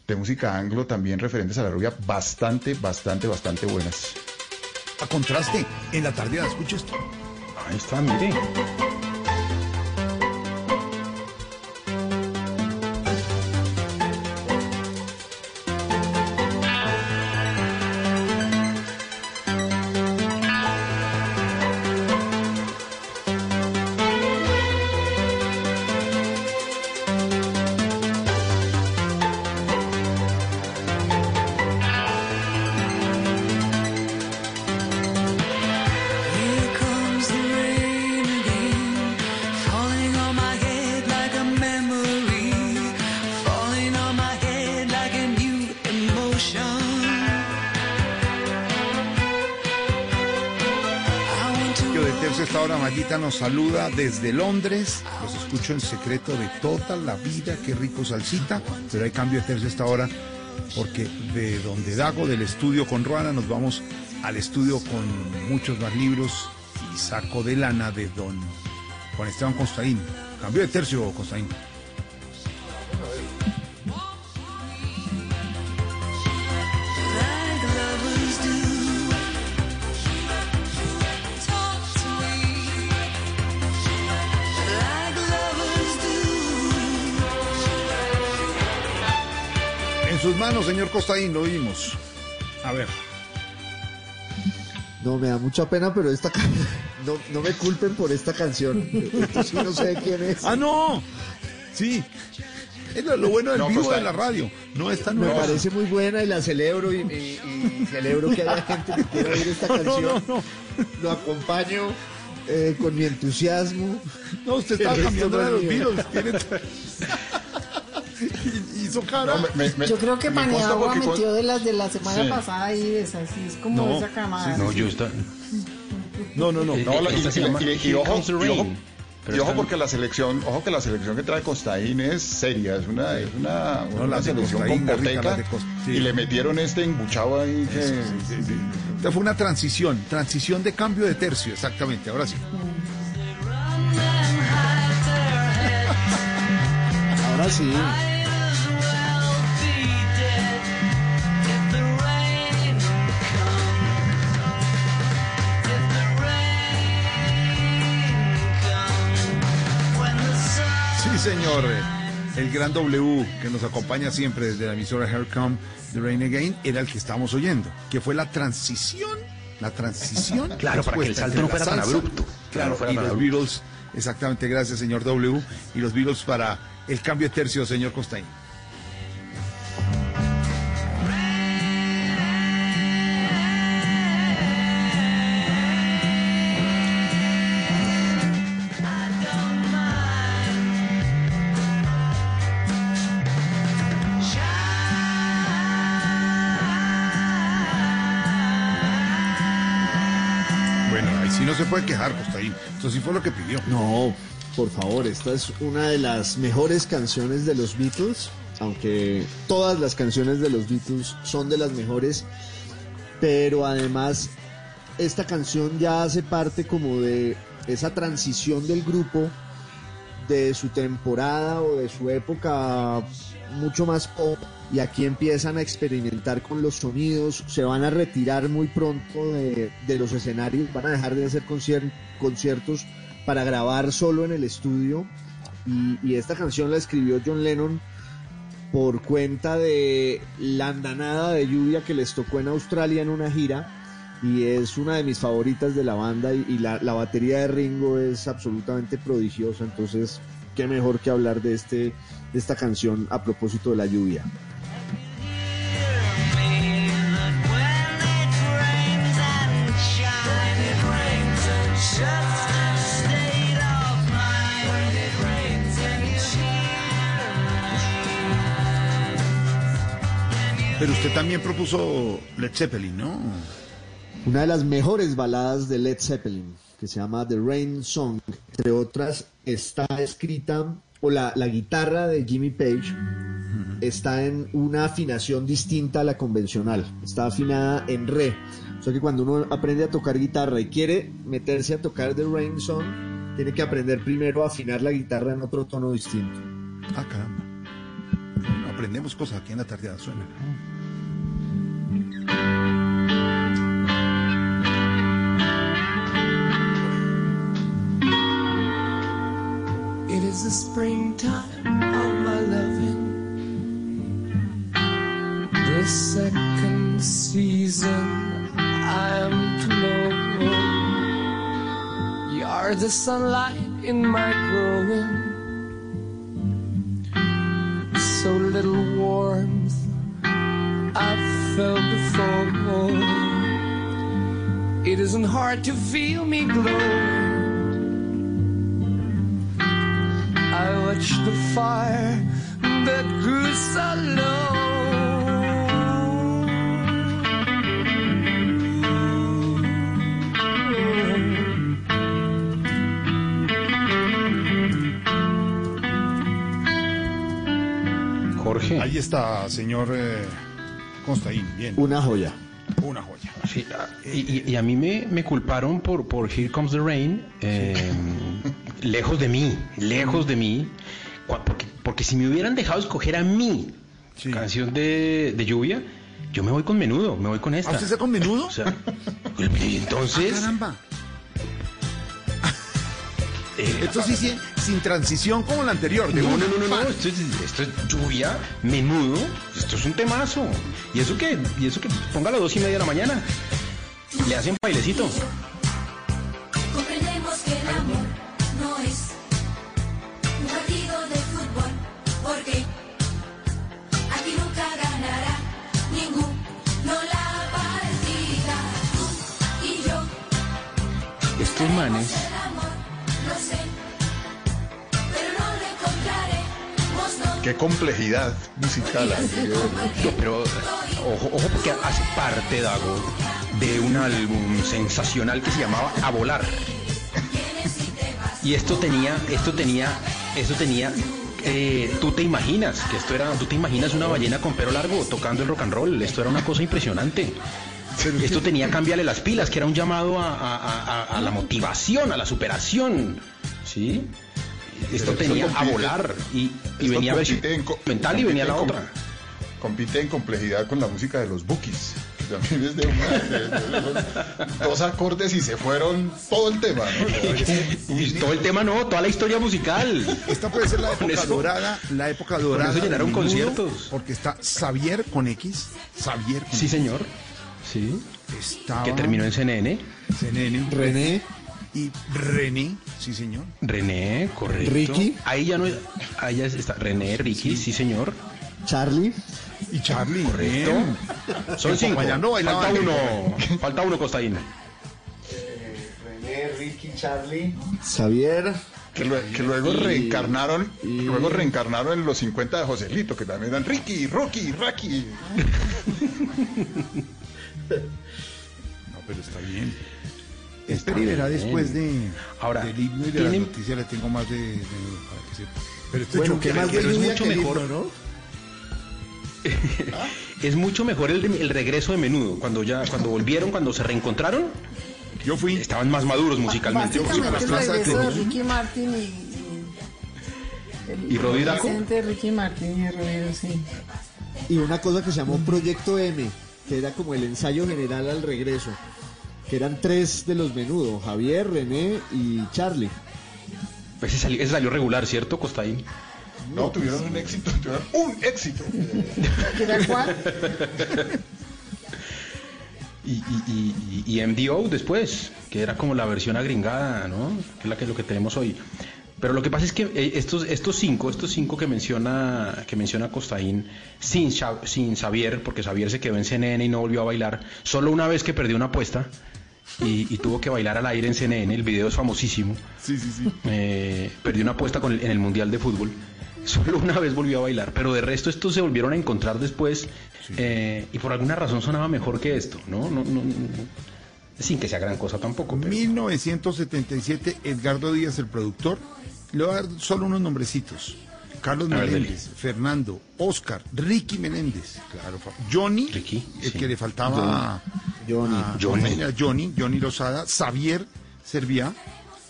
de música anglo también referentes a la rubia bastante, bastante, bastante buenas. A contraste, en la tardeada, escucha esto. Ahí está, mire. Nos saluda desde Londres. Los escucho en secreto de toda la vida. Qué rico salsita. Pero hay cambio de tercio esta hora porque de donde Dago, del estudio con Ruana, nos vamos al estudio con muchos más libros y saco de lana de don Juan Esteban Constaín. Cambio de tercio, Constaín. Manos, señor Costaín, lo oímos. A ver. No, me da mucha pena, pero esta no, no me culpen por esta canción. Esto sí no sé quién es. ¡Ah, no! Sí. Es lo, lo bueno del No, vivo de la radio. No es tan Me nueva. parece muy buena y la celebro y, y- y celebro que haya gente que quiera oír esta canción. no, no. Lo acompaño eh, con mi entusiasmo. No, usted estaba cambiando de los. Beatles. Tiene... Y- Hizo cara. No, me- me- Yo creo que me Paniagua metió de las de la semana Sí. pasada y de esas, sí, es como No, esa camada. No, yo está. No, no, no. No, la- y, ojo, y porque la selección, ojo que la selección que trae Costaín es seria, es una, es una, No, una selección Costaín, con poteca Costa- sí. y le metieron este embuchado ahí que Esta fue una transición, transición de cambio de tercio, exactamente. Ahora sí. Ahora sí. Señor. El gran W que nos acompaña siempre desde la emisora Here Come the Rain Again era el que estamos oyendo, que fue la transición, la transición. Claro, para que el salto no fuera tan abrupto. Claro, No fuera y los. Beatles, exactamente, gracias señor W, y los Beatles para el cambio de tercio, señor Costaín. Puede quejar, Costaín. Eso sí fue lo que pidió. No, por favor, esta es una de las mejores canciones de los Beatles, aunque todas las canciones de los Beatles son de las mejores, pero además esta canción ya hace parte como de esa transición del grupo de su temporada o de su época mucho más pop y aquí empiezan a experimentar con los sonidos, se van a retirar muy pronto de, de los escenarios, van a dejar de hacer concier- conciertos para grabar solo en el estudio. Y, esta canción la escribió John Lennon por cuenta de la andanada de lluvia que les tocó en Australia en una gira y es una de mis favoritas de la banda y, y la, la batería de Ringo es absolutamente prodigiosa, entonces qué mejor que hablar de, este, de esta canción a propósito de la lluvia. Pero usted también propuso Led Zeppelin, ¿no? Una de las mejores baladas de Led Zeppelin, que se llama The Rain Song, entre otras, está escrita, o la, la guitarra de Jimmy Page está en una afinación distinta a la convencional, está afinada en re. O sea que cuando uno aprende a tocar guitarra y quiere meterse a tocar The Rain Song, tiene que aprender primero a afinar la guitarra en otro tono distinto. Ah, caramba. Aprendemos cosas aquí en la tardeada, suena. Is the springtime of my loving. The second season I am to know. You are the sunlight in my growing. So little warmth I've felt before. It isn't hard to feel me glow. I watched the fire that grew so low. Jorge. Ahí está, señor eh, Constaín, bien. Una joya. Una joya. Sí, y, y- y a mí me, me culparon por, por Here Comes the Rain, eh, lejos de mí, lejos de mí, porque, porque si me hubieran dejado escoger a mí canción de, de lluvia, yo me voy con menudo, me voy con esta. ¿Ah, usted está con menudo? O sea, y entonces... Ah, caramba. eh, Esto sí, sí, sin transición como la anterior. de No, no, no, no, no, esto es, esto es lluvia, menudo, esto es un temazo. Y eso que, y eso que ponga a las dos y media de la mañana. Le hacen bailecito. No. Qué complejidad musical. pero ojo, ojo porque hace parte, Dago, de un álbum sensacional que se llamaba A Volar. Y esto tenía, esto tenía, esto tenía, eh, tú te imaginas, que esto era, tú te imaginas una ballena con pelo largo tocando el rock and roll, esto era una cosa impresionante. Esto tenía Cámbiale las pilas, que era un llamado a, a- a- a- a la motivación, a la superación. ¿Sí? Esto Pero tenía a volar y, y venía versión mental y venía la otra. Compite en complejidad con la música de los Bookies. que También es de, una- de- de- de dos acordes y se fueron todo el tema. ¿no? Y todo el tema no, toda la historia musical. Esta puede ser la época eso- dorada, la época dorada. eso llenaron conciertos. Porque está Xavier con X, Xavier con Sí, señor. Sí. Estaba Que terminó en CNN. CNN. René. Y René, sí señor. René, correcto. Ricky. Ahí ya no ahí ya está René, Ricky, sí, señor. Charlie. Y Charlie. Correcto. bien. Son cinco. No Falta uno. Falta uno, Costaín. René, Ricky, Charlie. Xavier. Que, lue- que luego Y- reencarnaron, y- luego reencarnaron en los 50 de Joselito, que también eran Ricky, Rocky, Raki. No, pero está bien. Espera y verá después de, Ahora, del himno y de las tienen- noticias le tengo más de, de- para que sepa. Pero esto Bueno, es ¿qué lluvia, más de pero es mucho que mejor. himno, no? Es mucho mejor el, de- el regreso de menudo. Cuando ya, cuando volvieron, cuando se reencontraron, Yo fui. estaban más maduros musicalmente. El regreso de toros. Ricky Martin y... el- ¿Y de Ricky Martin y Rodrigo, sí. Y una cosa que se llamó Proyecto M, que era como el ensayo general al regreso. Que eran tres de los menudos, Javier, René y Charlie. Ese salió, ese salió regular, ¿cierto, Costaín? No, tuvieron un éxito, tuvieron un éxito. ¿Qué era cuál? Y, y, y, y- y MDO después, que era como la versión agringada, ¿no? Que es la que lo que tenemos hoy. Pero lo que pasa es que eh, estos, estos cinco, estos cinco que menciona, que menciona Costaín, sin, sin Xavier, porque Xavier se quedó en CNN y no volvió a bailar, solo una vez que perdió una apuesta y, y tuvo que bailar al aire en CNN, el video es famosísimo. Sí, sí, sí. Eh, perdió una apuesta con el- en el Mundial de Fútbol. Solo una vez volvió a bailar, pero de resto estos se volvieron a encontrar después eh, y por alguna razón sonaba mejor que esto, ¿no? no, no, no, sin que sea gran cosa tampoco. pero- 1977, Edgardo Díaz, el productor. Le voy a dar solo unos nombrecitos. Carlos A ver, Meléndez, Fernando, Oscar, Ricky Meléndez, claro, Johnny, Ricky, el sí. que le faltaba Johnny. a- Johnny. a Johnny, Johnny Lozada, Xavier Serviá,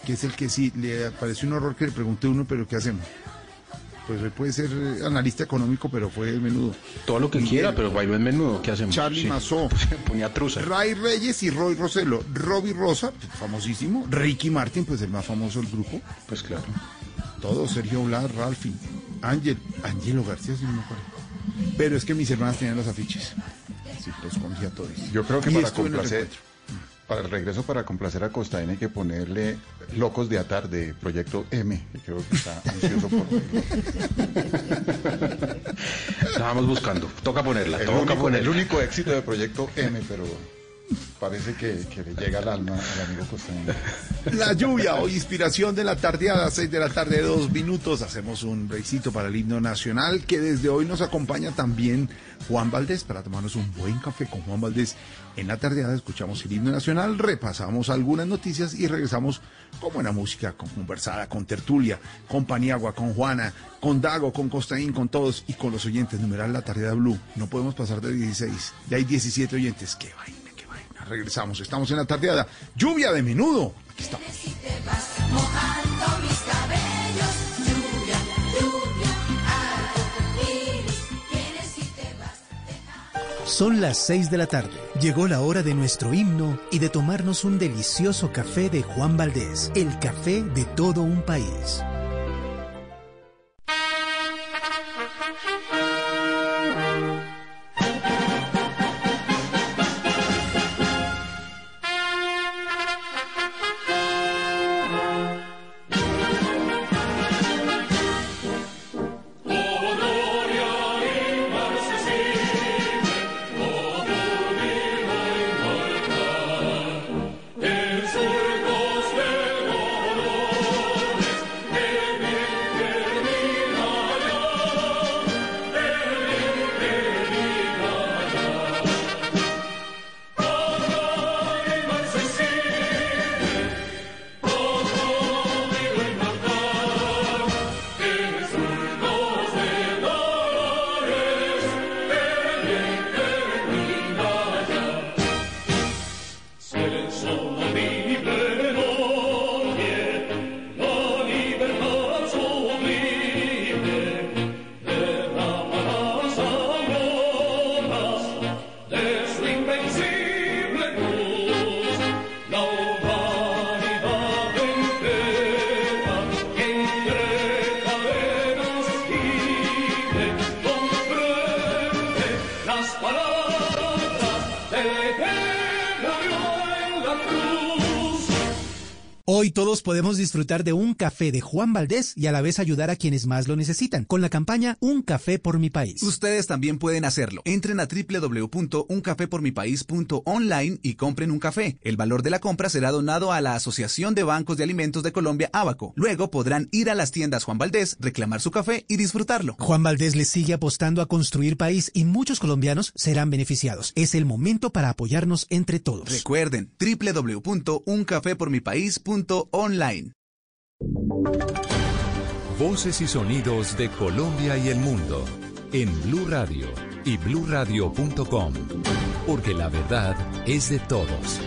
que es el que sí le pareció un horror que le pregunté uno, pero ¿qué hacemos? Pues él puede ser eh, analista económico, pero fue el menudo. Todo lo que Miguel, quiera, pero bailó en menudo, ¿qué hacemos? Charlie Sí. Mazó, Ponía. Ray Reyes y Roy Roselo, Robbie Rosa, famosísimo, Ricky Martin, pues el más famoso del grupo, Pues claro. todos, Sergio Blas, Ralphie, Ángel, Angelo García, si no me acuerdo. Pero es que mis hermanas tenían los afiches. Sí, los cogía todos. Yo creo que Y para el complacer. Para el regreso, para complacer a Costaín hay que ponerle Locos de Atar de Proyecto M, que creo que está ansioso por... Vamos buscando. Toca ponerla, El toca único, el ponerla. único éxito de Proyecto M, pero parece que, que le llega al alma al amigo Costaín. La lluvia, hoy inspiración de la tardeada, 6 de la tarde, dos minutos. Hacemos un breakcito para el himno nacional, que desde hoy nos acompaña también Juan Valdés, para tomarnos un buen café con Juan Valdés. En la tardeada escuchamos el himno nacional, repasamos algunas noticias y regresamos con buena música, con conversada, con tertulia, con Paniagua, con Juana, con Dago, con Costaín, con todos y con los oyentes. Numeral la tardeada Blue. No podemos pasar de 16. Ya hay 17 oyentes. ¡Qué vaina, qué vaina! Regresamos. Estamos en la tardeada. Lluvia de menudo. Aquí estamos. Son las 6 de la tarde. Llegó la hora de nuestro himno y de tomarnos un delicioso café de Juan Valdés, el café de todo un país. Disfrutar de un café de Juan Valdés y a la vez ayudar a quienes más lo necesitan con la campaña Un café por mi país. Ustedes también pueden hacerlo. Entren a www.uncafepormipaís.online y compren un café. El valor de la compra será donado a la Asociación de Bancos de Alimentos de Colombia, Abaco. Luego podrán ir a las tiendas Juan Valdés, reclamar su café y disfrutarlo. Juan Valdés le sigue apostando a construir país y muchos colombianos serán beneficiados. Es el momento para apoyarnos entre todos. Recuerden www.uncafepormipaís.online. Voces y sonidos de Colombia y el mundo en Blue Radio y bluradio.com, porque la verdad es de todos.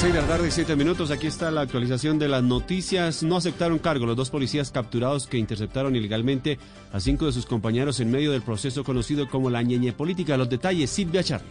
6 de la tarde, 7 minutos. Aquí está la actualización de las noticias. No aceptaron cargo los dos policías capturados que interceptaron ilegalmente a cinco de sus compañeros en medio del proceso conocido como la ñeñe política. Los detalles, Silvia Charly.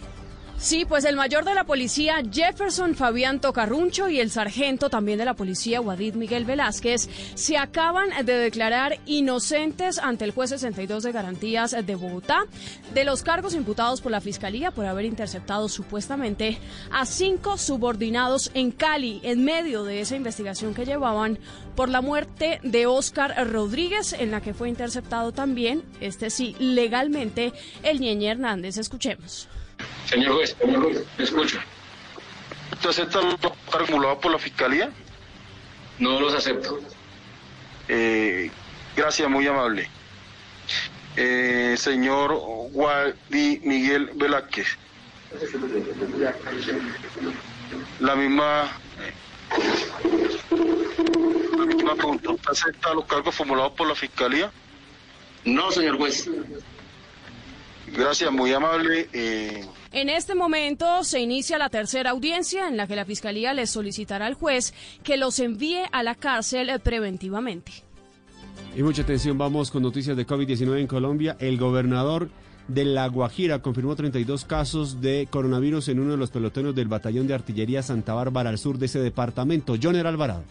Sí, pues el mayor de la policía, Jefferson Fabián Tocarruncho, y el sargento también de la policía, Wadid Miguel Velázquez, se acaban de declarar inocentes ante el juez 62 de garantías de Bogotá de los cargos imputados por la Fiscalía por haber interceptado supuestamente a cinco subordinados en Cali en medio de esa investigación que llevaban por la muerte de Oscar Rodríguez, en la que fue interceptado también, este sí, legalmente, el Ñeñe Hernández. Escuchemos. Señor juez, señor juez, me escucha. ¿Usted acepta los cargos formulados por la fiscalía? No los acepto. Eh, gracias, muy amable. Eh, señor Guadi Miguel Velázquez. La misma. La misma pregunta. ¿Usted acepta los cargos formulados por la fiscalía? No, señor juez. Gracias, muy amable. Eh, En este momento se inicia la tercera audiencia en la que la Fiscalía le solicitará al juez que los envíe a la cárcel eh, preventivamente. Y mucha atención, vamos con noticias de COVID-19 en Colombia. El gobernador de La Guajira confirmó 32 casos de coronavirus en uno de los pelotones del Batallón de Artillería Santa Bárbara al sur de ese departamento. Joner Alvarado.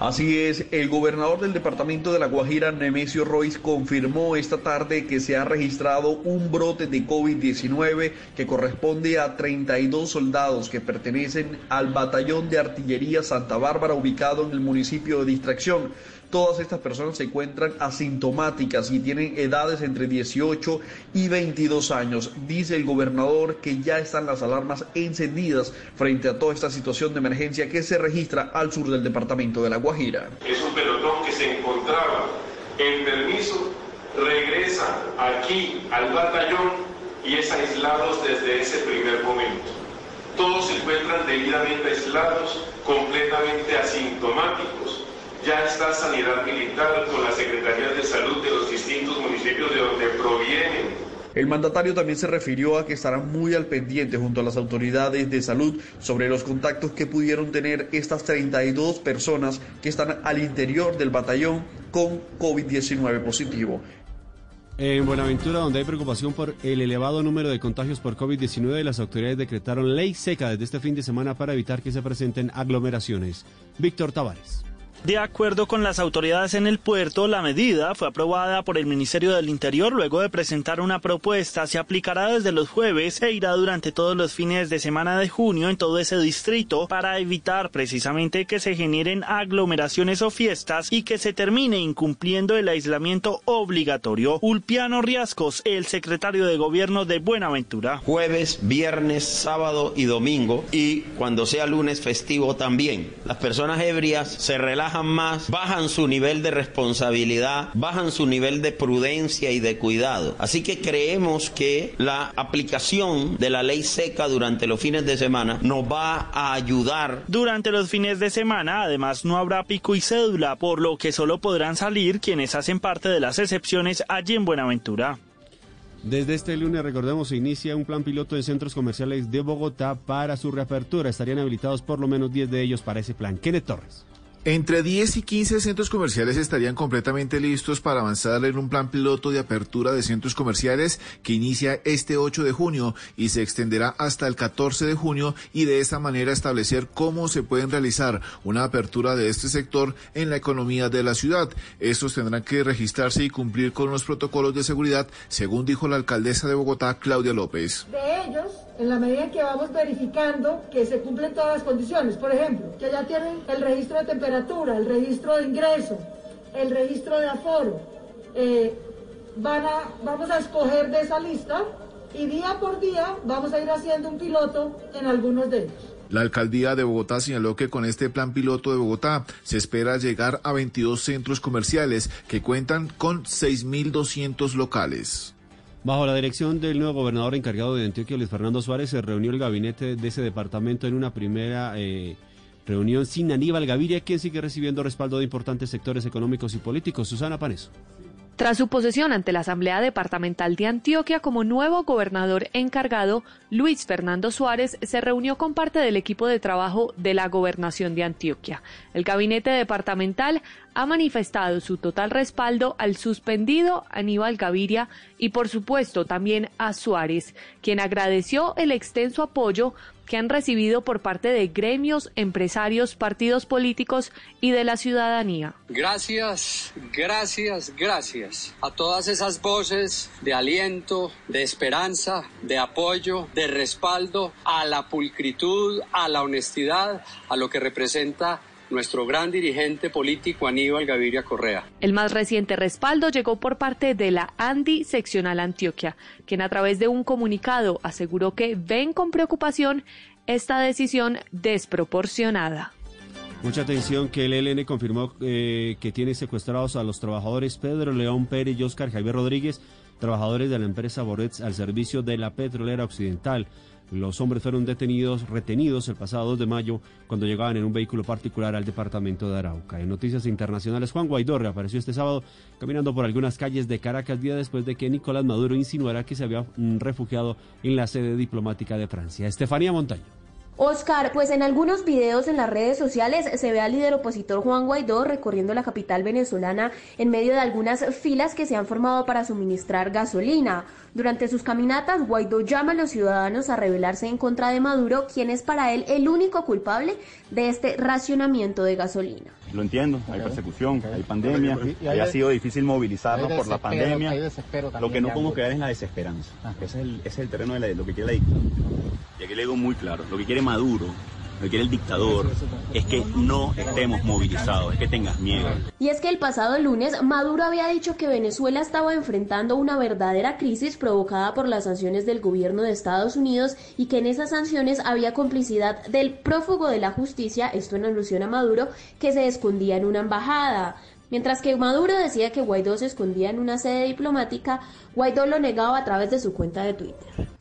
Así es, el gobernador del departamento de La Guajira, Nemesio Royce, confirmó esta tarde que se ha registrado un brote de COVID-19 que corresponde a 32 soldados que pertenecen al batallón de artillería Santa Bárbara ubicado en el municipio de Distracción. Todas estas personas se encuentran asintomáticas y tienen edades entre 18 y 22 años. Dice el gobernador que ya están las alarmas encendidas frente a toda esta situación de emergencia que se registra al sur del departamento de La Guajira. es un pelotón que se encontraba en permiso, regresa aquí al batallón y es aislados desde ese primer momento. Todos se encuentran debidamente aislados, completamente asintomáticos. Ya está Sanidad Militar con las Secretarías de Salud de los distintos municipios de donde provienen El mandatario también se refirió a que estarán muy al pendiente junto a las autoridades de salud sobre los contactos que pudieron tener estas 32 personas que están al interior del batallón con COVID-19 positivo. En Buenaventura, donde hay preocupación por el elevado número de contagios por COVID-19, las autoridades decretaron ley seca desde este fin de semana para evitar que se presenten aglomeraciones. Víctor Tavares. De acuerdo con las autoridades en el puerto, la medida fue aprobada por el Ministerio del Interior luego de presentar una propuesta. Se aplicará desde los jueves e irá durante todos los fines de semana de junio en todo ese distrito para evitar precisamente que se generen aglomeraciones o fiestas y que se termine incumpliendo el aislamiento obligatorio. Ulpiano Riascos, el secretario de Gobierno de Buenaventura. jueves, viernes, sábado y domingo y cuando sea lunes festivo también. Las personas ebrias se relajan más, bajan su nivel de responsabilidad, bajan su nivel de prudencia y de cuidado. Así que creemos que la aplicación de la ley seca durante los fines de semana nos va a ayudar Durante los fines de semana, además, no habrá pico y cédula, por lo que solo podrán salir quienes hacen parte de las excepciones allí en Buenaventura. Desde este lunes, recordemos, se inicia un plan piloto en centros comerciales de Bogotá para su reapertura. Estarían habilitados por lo menos 10 de ellos para ese plan. Kenneth Torres. Entre 10 y 15 centros comerciales estarían completamente listos para avanzar en un plan piloto de apertura de centros comerciales que inicia este 8 de junio y se extenderá hasta el 14 de junio y de esta manera establecer cómo se pueden realizar una apertura de este sector en la economía de la ciudad. Estos tendrán que registrarse y cumplir con los protocolos de seguridad, según dijo la alcaldesa de Bogotá, Claudia López. de ellos en la medida que vamos verificando que se cumplen todas las condiciones. Por ejemplo, que ya tienen el registro de temperatura, el registro de ingreso, el registro de aforo. Eh, van a, vamos a escoger de esa lista y día por día vamos a ir haciendo un piloto en algunos de ellos. La alcaldía de Bogotá señaló que con este plan piloto de Bogotá se espera llegar a 22 centros comerciales que cuentan con 6.200 locales. Bajo la dirección del nuevo gobernador encargado de Antioquia, Luis Fernando Suárez, se reunió el gabinete de ese departamento en una primera eh, reunión sin Aníbal Gaviria, quien sigue recibiendo respaldo de importantes sectores económicos y políticos. Susana Paneso. Tras su posesión ante la Asamblea Departamental de Antioquia como nuevo gobernador encargado, Luis Fernando Suárez se reunió con parte del equipo de trabajo de la gobernación de Antioquia. El gabinete departamental ha manifestado su total respaldo al suspendido Aníbal Gaviria y por supuesto también a Suárez, quien agradeció el extenso apoyo que han recibido por parte de gremios, empresarios, partidos políticos y de la ciudadanía. Gracias, gracias, gracias a todas esas voces de aliento, de esperanza, de apoyo, de respaldo, a la pulcritud, a la honestidad, a lo que representa nuestro gran dirigente político Aníbal Gaviria Correa. El más reciente respaldo llegó por parte de la ANDI Seccional Antioquia, quien a través de un comunicado aseguró que ven con preocupación esta decisión desproporcionada. Mucha atención que el ELN confirmó eh, que tiene secuestrados a los trabajadores Pedro León Pérez y Oscar Javier Rodríguez, trabajadores de la empresa Borets al servicio de la petrolera occidental. Los hombres fueron detenidos, retenidos el pasado 2 de mayo cuando llegaban en un vehículo particular al departamento de Arauca. En noticias internacionales, Juan Guaidó reapareció este sábado caminando por algunas calles de Caracas día después de que Nicolás Maduro insinuara que se había mm, refugiado en la sede diplomática de Francia. Estefanía Montaño. Oscar, pues en algunos videos en las redes sociales se ve al líder opositor Juan Guaidó recorriendo la capital venezolana en medio de algunas filas que se han formado para suministrar gasolina. Durante sus caminatas, Guaidó llama a los ciudadanos a rebelarse en contra de Maduro, quien es para él el único culpable de este racionamiento de gasolina. Lo entiendo, hay persecución, hay pandemia, y ha sido difícil movilizarnos por la pandemia. Lo que no podemos quedar es la desesperanza. Ese es el, ese es el terreno de la- lo que quiere la dictadura. Y aquí le digo muy claro, lo que quiere Maduro, lo que quiere el dictador, es que no estemos movilizados, es que tengas miedo. Y es que el pasado lunes Maduro había dicho que Venezuela estaba enfrentando una verdadera crisis provocada por las sanciones del gobierno de Estados Unidos y que en esas sanciones había complicidad del prófugo de la justicia, esto en alusión a Maduro, que se escondía en una embajada. Mientras que Maduro decía que Guaidó se escondía en una sede diplomática, Guaidó lo negaba a través de su cuenta de Twitter.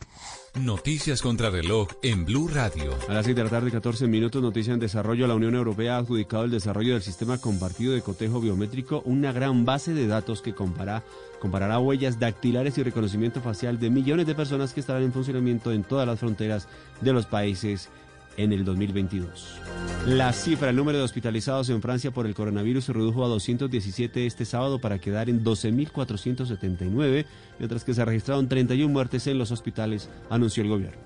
Noticias contra reloj en Blue Radio. A las 6 de la tarde, 14 minutos, noticia en desarrollo. La Unión Europea ha adjudicado el desarrollo del sistema compartido de cotejo biométrico, una gran base de datos que compara- comparará huellas dactilares y reconocimiento facial de millones de personas que estarán en funcionamiento en todas las fronteras de los países en el 2022. La cifra, el número de hospitalizados en Francia por el coronavirus se redujo a 217 este sábado para quedar en 12.479, mientras que se registraron 31 muertes en los hospitales, anunció el gobierno.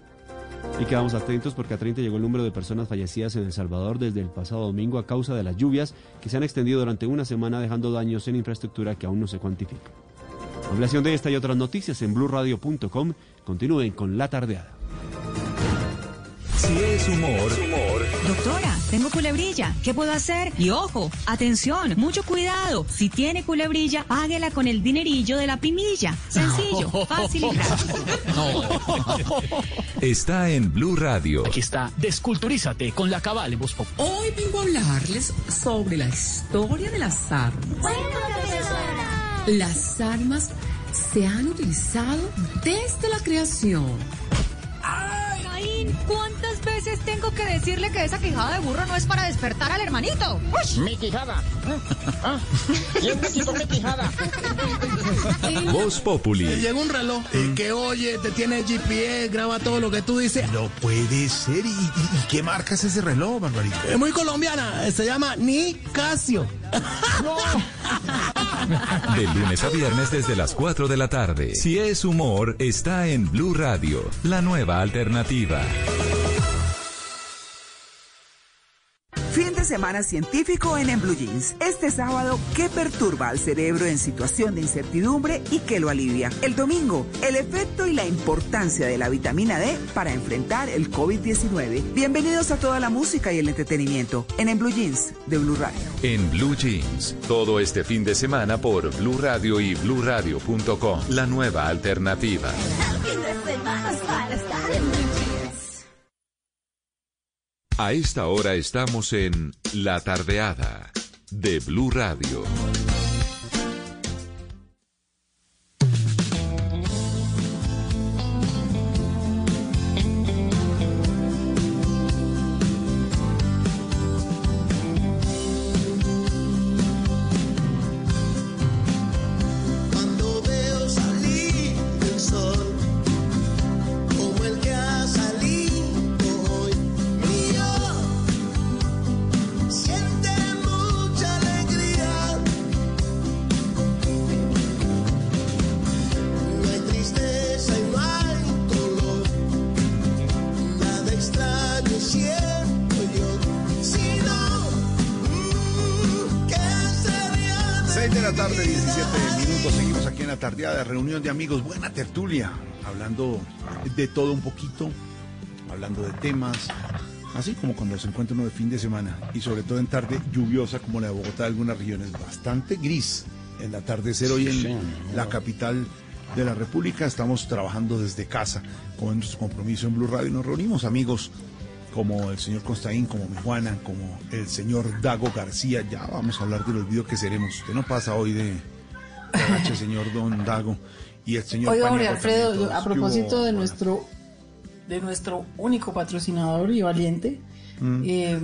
Y quedamos atentos porque a 30 llegó el número de personas fallecidas en El Salvador desde el pasado domingo a causa de las lluvias que se han extendido durante una semana dejando daños en infraestructura que aún no se cuantifica. Ampliación de esta y otras noticias en blurradio.com. Continúen con la tardeada. Si es humor, Doctora, tengo culebrilla. ¿Qué puedo hacer? Y ojo, atención, mucho cuidado. Si tiene culebrilla, páguela con el dinerillo de la primilla. Sencillo, fácil y rápido. está en Blue Radio. Aquí está, desculturízate con la cabal en Voz Pop. Hoy vengo a hablarles sobre la historia de las armas. Las armas se han utilizado desde la creación. Caín, ¿cuántas ¿Cuántas veces tengo que decirle que esa quijada de burro no es para despertar al hermanito? Mi quijada. ¿Ah? ¿Quién me quitó mi quijada? Voz Populi. Llega un reloj eh, que oye, te tiene GPS, graba todo lo que tú dices. No puede ser. ¿Y, y- y qué marca es ese reloj, Barbarita? Es muy colombiana, se llama Ni Casio. De lunes a viernes desde las 4 de la tarde. Si es humor, está en Blue Radio, la nueva alternativa. De semana científico en, en Blue Jeans. Este sábado, ¿qué perturba al cerebro en situación de incertidumbre y qué lo alivia? El domingo, el efecto y la importancia de la vitamina D para enfrentar el COVID-19. Bienvenidos a toda la música y el entretenimiento en, en Blue Jeans de Blue Radio. En Blue Jeans, todo este fin de semana por Blue Radio y bluradio.com, la nueva alternativa. A esta hora estamos en La Tardeada de Blue Radio. Tertulia, hablando de todo un poquito, hablando de temas, así como cuando se encuentra uno de fin de semana y sobre todo en tarde lluviosa como la de Bogotá, algunas regiones bastante gris. En la atardecer hoy en la capital de la República estamos trabajando desde casa con nuestro compromiso en Blue Radio y nos reunimos amigos como el señor Constaín, como mi Juana, como el señor Dago García. Ya vamos a hablar del olvido que seremos. Usted no pasa hoy de, de señor Don Dago. Y el señor Oiga, Jorge Alfredo, a ¿Qué propósito hubo, de nuestro, de nuestro único patrocinador y valiente, Mm. eh,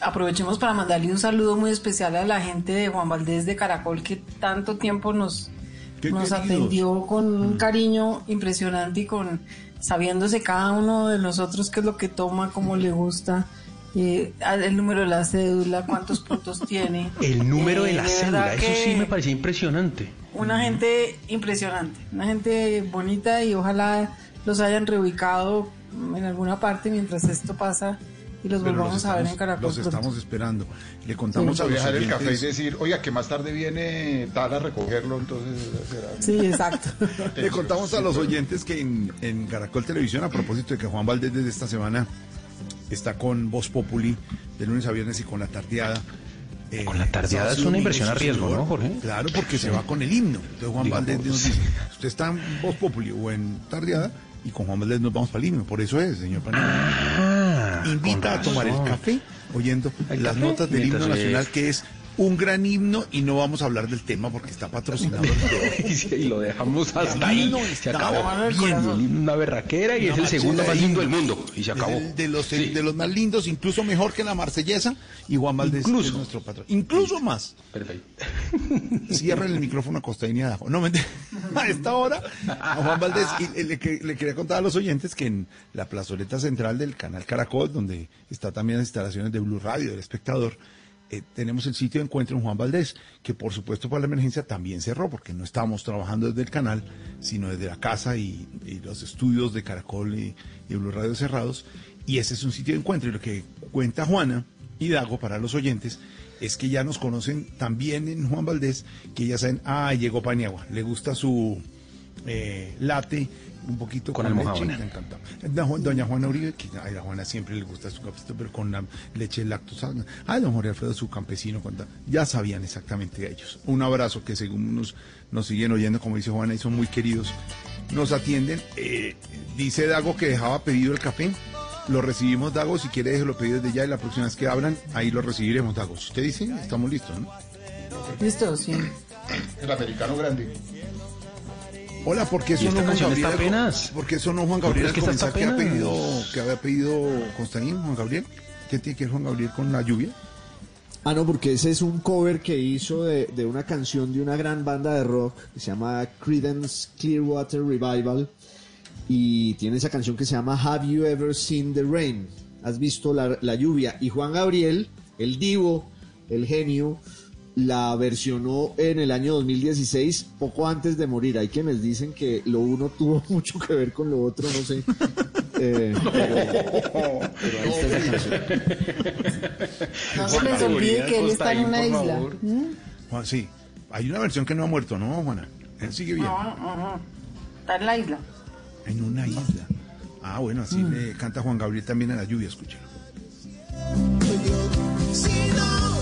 aprovechemos para mandarle un saludo muy especial a la gente de Juan Valdés de Caracol que tanto tiempo nos, Qué nos queridos. atendió con un cariño impresionante y con sabiéndose cada uno de nosotros qué es lo que toma, cómo le gusta. eh, el número de la cédula, cuántos puntos tiene. El número Eh, de la de cédula, eso sí me parecía impresionante. Una gente impresionante, una gente bonita y ojalá los hayan reubicado en alguna parte mientras esto pasa y los Pero volvamos los a ver en Caracol. Los pronto. estamos esperando. Le contamos Vamos a dejar el café y decir, oiga, que más tarde viene tal a recogerlo, entonces será. Sí, exacto. Le contamos a los oyentes que en, en Caracol Televisión, a propósito de que Juan Valdés desde esta semana está con Voz Populi de lunes a viernes y con la tardeada. Eh, Con la tardeada es una inversión a riesgo. ¿no, Jorge? Claro, porque se va con el himno. Entonces Juan Digamos. Valdés nos dice, usted está en Voz Populi o en tardeada y con Juan Valdés nos vamos para el himno. Por eso es, señor Panela. Invita a tomar el café oyendo El las café, notas del himno nacional que es un gran himno y no vamos a hablar del tema porque está patrocinado. y lo dejamos hasta ahí. Se acabó. bien. Bien, el himno una berraquera y Una es el segundo más lindo del mundo. Y se acabó. el De los, Sí. de los más lindos, incluso mejor que la marsellesa, y Juan Valdés Incluso. es nuestro patrón. Incluso más. Perfecto. Cierra el micrófono a Costaín y a. No, mentira. a esta hora, a Juan Valdés, y le, le- le quería contar a los oyentes que en la plazoleta central del canal Caracol, donde está también las instalaciones de Blue Radio, del espectador, eh, tenemos el sitio de encuentro en Juan Valdés, que por supuesto por la emergencia también cerró, porque no estábamos trabajando desde el canal, sino desde la casa y, y los estudios de Caracol y, y Blue Radio cerrados. Y ese es un sitio de encuentro. Y lo que cuenta Juana y Dago para los oyentes es que ya nos conocen también en Juan Valdés, que ya saben, ah, llegó Paniagua, le gusta su eh, latte un poquito Con con, leche. me encanta. Ju- Doña Juana Uribe, que ay, a Juana siempre le gusta su cafecito, pero con la leche lactosada. Ay, don Jorge Alfredo, su campesino, cuenta. ya sabían exactamente ellos. Un abrazo que según nos, nos siguen oyendo, como dice Juana, y son muy queridos. Nos atienden. Eh, dice Dago que dejaba pedido el café. Lo recibimos, Dago. Si quiere, déjelo pedido desde ya y la próxima vez que hablan, ahí lo recibiremos, Dago. Usted dice, estamos listos, ¿no? Listo, sí. El americano grande. Hola, ¿por qué eso no Juan Gabriel? apenas. ¿Por qué eso no Juan Gabriel que comenzar que había apenas. pedido, que había pedido Constantín, Juan Gabriel? ¿Qué tiene que ver Juan Gabriel con la lluvia? Ah, no, porque ese es un cover que hizo de, de una canción de una gran banda de rock que se llama Creedence Clearwater Revival y tiene esa canción que se llama Have You Ever Seen the Rain? ¿Has visto la, la lluvia? Y Juan Gabriel, el divo, el genio, la versionó en el año 2016, poco antes de morir. Hay quienes dicen que lo uno tuvo mucho que ver con lo otro, no sé. Eh, pero, pero ahí está. No se les olvide que él está en una isla. ¿Mm? Juan, sí, hay una versión que no ha muerto, ¿no, Juana? Él sigue bien. No, no, no. Está en la isla. En una isla. Ah, bueno, así Mm. le canta Juan Gabriel también a la lluvia, escúchalo. Si no,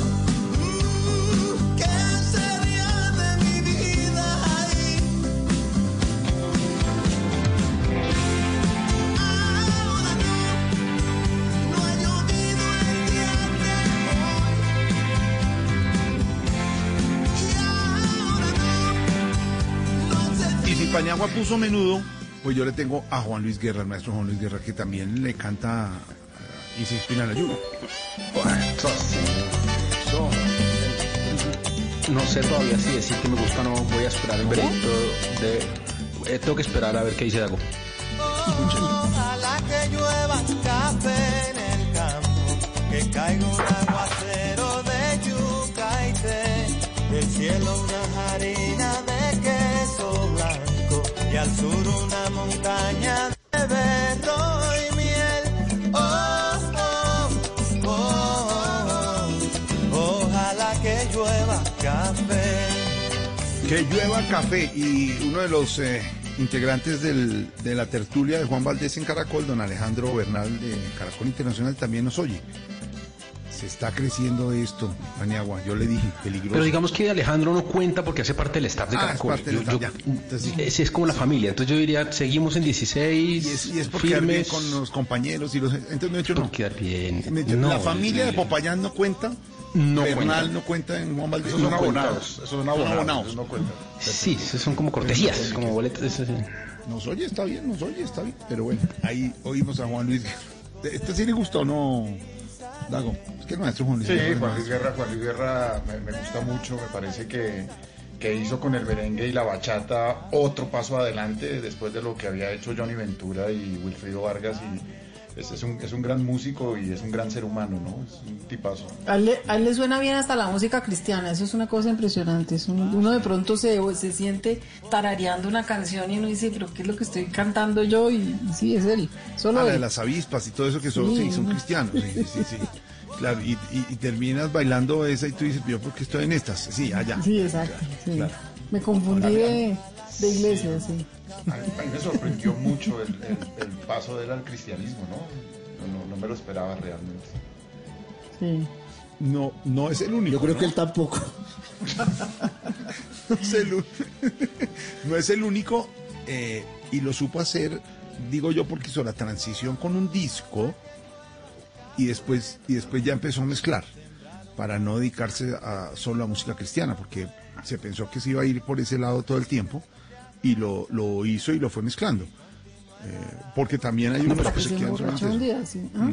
Puso menudo, pues yo le tengo a Juan Luis Guerra, el maestro Juan Luis Guerra, que también le canta y se inspira en la lluvia. No sé todavía si decir que me gusta o no. Voy a esperar el veredicto de. eh, tengo que esperar a ver qué dice Dago. Ojalá que llueva café en el campo, que caiga un aguacero de yuca y té, del cielo una harina al sur una montaña de berro y miel. Oh, oh, oh, oh, ojalá que llueva café. Que llueva café y uno de los eh, integrantes del- de la tertulia de Juan Valdés en Caracol, don Alejandro Bernal de Caracol Internacional, también nos oye. Se está creciendo esto, Paniagua. Yo le dije, peligroso. Pero digamos que Alejandro no cuenta porque hace parte del staff de Ah, es Caracol. parte del Yo- staff, yo- ya. Entonces, sí. ese es como la familia. Entonces yo diría, seguimos en 16. Y es, y es por firmes. con los compañeros y los... Entonces no he hecho no. Quedar bien. Me- No, la familia de Popayán no cuenta. No Bernal cuenta. no cuenta en Juan Valdés. Esos son no abonados, esos son abonados, esos no cuentan. Sí, esos son como cortesías, como boletas. eso sí. Nos oye, está bien, nos oye, está bien. Pero bueno, ahí oímos a Juan Luis. ¿Este sí le gustó o no, Dago? Es que el maestro Juan Luis. Sí, Guerra, Juan Luis Guerra, Juan Luis Guerra me, me gusta mucho, me parece que, que hizo con el merengue y la bachata otro paso adelante después de lo que había hecho Johnny Ventura y Wilfrido Vargas y es, es un, es un gran músico y es un gran ser humano, ¿no? Es un tipazo. A él, le- a él le suena bien hasta la música cristiana, eso es una cosa impresionante. Es un- uno de pronto se, se siente tarareando una canción y uno dice, pero ¿qué es lo que estoy cantando yo? Y, y sí, es él. Solo Ah, la de él. las avispas y todo eso que son, Sí. sí, son cristianos. Sí, sí, sí. Claro, y, y- y terminas bailando esa y tú dices, yo porque estoy en estas. Sí, allá. Sí, exacto. sí. Claro. Me confundí de, de iglesia, sí. A mí, a mí me sorprendió mucho el, el- el paso de él al cristianismo, ¿no? No, no- no me lo esperaba realmente. sí. No, no es el único. Yo creo ¿no? que él tampoco. no, es el, no es el único eh, y lo supo hacer, digo yo, porque hizo la transición con un disco y después, y después ya empezó a mezclar para no dedicarse a solo a música cristiana, porque se pensó que se iba a ir por ese lado todo el tiempo y lo, lo hizo y lo fue mezclando. Eh, porque también hay unos que se quedan sí. ¿ah?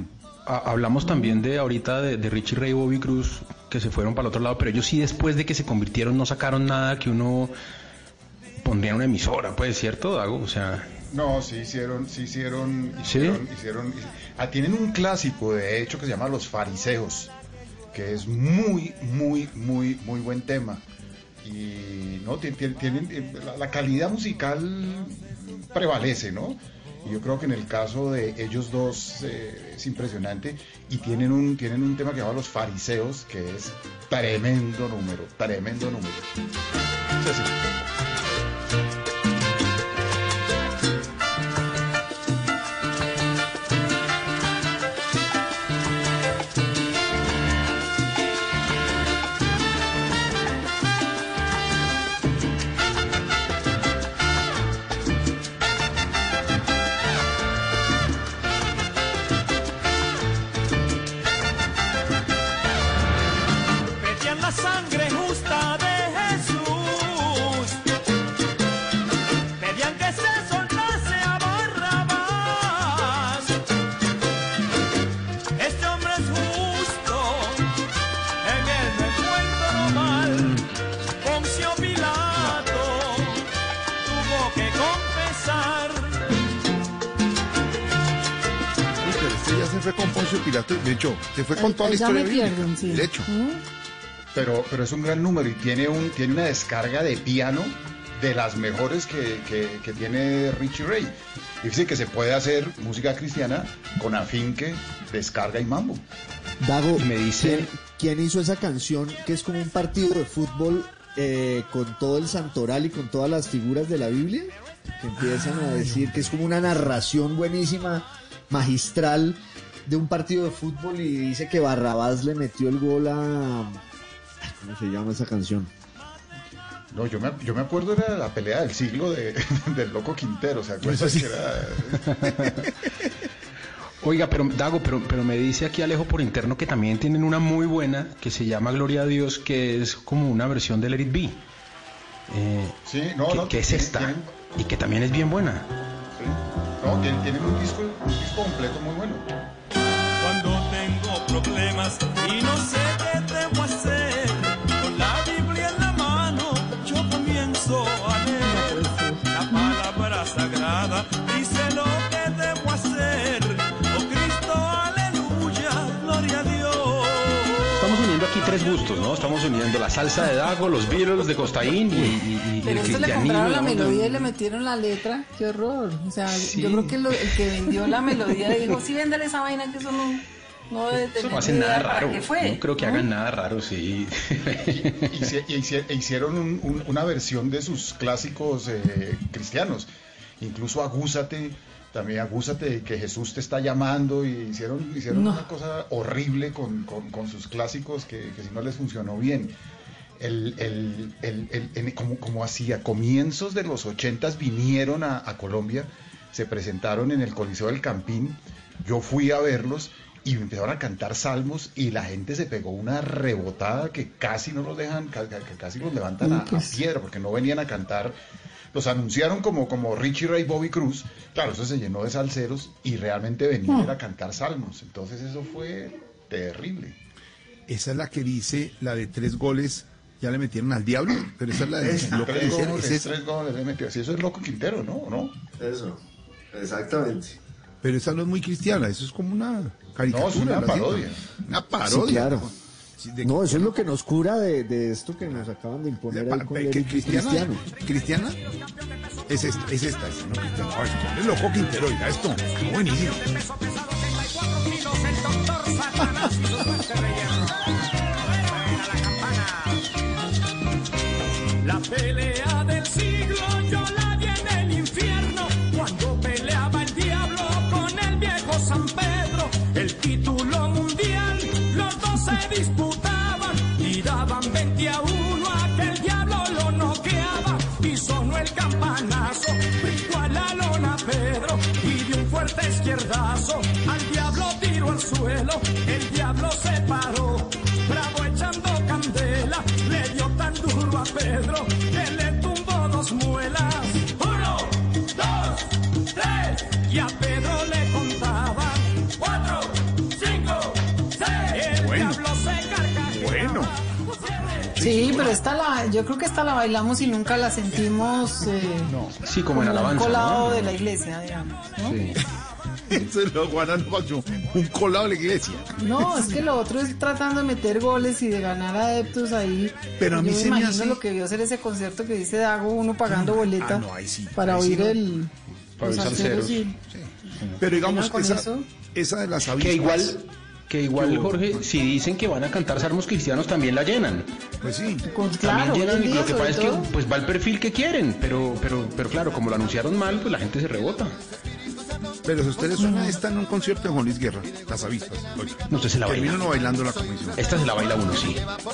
Ha- Hablamos también de ahorita de, de Richie Ray y Bobby Cruz que se fueron para el otro lado, pero ellos sí después de que se convirtieron no sacaron nada que uno pondría en una emisora, pues, ¿cierto, Dago? O sea, No, sí hicieron, sí hicieron, ¿Sí? hicieron, hicieron- ah, tienen un clásico de hecho que se llama Los Fariseos, que es muy, muy, muy, muy buen tema. Y no, Tien- tien- tienen, eh, la, calidad musical prevalece, ¿no? Y yo creo que en el caso de ellos dos eh, es impresionante y tienen un, tienen un tema que llama Los Fariseos, que es tremendo número, tremendo número. Sí. Toda la ya historia me bíblica. pierden, sí. De hecho. Pero, pero es un gran número y tiene, un, tiene una descarga de piano de las mejores que, que- que tiene Richie Ray. Y dice que se puede hacer música cristiana con afinque, descarga y mambo. Dago, me dice- ¿quién, quién hizo esa canción que es como un partido de fútbol eh, con todo el santoral y con todas las figuras de la Biblia? Que empiezan a decir que es como una narración buenísima, magistral, de un partido de fútbol y dice que Barrabás le metió el gol a... ¿Cómo se llama esa canción? No, yo me, yo me acuerdo era la pelea del siglo de, del loco Quintero, ¿se acuerdan? Eso sí. que era- Oiga, pero Dago, pero, pero me dice aquí Alejo por interno que también tienen una muy buena que se llama Gloria a Dios, que es como una versión de Let It Be. Eh, Sí, no, que, no, que es esta tienen- y que también es bien buena. No, tienen, tienen un disco, un disco completo muy bueno. Problemas y no sé qué debo hacer, con la Biblia en la mano yo comienzo a leer. La palabra sagrada dice lo que debo hacer. Oh Cristo, aleluya, gloria a Dios. Estamos uniendo aquí tres gustos, ¿no? Estamos uniendo la salsa de Dago, los Beatles de Costaín y, y- y Pero el esto le compraron la melodía y le metieron la letra. Qué horror. O sea, Sí. yo creo que lo- el que vendió la melodía dijo, sí, véndale esa vaina que eso no, no Eso no hacen nada raro. qué fue. No creo que ¿no? hagan nada raro, sí. E hicieron un- un- una versión de sus clásicos eh, cristianos. Incluso Agúzate, también Agúzate que Jesús te está llamando y hicieron, hicieron No. una cosa horrible con, con- con sus clásicos que, que si no les funcionó bien. El, el- el- el- como, como hacía comienzos de los ochentas vinieron a, a Colombia, se presentaron en el Coliseo del Campín, yo fui a verlos y empezaron a cantar salmos y la gente se pegó una rebotada que casi no los dejan, que casi los levantan a, a pues. piedra porque no venían a cantar. Los anunciaron como, como Richie Ray Bobby Cruz, claro, eso se llenó de salseros y realmente venían a cantar salmos, entonces eso fue terrible. Esa es la que dice, la de tres goles, ya le metieron al diablo, pero esa es la de Es, lo que tres, goles, es tres goles le metió. Si eso es loco Quintero, ¿no? ¿O ¿No? Eso, exactamente. Pero esa no es muy cristiana, eso es como una caricatura. No, es una parodia. Una Sí, parodia. claro. Sí, de- No, eso es lo que nos cura de, de esto que nos acaban de imponer ahí pa- con que Eric cristiana, Cristiano. cristiana es esta, es esta, esa, no cristiana. Ay, es loco Quintero, oiga esto, buenísimo. disputaban y daban 20 a 1 a que el diablo lo noqueaba y sonó el campanazo. Brincó a la lona Pedro y de un fuerte izquierdazo al diablo tiró al suelo. El diablo se paró, bravo echando candela, le dio tan duro a Pedro Sí, pero esta la, yo creo que esta la bailamos y nunca la sentimos eh, Sí, como en un alabanza. colado ¿no? de la iglesia, digamos. ¿no? Sí. Eso es lo Pacho, un colado de la iglesia. No, es que lo otro es tratando de meter goles y de ganar adeptos ahí. Pero a mí Yo me se me imagino hace- lo que vio ser ese concierto que dice Dago, uno pagando boleta Ah, no, ahí sí, para ahí sí oír no. el... Para los y- Pero digamos, esa, eso? esa de las avispas. Que igual, que igual, Jorge, si dicen que van a cantar salmos cristianos, también la llenan. Pues sí. Con- También claro, hoy llenan, en y día, lo que pasa es que pues va el perfil que quieren, pero, pero, pero claro, como lo anunciaron mal, pues la gente se rebota. Pero si ustedes suena esta en un concierto de Juan Luis Guerra, las avispas. No, usted se la baila. termina uno bailando la comisión. Esta se la baila uno, sí. Por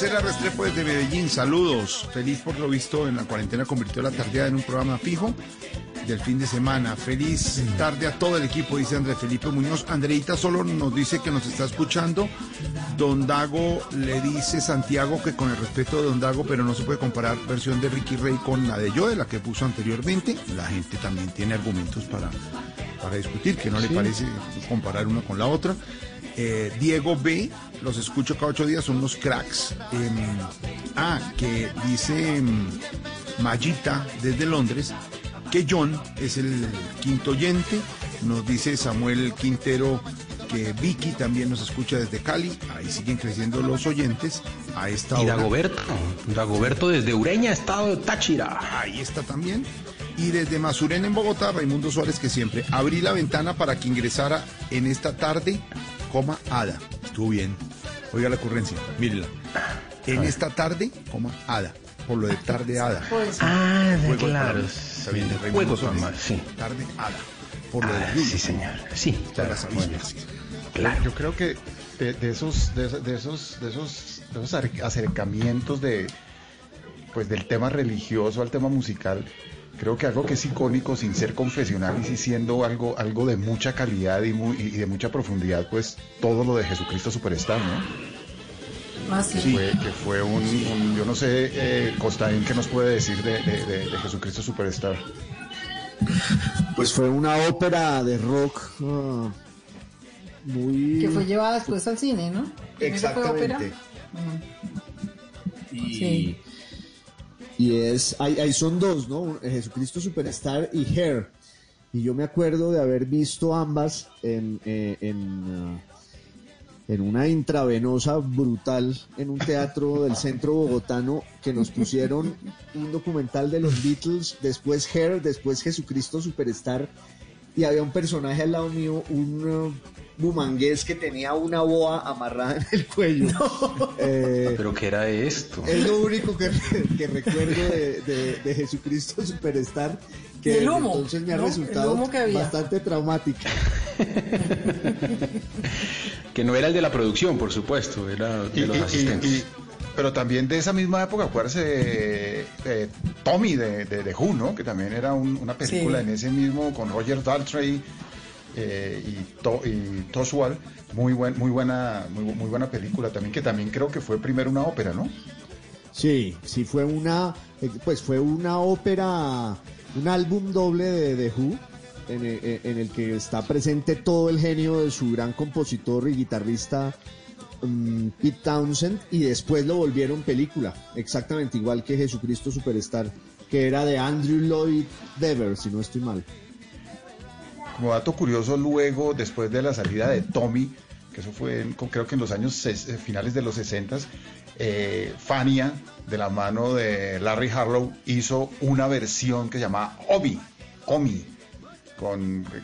Marcela Restrepo desde Medellín, saludos. Feliz por lo visto en la cuarentena convirtió la tardía en un programa fijo del fin de semana. Feliz tarde a todo el equipo, dice André Felipe Muñoz. Andreita solo nos dice que nos está escuchando. Don Dago le dice Santiago que con el respeto de Don Dago, pero no se puede comparar versión de Ricky Rey con la de Joe, la que puso anteriormente. La gente también tiene argumentos para, para discutir, que no le parece comparar una con la otra. Eh, Diego B, los escucho cada ocho días, son unos cracks. Em, ah, que dice em, Mayita desde Londres que John es el quinto oyente. Nos dice Samuel Quintero que Vicky también nos escucha desde Cali. Ahí siguen creciendo los oyentes a esta Y hora. Dagoberto, Dagoberto desde Ureña, estado de Táchira. Ahí está también. Y desde Mazurén en Bogotá, Raimundo Suárez, que siempre abrí la ventana para que ingresara en esta tarde, coma Ada. Estuvo bien. Oiga la ocurrencia, mírela. En esta tarde, coma Ada. Por lo de tarde Ada. Pues, Ah, Juego de claro. palabras. Está bien, de Raimundo sí. Tarde Ada. Por lo Ah, de sí, señor. Sí, claro. las Bueno, claro. Yo creo que de, de esos, de, esos- de esos, de esos, de esos acercamientos de, pues del tema religioso al tema musical, creo que algo que es icónico sin ser confesional y sí siendo algo, algo de mucha calidad y, muy- y de mucha profundidad, pues todo lo de Jesucristo Superstar, ¿no? ah, Que sí. fue, que fue un, un- yo no sé, eh, Costaín, ¿qué nos puede decir de, de- de- de Jesucristo Superstar? Pues fue una ópera de rock ah, muy... Que fue llevada después al cine, ¿no? Primero fue ópera. Exactamente. Y, Sí. Y es, ahí, ahí son dos, ¿no? Jesucristo Superstar y Hair. Y yo me acuerdo de haber visto ambas en, eh, en, ah, en una intravenosa brutal en un teatro del centro bogotano que nos pusieron un documental de los Beatles, después Hair, después Jesucristo Superstar. Y había un personaje al lado mío, un ah, bumangués que tenía una boa amarrada en el cuello. Eh, Pero ¿qué era esto? es lo único que, que recuerdo de, de- de Jesucristo Superstar, que el humo, entonces me ha resultado humo que había. bastante traumática. Que no era el de la producción, por supuesto, era de Y- los y- asistentes. y- pero también de esa misma época, acuérdese de, de Tommy de, de, de Who, ¿no? Que también era un- una película Sí. en ese mismo con Roger Daltrey eh, y, To- y. Muy, buen, muy, buena, muy, muy buena película también, que también creo que fue primero una ópera, ¿no? Sí, sí fue una, eh, pues fue una ópera, un álbum doble de The Who, en el, en el que está presente todo el genio de su gran compositor y guitarrista mm, Pete Townsend, y después lo volvieron película, exactamente igual que Jesucristo Superstar, que era de Andrew Lloyd Webber, si no estoy mal. Como dato curioso, luego, después de la salida de Tommy, que eso fue en- creo que en los años eh, finales de los 60, eh, Fania, de la mano de Larry Harlow, hizo una versión que se llamaba Omi, Omi,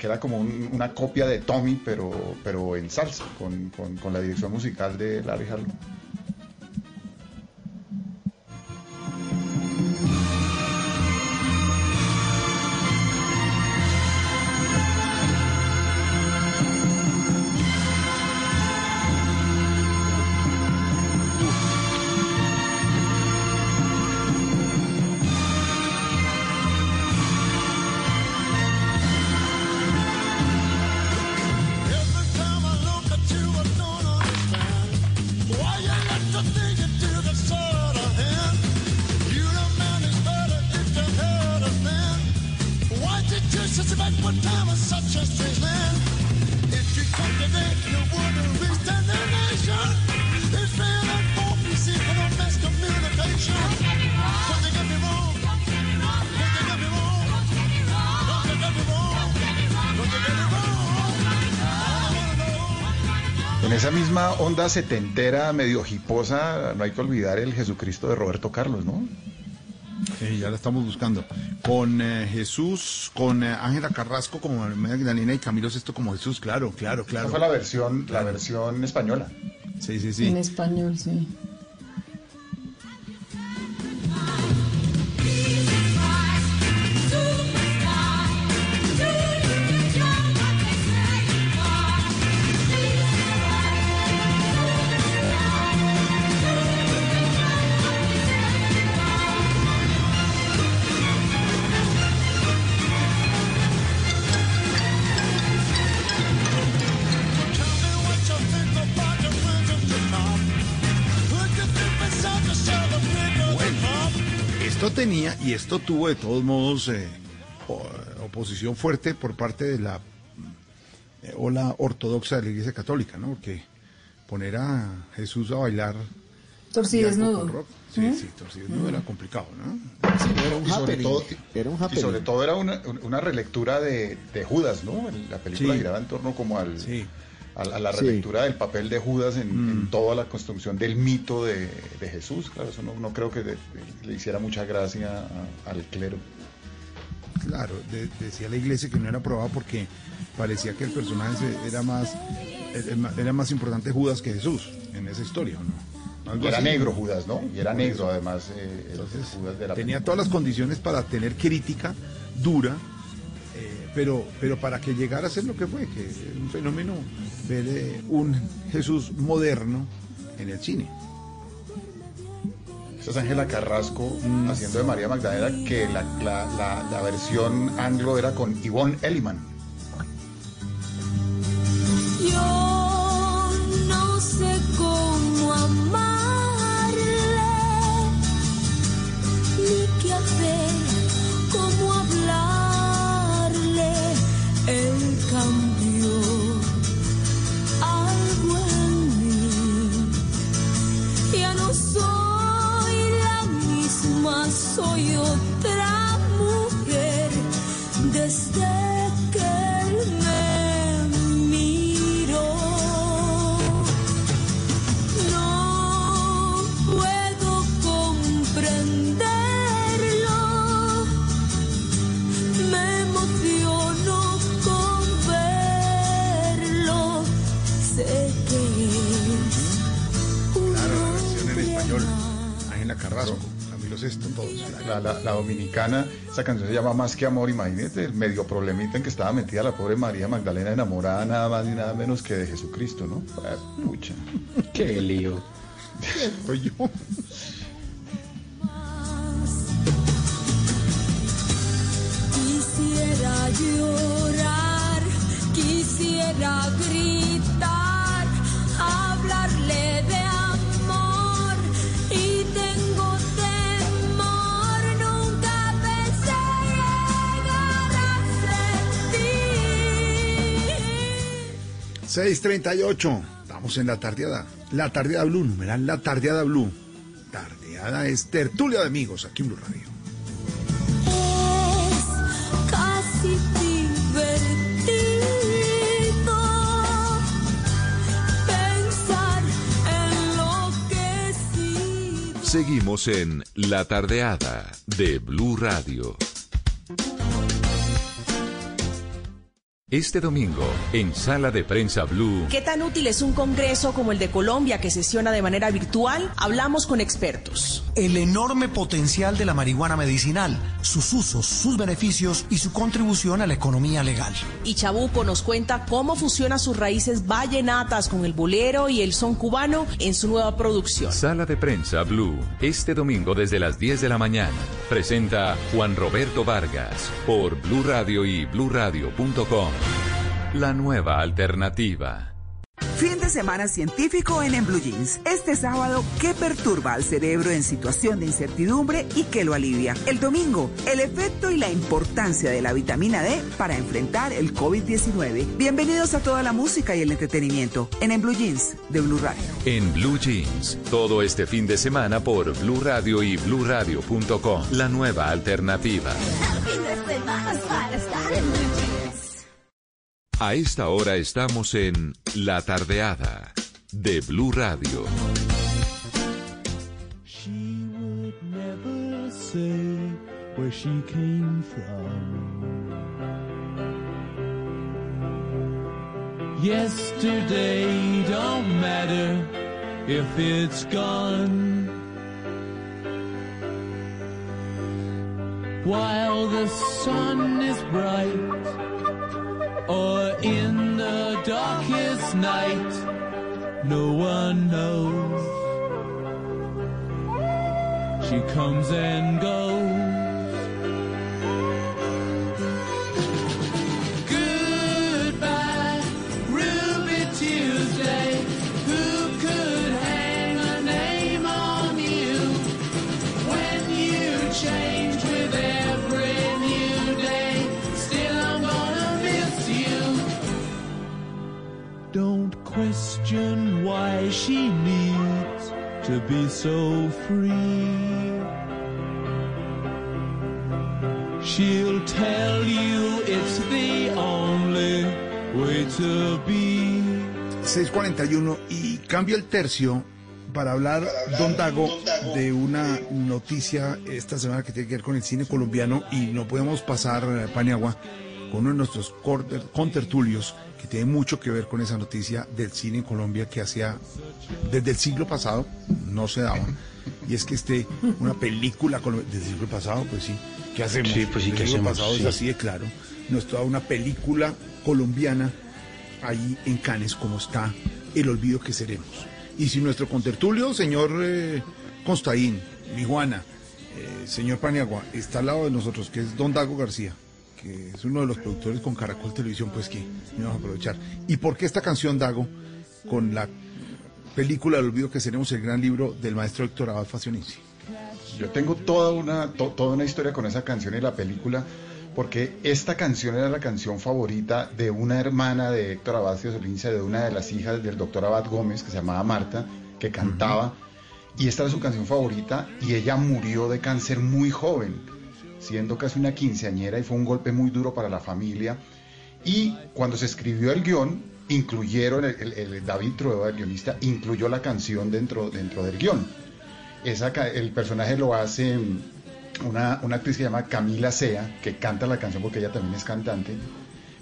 que era como un- una copia de Tommy, pero, pero en salsa, con- con la dirección musical de Larry Harlow. Onda setentera, medio hiposa, no hay que olvidar el Jesucristo de Roberto Carlos, ¿no? Sí, ya la estamos buscando. Con eh, Jesús, con eh, Ángela Carrasco como Magdalena y Camilo Sesto como Jesús, claro, claro, claro. Esa fue la versión, la versión española. Sí, sí, sí. En español, sí. Esto tenía y esto tuvo de todos modos eh, oposición fuerte por parte de la eh, ola ortodoxa de la Iglesia Católica, ¿no? Porque poner a Jesús a bailar Torcido desnudo. Sí, ¿Mm? sí, torcido desnudo era complicado, ¿no? era un Y sobre todo, Era un y sobre todo era una, una relectura de, de Judas, ¿no? La película Sí. giraba en torno como al, a la Sí. relectura del papel de Judas en, Mm. en toda la construcción del mito de, de Jesús. Claro, eso no, no creo que de- le hiciera mucha gracia a- al clero. Claro, de- decía la iglesia que no era aprobada porque parecía que el personaje era más era más importante Judas que Jesús en esa historia, ¿o ¿no? Y era así. negro Judas, ¿no? Y era negro además eh, Entonces, Judas de la tenía película. todas las condiciones para tener crítica dura, pero, pero para que llegara a ser lo que fue, que es un fenómeno ver eh, un Jesús moderno en el cine. Esa es Ángela Carrasco Mm. haciendo de María Magdalena, que la, la- la- la versión anglo era con Yvonne Elliman. Yo no sé cómo amarle, ni qué hacer, soy otra mujer desde que él me miró. No puedo comprenderlo, me emociono con verlo, sé que es Claro, la versión en español, Ángela Carrasco, Sesto, todos. La, la- la dominicana, esa canción se llama Más que Amor, imagínate el medio problemita en que estaba metida la pobre María Magdalena enamorada nada más ni nada menos que de Jesucristo, ¿no? Ah, pucha. Qué lío. Soy yo. Quisiera llorar, quisiera gritar, hablarle de 638, estamos en la tardeada. La tardeada Blue, numeral la tardeada Blue. Tardeada es tertulia de amigos aquí en Blue Radio. Es casi divertido pensar en lo que sí. Seguimos en La Tardeada de Blue Radio. Este domingo, en Sala de Prensa Blue, ¿Qué tan útil es un congreso como el de Colombia que sesiona de manera virtual? Hablamos con expertos. El enorme potencial de la marihuana medicinal, sus usos, sus beneficios y su contribución a la economía legal. Y Chabuco nos cuenta cómo fusiona sus raíces vallenatas con el bolero y el son cubano en su nueva producción. Sala de Prensa Blue, este domingo desde las 10 de la mañana. Presenta Juan Roberto Vargas por Blue Radio y bluradio.com. La nueva alternativa. Fin de semana científico en En Blue Jeans. Este sábado, ¿qué perturba al cerebro en situación de incertidumbre y qué lo alivia? El domingo, el efecto y la importancia de la vitamina D para enfrentar el COVID-19. Bienvenidos a toda la música y el entretenimiento en En Blue Jeans de Blue Radio. En Blue Jeans, todo este fin de semana por Blue Radio y bluradio.com. La nueva alternativa. Fin de semana para A esta hora estamos en La Tardeada de Blue Radio. She would never say where she came from. Yesterday don't matter if it's gone. While the sun is bright, or in the darkest night, no one knows. She comes and goes. Question why she needs to be so free. She'll tell you it's the only way to be. 641 y cambio el tercio para hablar, don Dago, de una noticia esta semana que tiene que ver con el cine colombiano y no podemos pasar, eh, Paniagua, con uno de nuestros contertulios que tiene mucho que ver con esa noticia del cine en Colombia que hacía desde el siglo pasado no se daba. Y es que este, una película desde el siglo pasado, pues sí, ¿qué hacemos? Sí, pues sí, Desde ¿qué el siglo hacemos? pasado Sí. es así de claro. No está una película colombiana ahí en Cannes como está El olvido que seremos. Y si nuestro contertulio, señor eh, Constaín, mi Juana, eh, señor Paniagua, está al lado de nosotros, que es don Dago García, que es uno de los productores con Caracol Televisión, pues que me vamos a aprovechar. ¿Y por qué esta canción, Dago, con la película El olvido que seremos, el gran libro del maestro Héctor Abad Facionense? Yo tengo toda una, to- toda una historia con esa canción y la película, porque esta canción era la canción favorita de una hermana de Héctor Abad Solince, de una de las hijas del doctor Abad Gómez, que se llamaba Marta, que cantaba, y esta era su canción favorita, y ella murió de cáncer muy joven, siendo casi una quinceañera, y fue un golpe muy duro para la familia. Y cuando se escribió el guion, incluyeron, el, David Trueba, el guionista, incluyó la canción dentro, dentro del guion. Esa, el personaje lo hace mm, una, una actriz que se llama Camila Sea, que canta la canción porque ella también es cantante.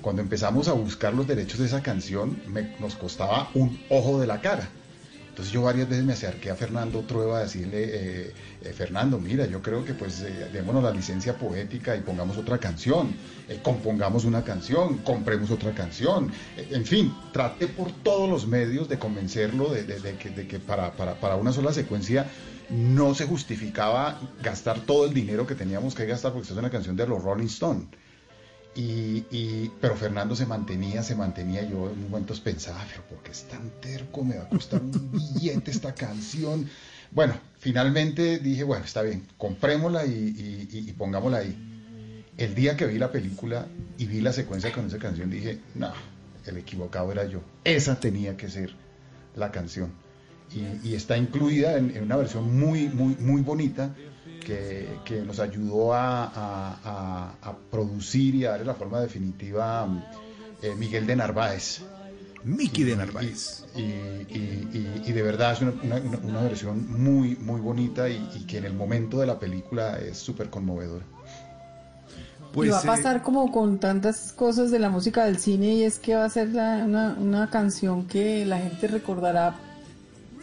Cuando empezamos a buscar los derechos de esa canción, nos costaba un ojo de la cara. Entonces yo varias veces me acerqué a Fernando Trueba a decirle, eh, eh, Fernando, mira, yo creo que pues eh, démonos la licencia poética y pongamos otra canción, compongamos una canción, compremos otra canción, en fin, traté por todos los medios de convencerlo de, que, para, para- para una sola secuencia no se justificaba gastar todo el dinero que teníamos que gastar porque esta es una canción de los Rolling Stone. Y, pero Fernando se mantenía, se mantenía. Yo en momentos pensaba, pero ¿por qué es tan terco? Me va a costar un billete esta canción. Bueno, finalmente dije, bueno, está bien, comprémosla y, y- pongámosla ahí. El día que vi la película y vi la secuencia con esa canción, dije, no, el equivocado era yo. Esa tenía que ser la canción. Y, está incluida en una versión muy, muy, muy bonita que, que nos ayudó a, a- a- a producir y a darle la forma definitiva eh, Miguel de Narváez. Miki de Narváez. Y, y- y- y de verdad es una, una- una- una versión muy, muy bonita y, y que en el momento de la película es súper conmovedora. Pues, y va a eh, pasar como con tantas cosas de la música del cine y es que va a ser la- una, una canción que la gente recordará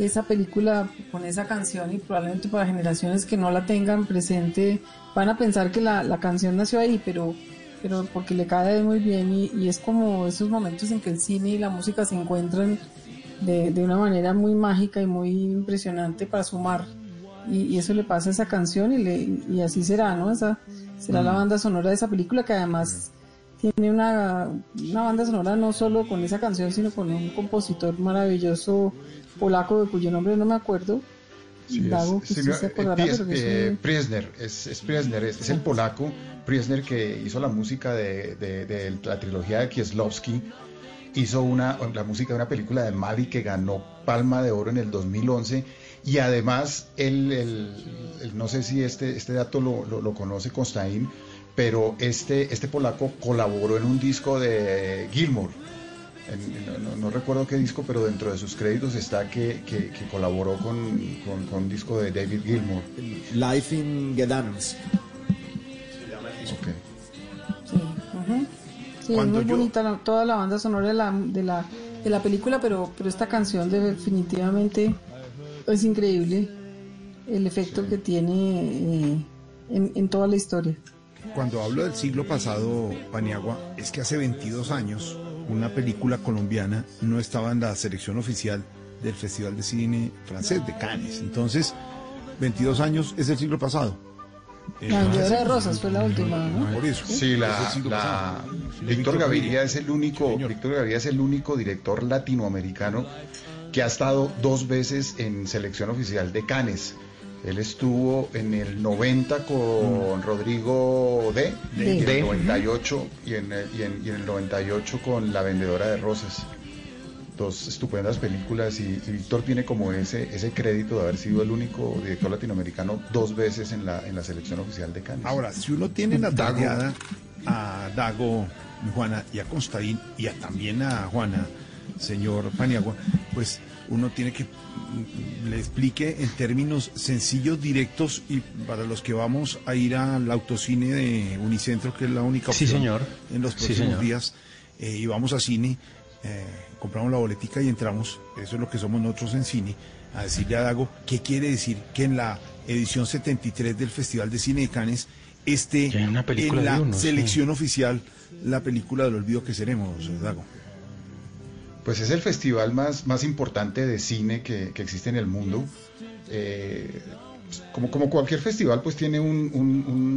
esa película con esa canción y probablemente para generaciones que no la tengan presente van a pensar que la, la canción nació ahí, pero, pero porque le cae muy bien y, y es como esos momentos en que el cine y la música se encuentran de, de una manera muy mágica y muy impresionante para sumar. Y, y eso le pasa a esa canción y, le, y así será, ¿no? Esa será la Mm. banda sonora de esa película que además tiene una, una banda sonora no solo con esa canción, sino con un compositor maravilloso polaco de cuyo nombre no me acuerdo. Sí, es- Dago, que sí, se acordará, Pies- pero que es eh, un- Priesner, es, es Priesner, es, es el polaco Priesner que hizo la música de, de- de la trilogía de Kieslowski, hizo una, la música de una película de Mali que ganó Palma de Oro en el 2011 y además él, él- él- no sé si este, este dato lo, lo- lo conoce Constaín, pero este, este polaco colaboró en un disco de Gilmour. En- no, no- no recuerdo qué disco, pero dentro de sus créditos está que, que- que colaboró con, con, con un disco de David Gilmour. Life in Gdansk. Ujú. Sí, es Cuando muy yo- bonita la- toda la banda sonora de la, de la, de la película, pero, pero esta canción definitivamente es increíble el efecto que tiene eh, en, en toda la historia. Cuando hablo del siglo pasado, Paniagua, es que hace 22 años una película colombiana no estaba en la selección oficial del Festival de Cine Francés de Cannes. Entonces, 22 años es el siglo pasado. Eh, La de rosas fue la última, ¿no? Por eso. Sí, la. Víctor Gaviria es el único, Víctor Gaviria es el único director latinoamericano que ha estado dos veces en selección oficial de Cannes. Él estuvo en el 90 con Rodrigo D, D. y en el 98 y en el, y en- y en el 98 con La vendedora de rosas. Dos estupendas películas y, y Víctor tiene como ese ese crédito de haber sido el único director latinoamericano dos veces en la en la selección oficial de Cannes. Ahora, si uno tiene la tareada a Dago, Juana y a Constaín y a- también a Juana, señor Paniagua, pues uno tiene que mm, le explique en términos sencillos, directos y para los que vamos a ir al autocine de Unicentro, que es la única Sí, opción señor. en los Sí, próximos señor. días, eh, y vamos a cine, eh, compramos la boletica y entramos, eso es lo que somos nosotros en cine, a decirle a Dago qué quiere decir que en la edición 73 del Festival de Cine de Cannes esté en la uno, sí. selección oficial la película del olvido que seremos, Dago. Pues es el festival más, más importante de cine que, que existe en el mundo. Eh, como, como cualquier festival, pues tiene un,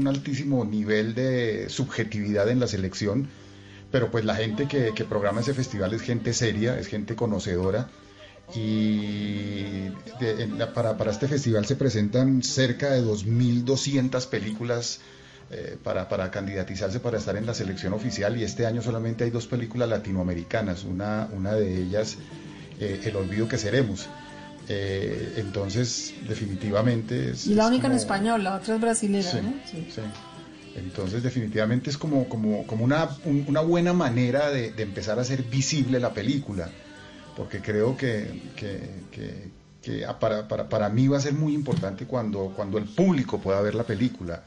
altísimo nivel de subjetividad en la selección, pero pues la gente que, que programa ese festival es gente seria, es gente conocedora. Y de- en la- para, para este festival se presentan cerca de 2.200 películas eh, para, para candidatizarse para estar en la selección oficial y este año solamente hay dos películas latinoamericanas, una, una de ellas eh, El olvido que seremos. Eh, entonces, definitivamente es... Y la es única en como- español, la otra es brasilera, Sí, ¿no? Sí. sí. Entonces, definitivamente es como, como, como una, un- una buena manera de, de empezar a hacer visible la película, porque creo que, que- que- que para, para, para mí va a ser muy importante cuando, cuando el público pueda ver la película,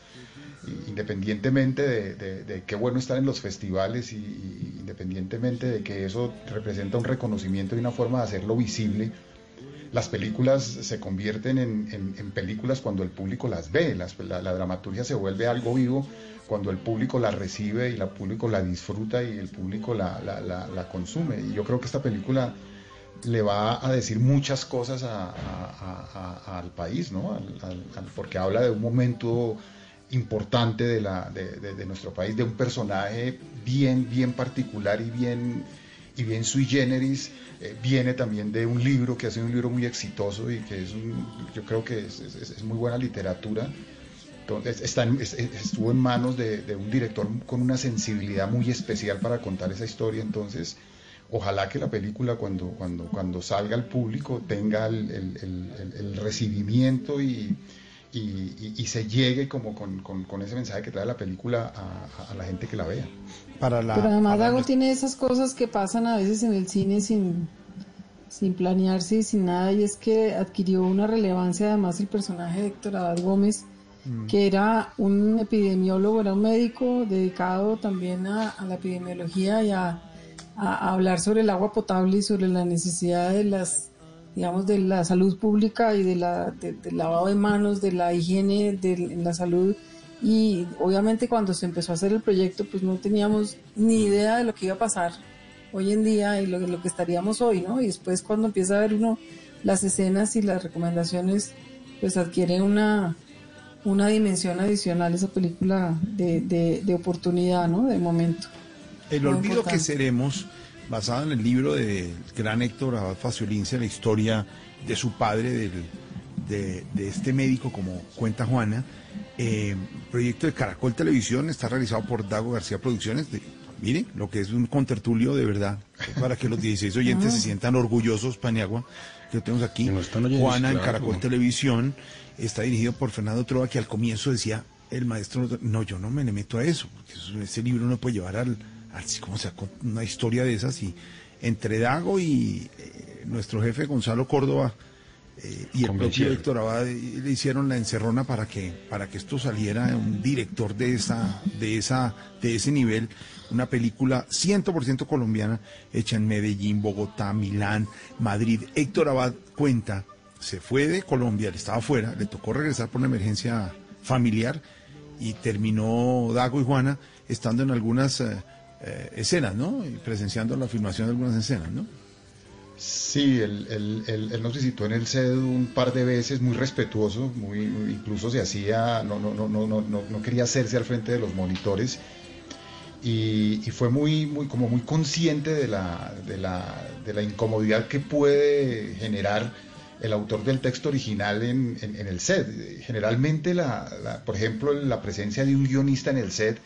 independientemente de, qué bueno estar en los festivales y, independientemente de que eso representa un reconocimiento y una forma de hacerlo visible, las películas se convierten en, películas cuando el público las ve, la, dramaturgia se vuelve algo vivo cuando el público la recibe y el público la disfruta y el público la, consume. Y yo creo que esta película le va a decir muchas cosas al país, ¿no? Porque habla de un momento importante de, la, de, de- de nuestro país, de un personaje bien, bien particular y bien, y bien sui generis. Eh, viene también de un libro que ha sido un libro muy exitoso y que es un, yo creo que es, es- es muy buena literatura. Entonces, está en- es- es- estuvo en manos de, de un director con una sensibilidad muy especial para contar esa historia. Entonces, ojalá que la película cuando, cuando, cuando salga al público tenga el- el- el- el recibimiento y, y- y- y se llegue como con, con- con ese mensaje que trae la película a, la gente que la vea. Para la, Pero además Dago tiene esas cosas que pasan a veces en el cine sin, sin planearse y sin nada, y es que adquirió una relevancia además el personaje de Héctor Abad Gómez, Mm. que era un epidemiólogo, era un médico dedicado también a, a la epidemiología y a, a- a hablar sobre el agua potable y sobre la necesidad de las digamos de la salud pública y de la de- del lavado de manos, de la higiene del- en la salud y obviamente cuando se empezó a hacer el proyecto pues no teníamos ni idea de lo que iba a pasar hoy en día y lo, lo que estaríamos hoy, ¿no? Y después cuando empieza a ver uno las escenas y las recomendaciones pues adquiere una una dimensión adicional esa película de, de, de oportunidad, ¿no? De momento. El Muy olvido que seremos, basado en el libro del gran Héctor Abad Faciolince, la historia de su padre, del- de, de este médico, como cuenta Juana. Eh, proyecto de Caracol Televisión, está realizado por Dago García Producciones. De, miren, lo que es un contertulio de verdad, para que los 16 oyentes se sientan orgullosos, Paniagua, que lo tenemos aquí. Juana en. Caracol Televisión, está dirigido por Fernando Trova, que al comienzo decía, el maestro, no, yo no me le meto a eso, porque eso- ese libro no puede llevar al, una historia de esas, y entre Dago y eh, nuestro jefe Gonzalo Córdoba eh, y el propio. Héctor Abad eh, le hicieron la encerrona para que, para que esto saliera un director de esa, de esa, de ese nivel, una película 100% colombiana, hecha en Medellín, Bogotá, Milán, Madrid. Héctor Abad cuenta se fue de Colombia, él estaba afuera, le tocó regresar por una emergencia familiar y terminó Dago y Juana estando en algunas eh, eh, escenas, ¿no? Y presenciando la filmación de algunas escenas, ¿no? Sí, él, él- él- nos visitó en el CED un par de veces, muy respetuoso, muy, incluso se hacía, no, no, no, no, no, no, quería hacerse al frente de los monitores y, fue muy, muy, como muy consciente de la, de, la, de la incomodidad que puede generar el autor del texto original en, en- el set. Generalmente, la- por ejemplo, la presencia de un guionista en el set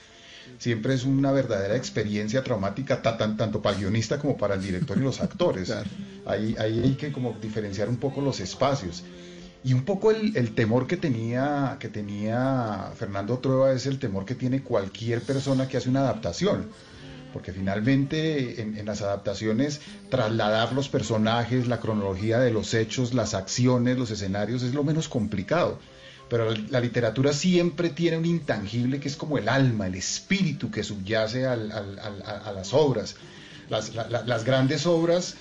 siempre es una verdadera experiencia traumática ta- tan- tanto para el guionista como para el director y los actores. Ahí, ahí hay que como diferenciar un poco los espacios. Y un poco el, el temor que tenía, que tenía Fernando Trueba es el temor que tiene cualquier persona que hace una adaptación. Porque finalmente en, en las adaptaciones trasladar los personajes, la cronología de los hechos, las acciones, los escenarios es lo menos complicado. Pero la, literatura siempre tiene un intangible que es como el alma, el espíritu que subyace al- al- al- a, las obras. Las, la- la- las grandes obras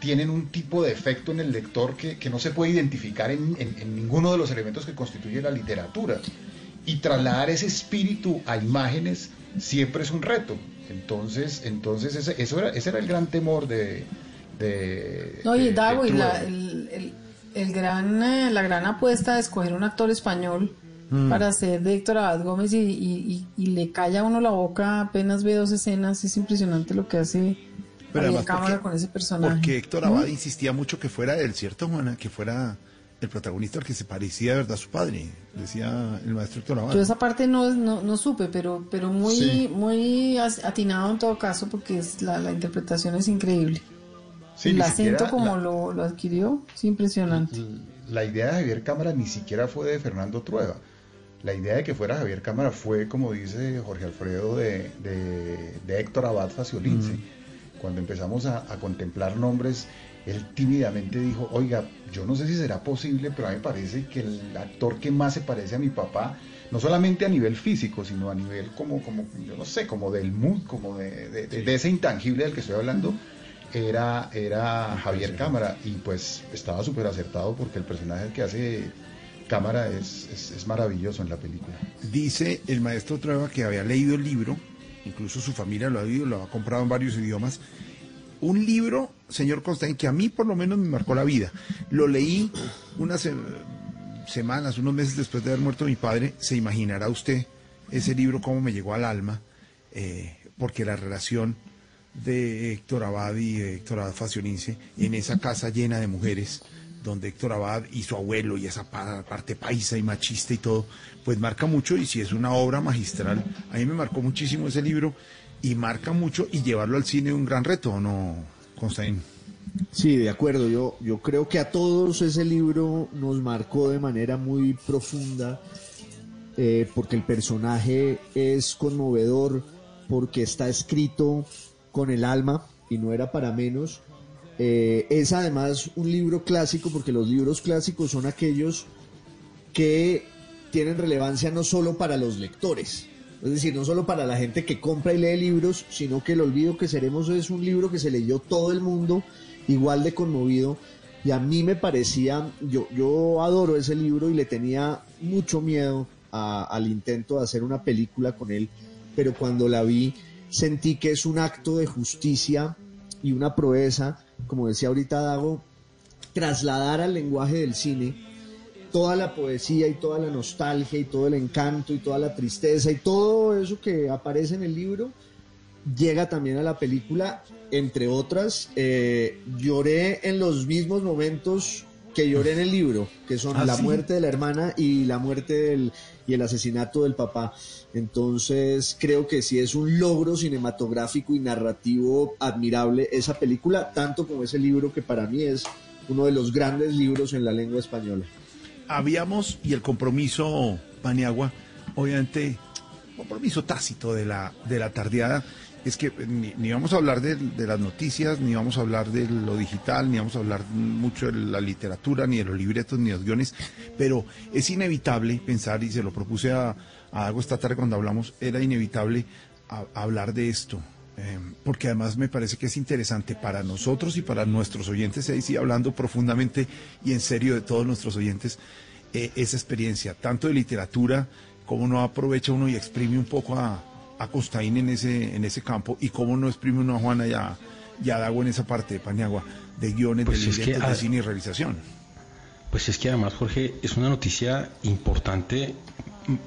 tienen un tipo de efecto en el lector que, que no se puede identificar en, en- en ninguno de los elementos que constituye la literatura. Y trasladar ese espíritu a imágenes siempre es un reto. Entonces, entonces ese, eso era, ese era el gran temor de... de No, y de y la, el- el gran, eh, la gran apuesta de escoger un actor español Mm. para ser de Héctor Abad Gómez y, y- y- y le calla a uno la boca apenas ve dos escenas, es impresionante lo que hace Pero además Cámara porque- con ese personaje. Porque Héctor ¿Mm? Abad insistía mucho que fuera él, ¿cierto, Juana? Que fuera el protagonista al que se parecía de verdad a su padre, decía el maestro Héctor Abad. Yo esa parte no, no, no supe, pero, pero muy, Sí. muy atinado en todo caso porque es, la, la interpretación es increíble. Sí, el acento como la- lo, lo adquirió es impresionante. La idea de Javier Cámara ni siquiera fue de Fernando Trueba. La idea de que fuera Javier Cámara fue, como dice Jorge Alfredo, de, de- de Héctor Abad Faciolince. Cuando empezamos a, a contemplar nombres, él tímidamente dijo, oiga, yo no sé si será posible, pero a mí me parece que el actor que más se parece a mi papá, no solamente a nivel físico, sino a nivel como, como yo no sé, como del mood, como de, de- de- de ese intangible del que estoy hablando, era, era Javier Cámara. Y pues estaba súper acertado porque el personaje que hace Cámara es, es- es maravilloso en la película. Dice el maestro Trueba que había leído el libro, incluso su familia lo ha leído, lo ha comprado en varios idiomas. Un libro, señor Constaín, que a mí por lo menos me marcó la vida. Lo leí unas eh, semanas, unos meses después de haber muerto mi padre. Se imaginará usted ese libro cómo me llegó al alma, eh, porque la relación de Héctor Abad y de Héctor Abad Faciolince en esa casa llena de mujeres, donde Héctor Abad y su abuelo y esa pa- parte paisa y machista y todo, pues marca mucho y si es una obra magistral, a mí me marcó muchísimo ese libro y marca mucho y llevarlo al cine es un gran reto, ¿o no, Constaín? Sí, de acuerdo. Yo, yo creo que a todos ese libro nos marcó de manera muy profunda, eh, porque el personaje es conmovedor, porque está escrito con el alma y no era para menos. Eh, es además un libro clásico, porque los libros clásicos son aquellos que tienen relevancia no solo para los lectores, es decir, no solo para la gente que compra y lee libros, sino que El Olvido que Seremos es un libro que se leyó todo el mundo igual de conmovido. Y a mí me parecía, yo, yo adoro ese libro y le tenía mucho miedo al intento de hacer una película con él, pero cuando la vi sentí que es un acto de justicia y una proeza, como decía ahorita Dago, trasladar al lenguaje del cine toda la poesía y toda la nostalgia y todo el encanto y toda la tristeza y todo eso que aparece en el libro llega también a la película, entre otras, eh, lloré en los mismos momentos que lloré en el libro, que son ¿Ah, la sí? muerte de la hermana y la muerte del, y el asesinato del papá. Entonces creo que sí es un logro cinematográfico y narrativo admirable esa película, tanto como ese libro que para mí es uno de los grandes libros en la lengua española. habíamos, y el compromiso Paniagua, obviamente, compromiso tácito de la, de la tardeada, es que ni, vamos a hablar de, las noticias, ni vamos a hablar de lo digital, ni vamos a hablar mucho de la literatura, ni de los libretos, ni de los guiones, pero es inevitable pensar, y se lo propuse a, a esta tarde cuando hablamos, era inevitable hablar de esto. eh, porque además me parece que es interesante para nosotros y para nuestros oyentes, ahí sí hablando profundamente y en serio de todos nuestros oyentes, eh, esa experiencia, tanto de literatura, cómo no aprovecha uno y exprime un poco a, a Costaín en ese, en ese campo y cómo no exprime uno a Juana y a, y a Dago en esa parte de Paniagua, de guiones, Pues de que, de cine y realización. Pues es que además, Jorge, es una noticia importante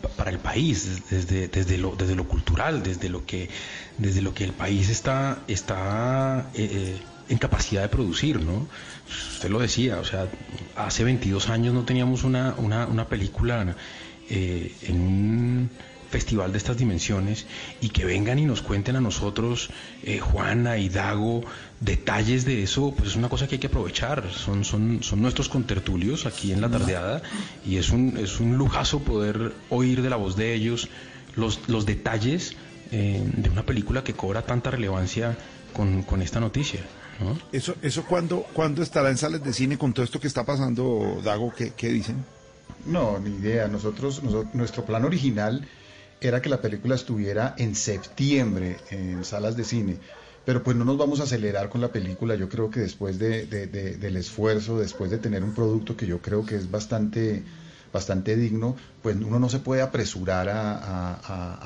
pa- para el país, desde, desde, lo, desde lo cultural, desde lo que, desde lo que el país está, está eh, eh, en capacidad de producir, ¿no? Usted lo decía, o sea, hace 22 años no teníamos una, una, una película eh, en un festival de estas dimensiones y que vengan y nos cuenten a nosotros, eh, Juana y Dago, detalles de eso, pues es una cosa que hay que aprovechar. Son, son, son nuestros contertulios aquí en la tardeada y es un, es un lujazo poder oír de la voz de ellos los, los detalles eh, de una película que cobra tanta relevancia con, con esta noticia. ¿no? Eso, eso cuándo, cuándo estará en salas de cine con todo esto que está pasando, Dago, ¿qué, qué dicen? No, ni idea. Nosotros, nosotros, nuestro plan original era que la película estuviera en septiembre en salas de cine. Pero pues no nos vamos a acelerar con la película. Yo creo que después de, de- de- del esfuerzo, después de tener un producto que yo creo que es bastante, bastante digno, pues uno no se puede apresurar a,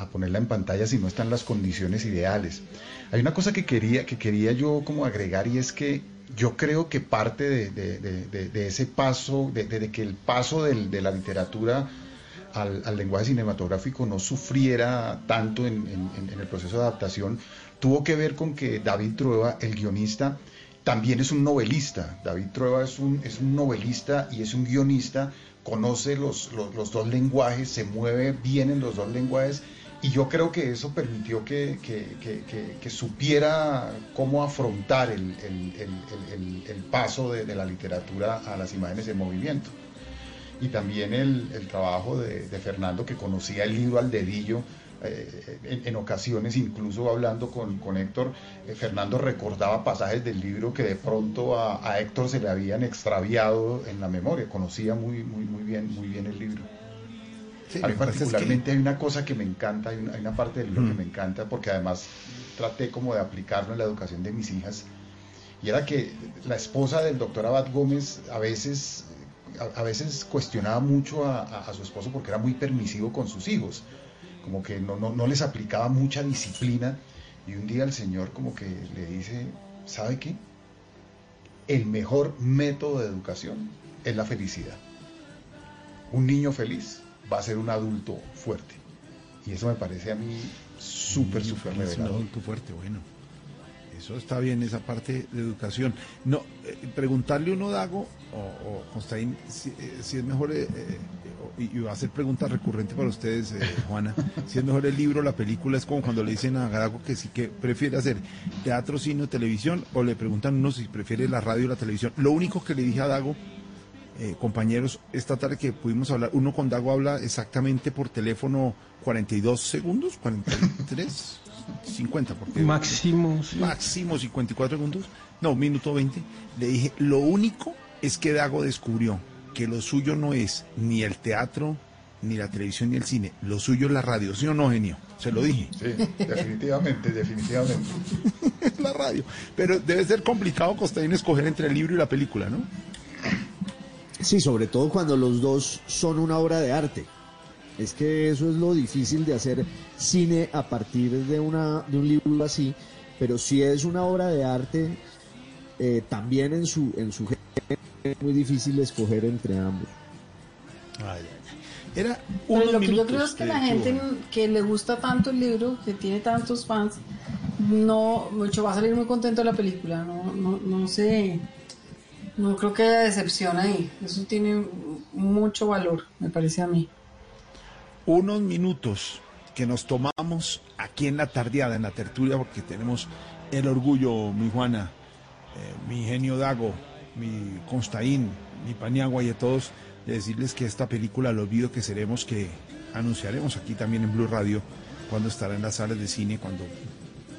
a- ponerla en pantalla si no están las condiciones ideales. Hay una cosa que quería, que quería yo como agregar y es que yo creo que parte de, de- de- ese paso, de, que el paso de la literatura al, lenguaje cinematográfico no sufriera tanto en, el proceso de adaptación, tuvo que ver con que David Trueba, el guionista, también es un novelista. David Trueba es un, es un novelista y es un guionista, conoce los, los, dos lenguajes, se mueve bien en los dos lenguajes y yo creo que eso permitió que, que- que- supiera cómo afrontar el, el- el- paso de, de la literatura a las imágenes en movimiento y también el, el trabajo de, de Fernando que conocía el libro al dedillo. eh, en, en ocasiones, incluso hablando con, con Héctor, eh, Fernando recordaba pasajes del libro que de pronto a, a Héctor se le habían extraviado en la memoria. Conocía muy, muy, muy, bien, muy bien el libro. Sí, a mí es que- particularmente hay una cosa que me encanta, hay una, hay una parte del libro que Mm. me encanta, porque además traté como de aplicarlo en la educación de mis hijas, y era que la esposa del doctor Abad Gómez a veces, a, a veces cuestionaba mucho a, a- a su esposo porque era muy permisivo con sus hijos, como que no, no, no les aplicaba mucha disciplina, y un día el señor como que le dice, ¿sabe qué? El mejor método de educación es la felicidad. Un niño feliz va a ser un adulto fuerte. Y eso me parece a mí súper, súper feliz, un revelador. adulto fuerte, bueno. Eso está bien, esa parte de educación. No, eh, preguntarle uno, Dago, o, o Constaín, si, eh, si es mejor, eh, eh, y, y va a ser pregunta recurrente para ustedes, eh, Juana, si es mejor el libro o la película, es como cuando le dicen a Dago que sí que prefiere hacer teatro, cine o televisión, o le preguntan uno si prefiere la radio o la televisión. Lo único que le dije a Dago, eh, compañeros, esta tarde que pudimos hablar, uno con Dago habla exactamente por teléfono 42 segundos, 43, 50, porque Máximo, sí. máximo 54 segundos, no, minuto 20. Le dije, lo único es que Dago descubrió que lo suyo no es ni el teatro, ni la televisión, ni el cine, lo suyo es la radio, ¿sí o no, genio? Se lo dije. Sí, definitivamente, definitivamente. es la radio. Pero debe ser complicado, Costaín, escoger entre el libro y la película, ¿no? Sí, sobre todo cuando los dos son una obra de arte. Es que eso es lo difícil de hacer cine a partir de, una, de un libro así, pero si es una obra de arte, eh, también en su, en su género es muy difícil escoger entre ambos. Era Pero unos lo que yo creo es que la gente que le gusta tanto el libro, que tiene tantos fans, no mucho va a salir muy contento de la película. No, no, no sé, no creo que haya decepción ahí. Eso tiene mucho valor, me parece a mí. Unos minutos que nos tomamos aquí en la tardeada, en la tertulia, porque tenemos el orgullo, mi Juana, eh, mi genio Dago, mi Constaín, mi Paniagua y a todos, de decirles que esta película, El olvido que seremos, que anunciaremos aquí también en Blue Radio, cuando estará en las salas de cine, cuando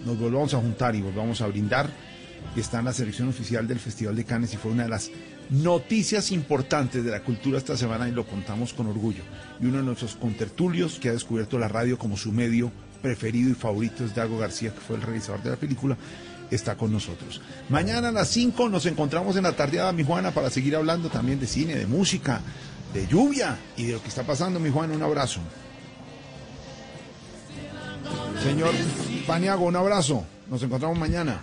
nos volvamos a juntar y volvamos a brindar, está en la selección oficial del Festival de Cannes y fue una de las noticias importantes de la cultura esta semana y lo contamos con orgullo. Y uno de nuestros contertulios que ha descubierto la radio como su medio preferido y favorito es Dago García, que fue el realizador de la película, está con nosotros. Mañana a las 5 nos encontramos en la tardeada, mi Juana, para seguir hablando también de cine, de música, de lluvia y de lo que está pasando, mi Juana. Un abrazo. Señor Paniago, un abrazo. Nos encontramos mañana.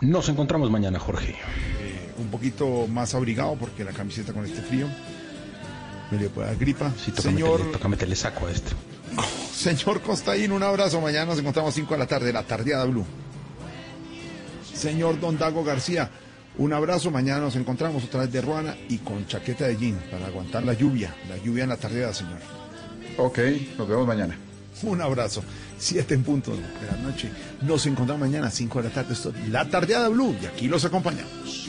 Nos encontramos mañana, Jorge. Un poquito más abrigado porque la camiseta con este frío me le puede dar gripa. Sí, toca, Señor, meterle, toca meterle saco a esto. señor Costaín, un abrazo. Mañana nos encontramos 5 de la tarde, la tardeada Blue. Señor Don Dago García, un abrazo. Mañana nos encontramos otra vez de Ruana y con chaqueta de jean para aguantar la lluvia, la lluvia en la tardeada, señor. Ok, nos vemos mañana. Un abrazo. Siete en punto de la noche. Nos encontramos mañana a 5 de la tarde. Esto es la tardeada Blue y aquí los acompañamos.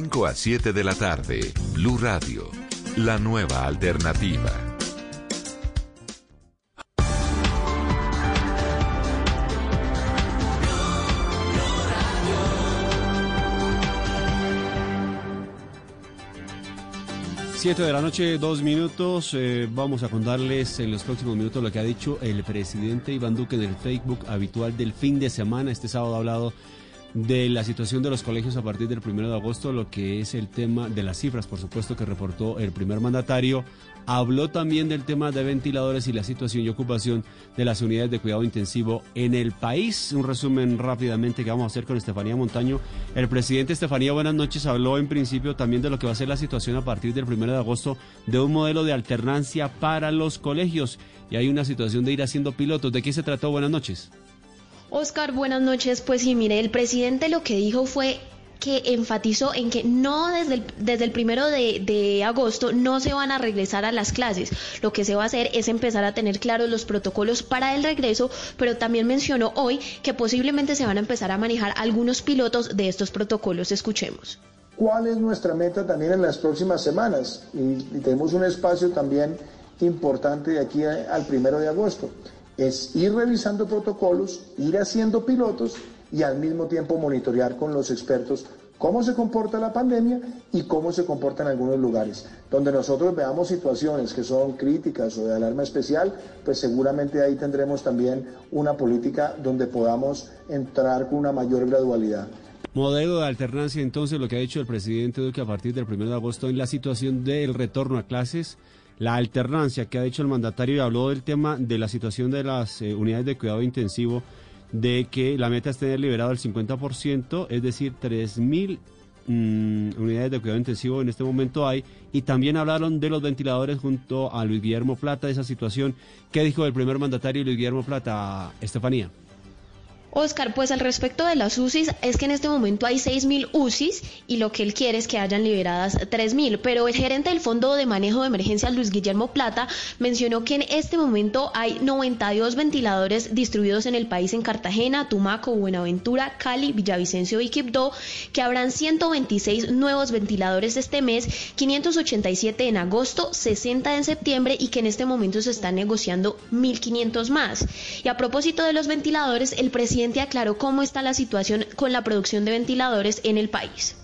5 a 7 de la tarde, Blue Radio, la nueva alternativa. Siete de la noche, dos minutos. Eh, vamos a contarles en los próximos minutos lo que ha dicho el presidente Iván Duque en el Facebook habitual del fin de semana. Este sábado ha hablado de la situación de los colegios a partir del primero de agosto, lo que es el tema de las cifras, por supuesto, que reportó el primer mandatario. Habló también del tema de ventiladores y la situación y ocupación de las unidades de cuidado intensivo en el país. Un resumen rápidamente que vamos a hacer con Estefanía Montaño. El presidente Estefanía, buenas noches, habló en principio también de lo que va a ser la situación a partir del primero de agosto de un modelo de alternancia para los colegios. Y hay una situación de ir haciendo pilotos. ¿De qué se trató? Buenas noches. Oscar, buenas noches. Pues sí, mire, el presidente lo que dijo fue que enfatizó en que no desde el, desde el primero de, de, agosto no se van a regresar a las clases. Lo que se va a hacer es empezar a tener claros los protocolos para el regreso, pero también mencionó hoy que posiblemente se van a empezar a manejar algunos pilotos de estos protocolos. Escuchemos. ¿Cuál es nuestra meta también en las próximas semanas? Y, tenemos un espacio también importante de aquí al primero de agosto. Es ir revisando protocolos, ir haciendo pilotos y al mismo tiempo monitorear con los expertos cómo se comporta la pandemia y cómo se comporta en algunos lugares. Donde nosotros veamos situaciones que son críticas o de alarma especial, pues seguramente ahí tendremos también una política donde podamos entrar con una mayor gradualidad. Modelo de alternancia, entonces, lo que ha dicho el presidente Duque a partir del 1 de agosto en la situación del retorno a clases, la alternancia que ha dicho el mandatario y habló del tema de la situación de las eh, unidades de cuidado intensivo de que la meta es tener liberado el 50%, es decir, 3.000 mmm, unidades de cuidado intensivo en este momento hay, y también hablaron de los ventiladores junto a Luis Guillermo Plata, de esa situación. ¿Qué dijo el primer mandatario Luis Guillermo Plata, Estefanía? Oscar, pues al respecto de las UCIs, es que en este momento hay 6.000 UCIs y lo que él quiere es que hayan liberadas 3.000, pero el gerente del Fondo de Manejo de Emergencias, Luis Guillermo Plata, mencionó que en este momento hay 92 ventiladores distribuidos en el país en Cartagena, Tumaco, Buenaventura, Cali, Villavicencio y Quibdó, que habrán 126 nuevos ventiladores este mes, 587 en agosto, 60 en septiembre y que en este momento se están negociando 1.500 más. Y a propósito de los ventiladores, el presidente aclaró cómo está la situación con la producción de ventiladores en el país.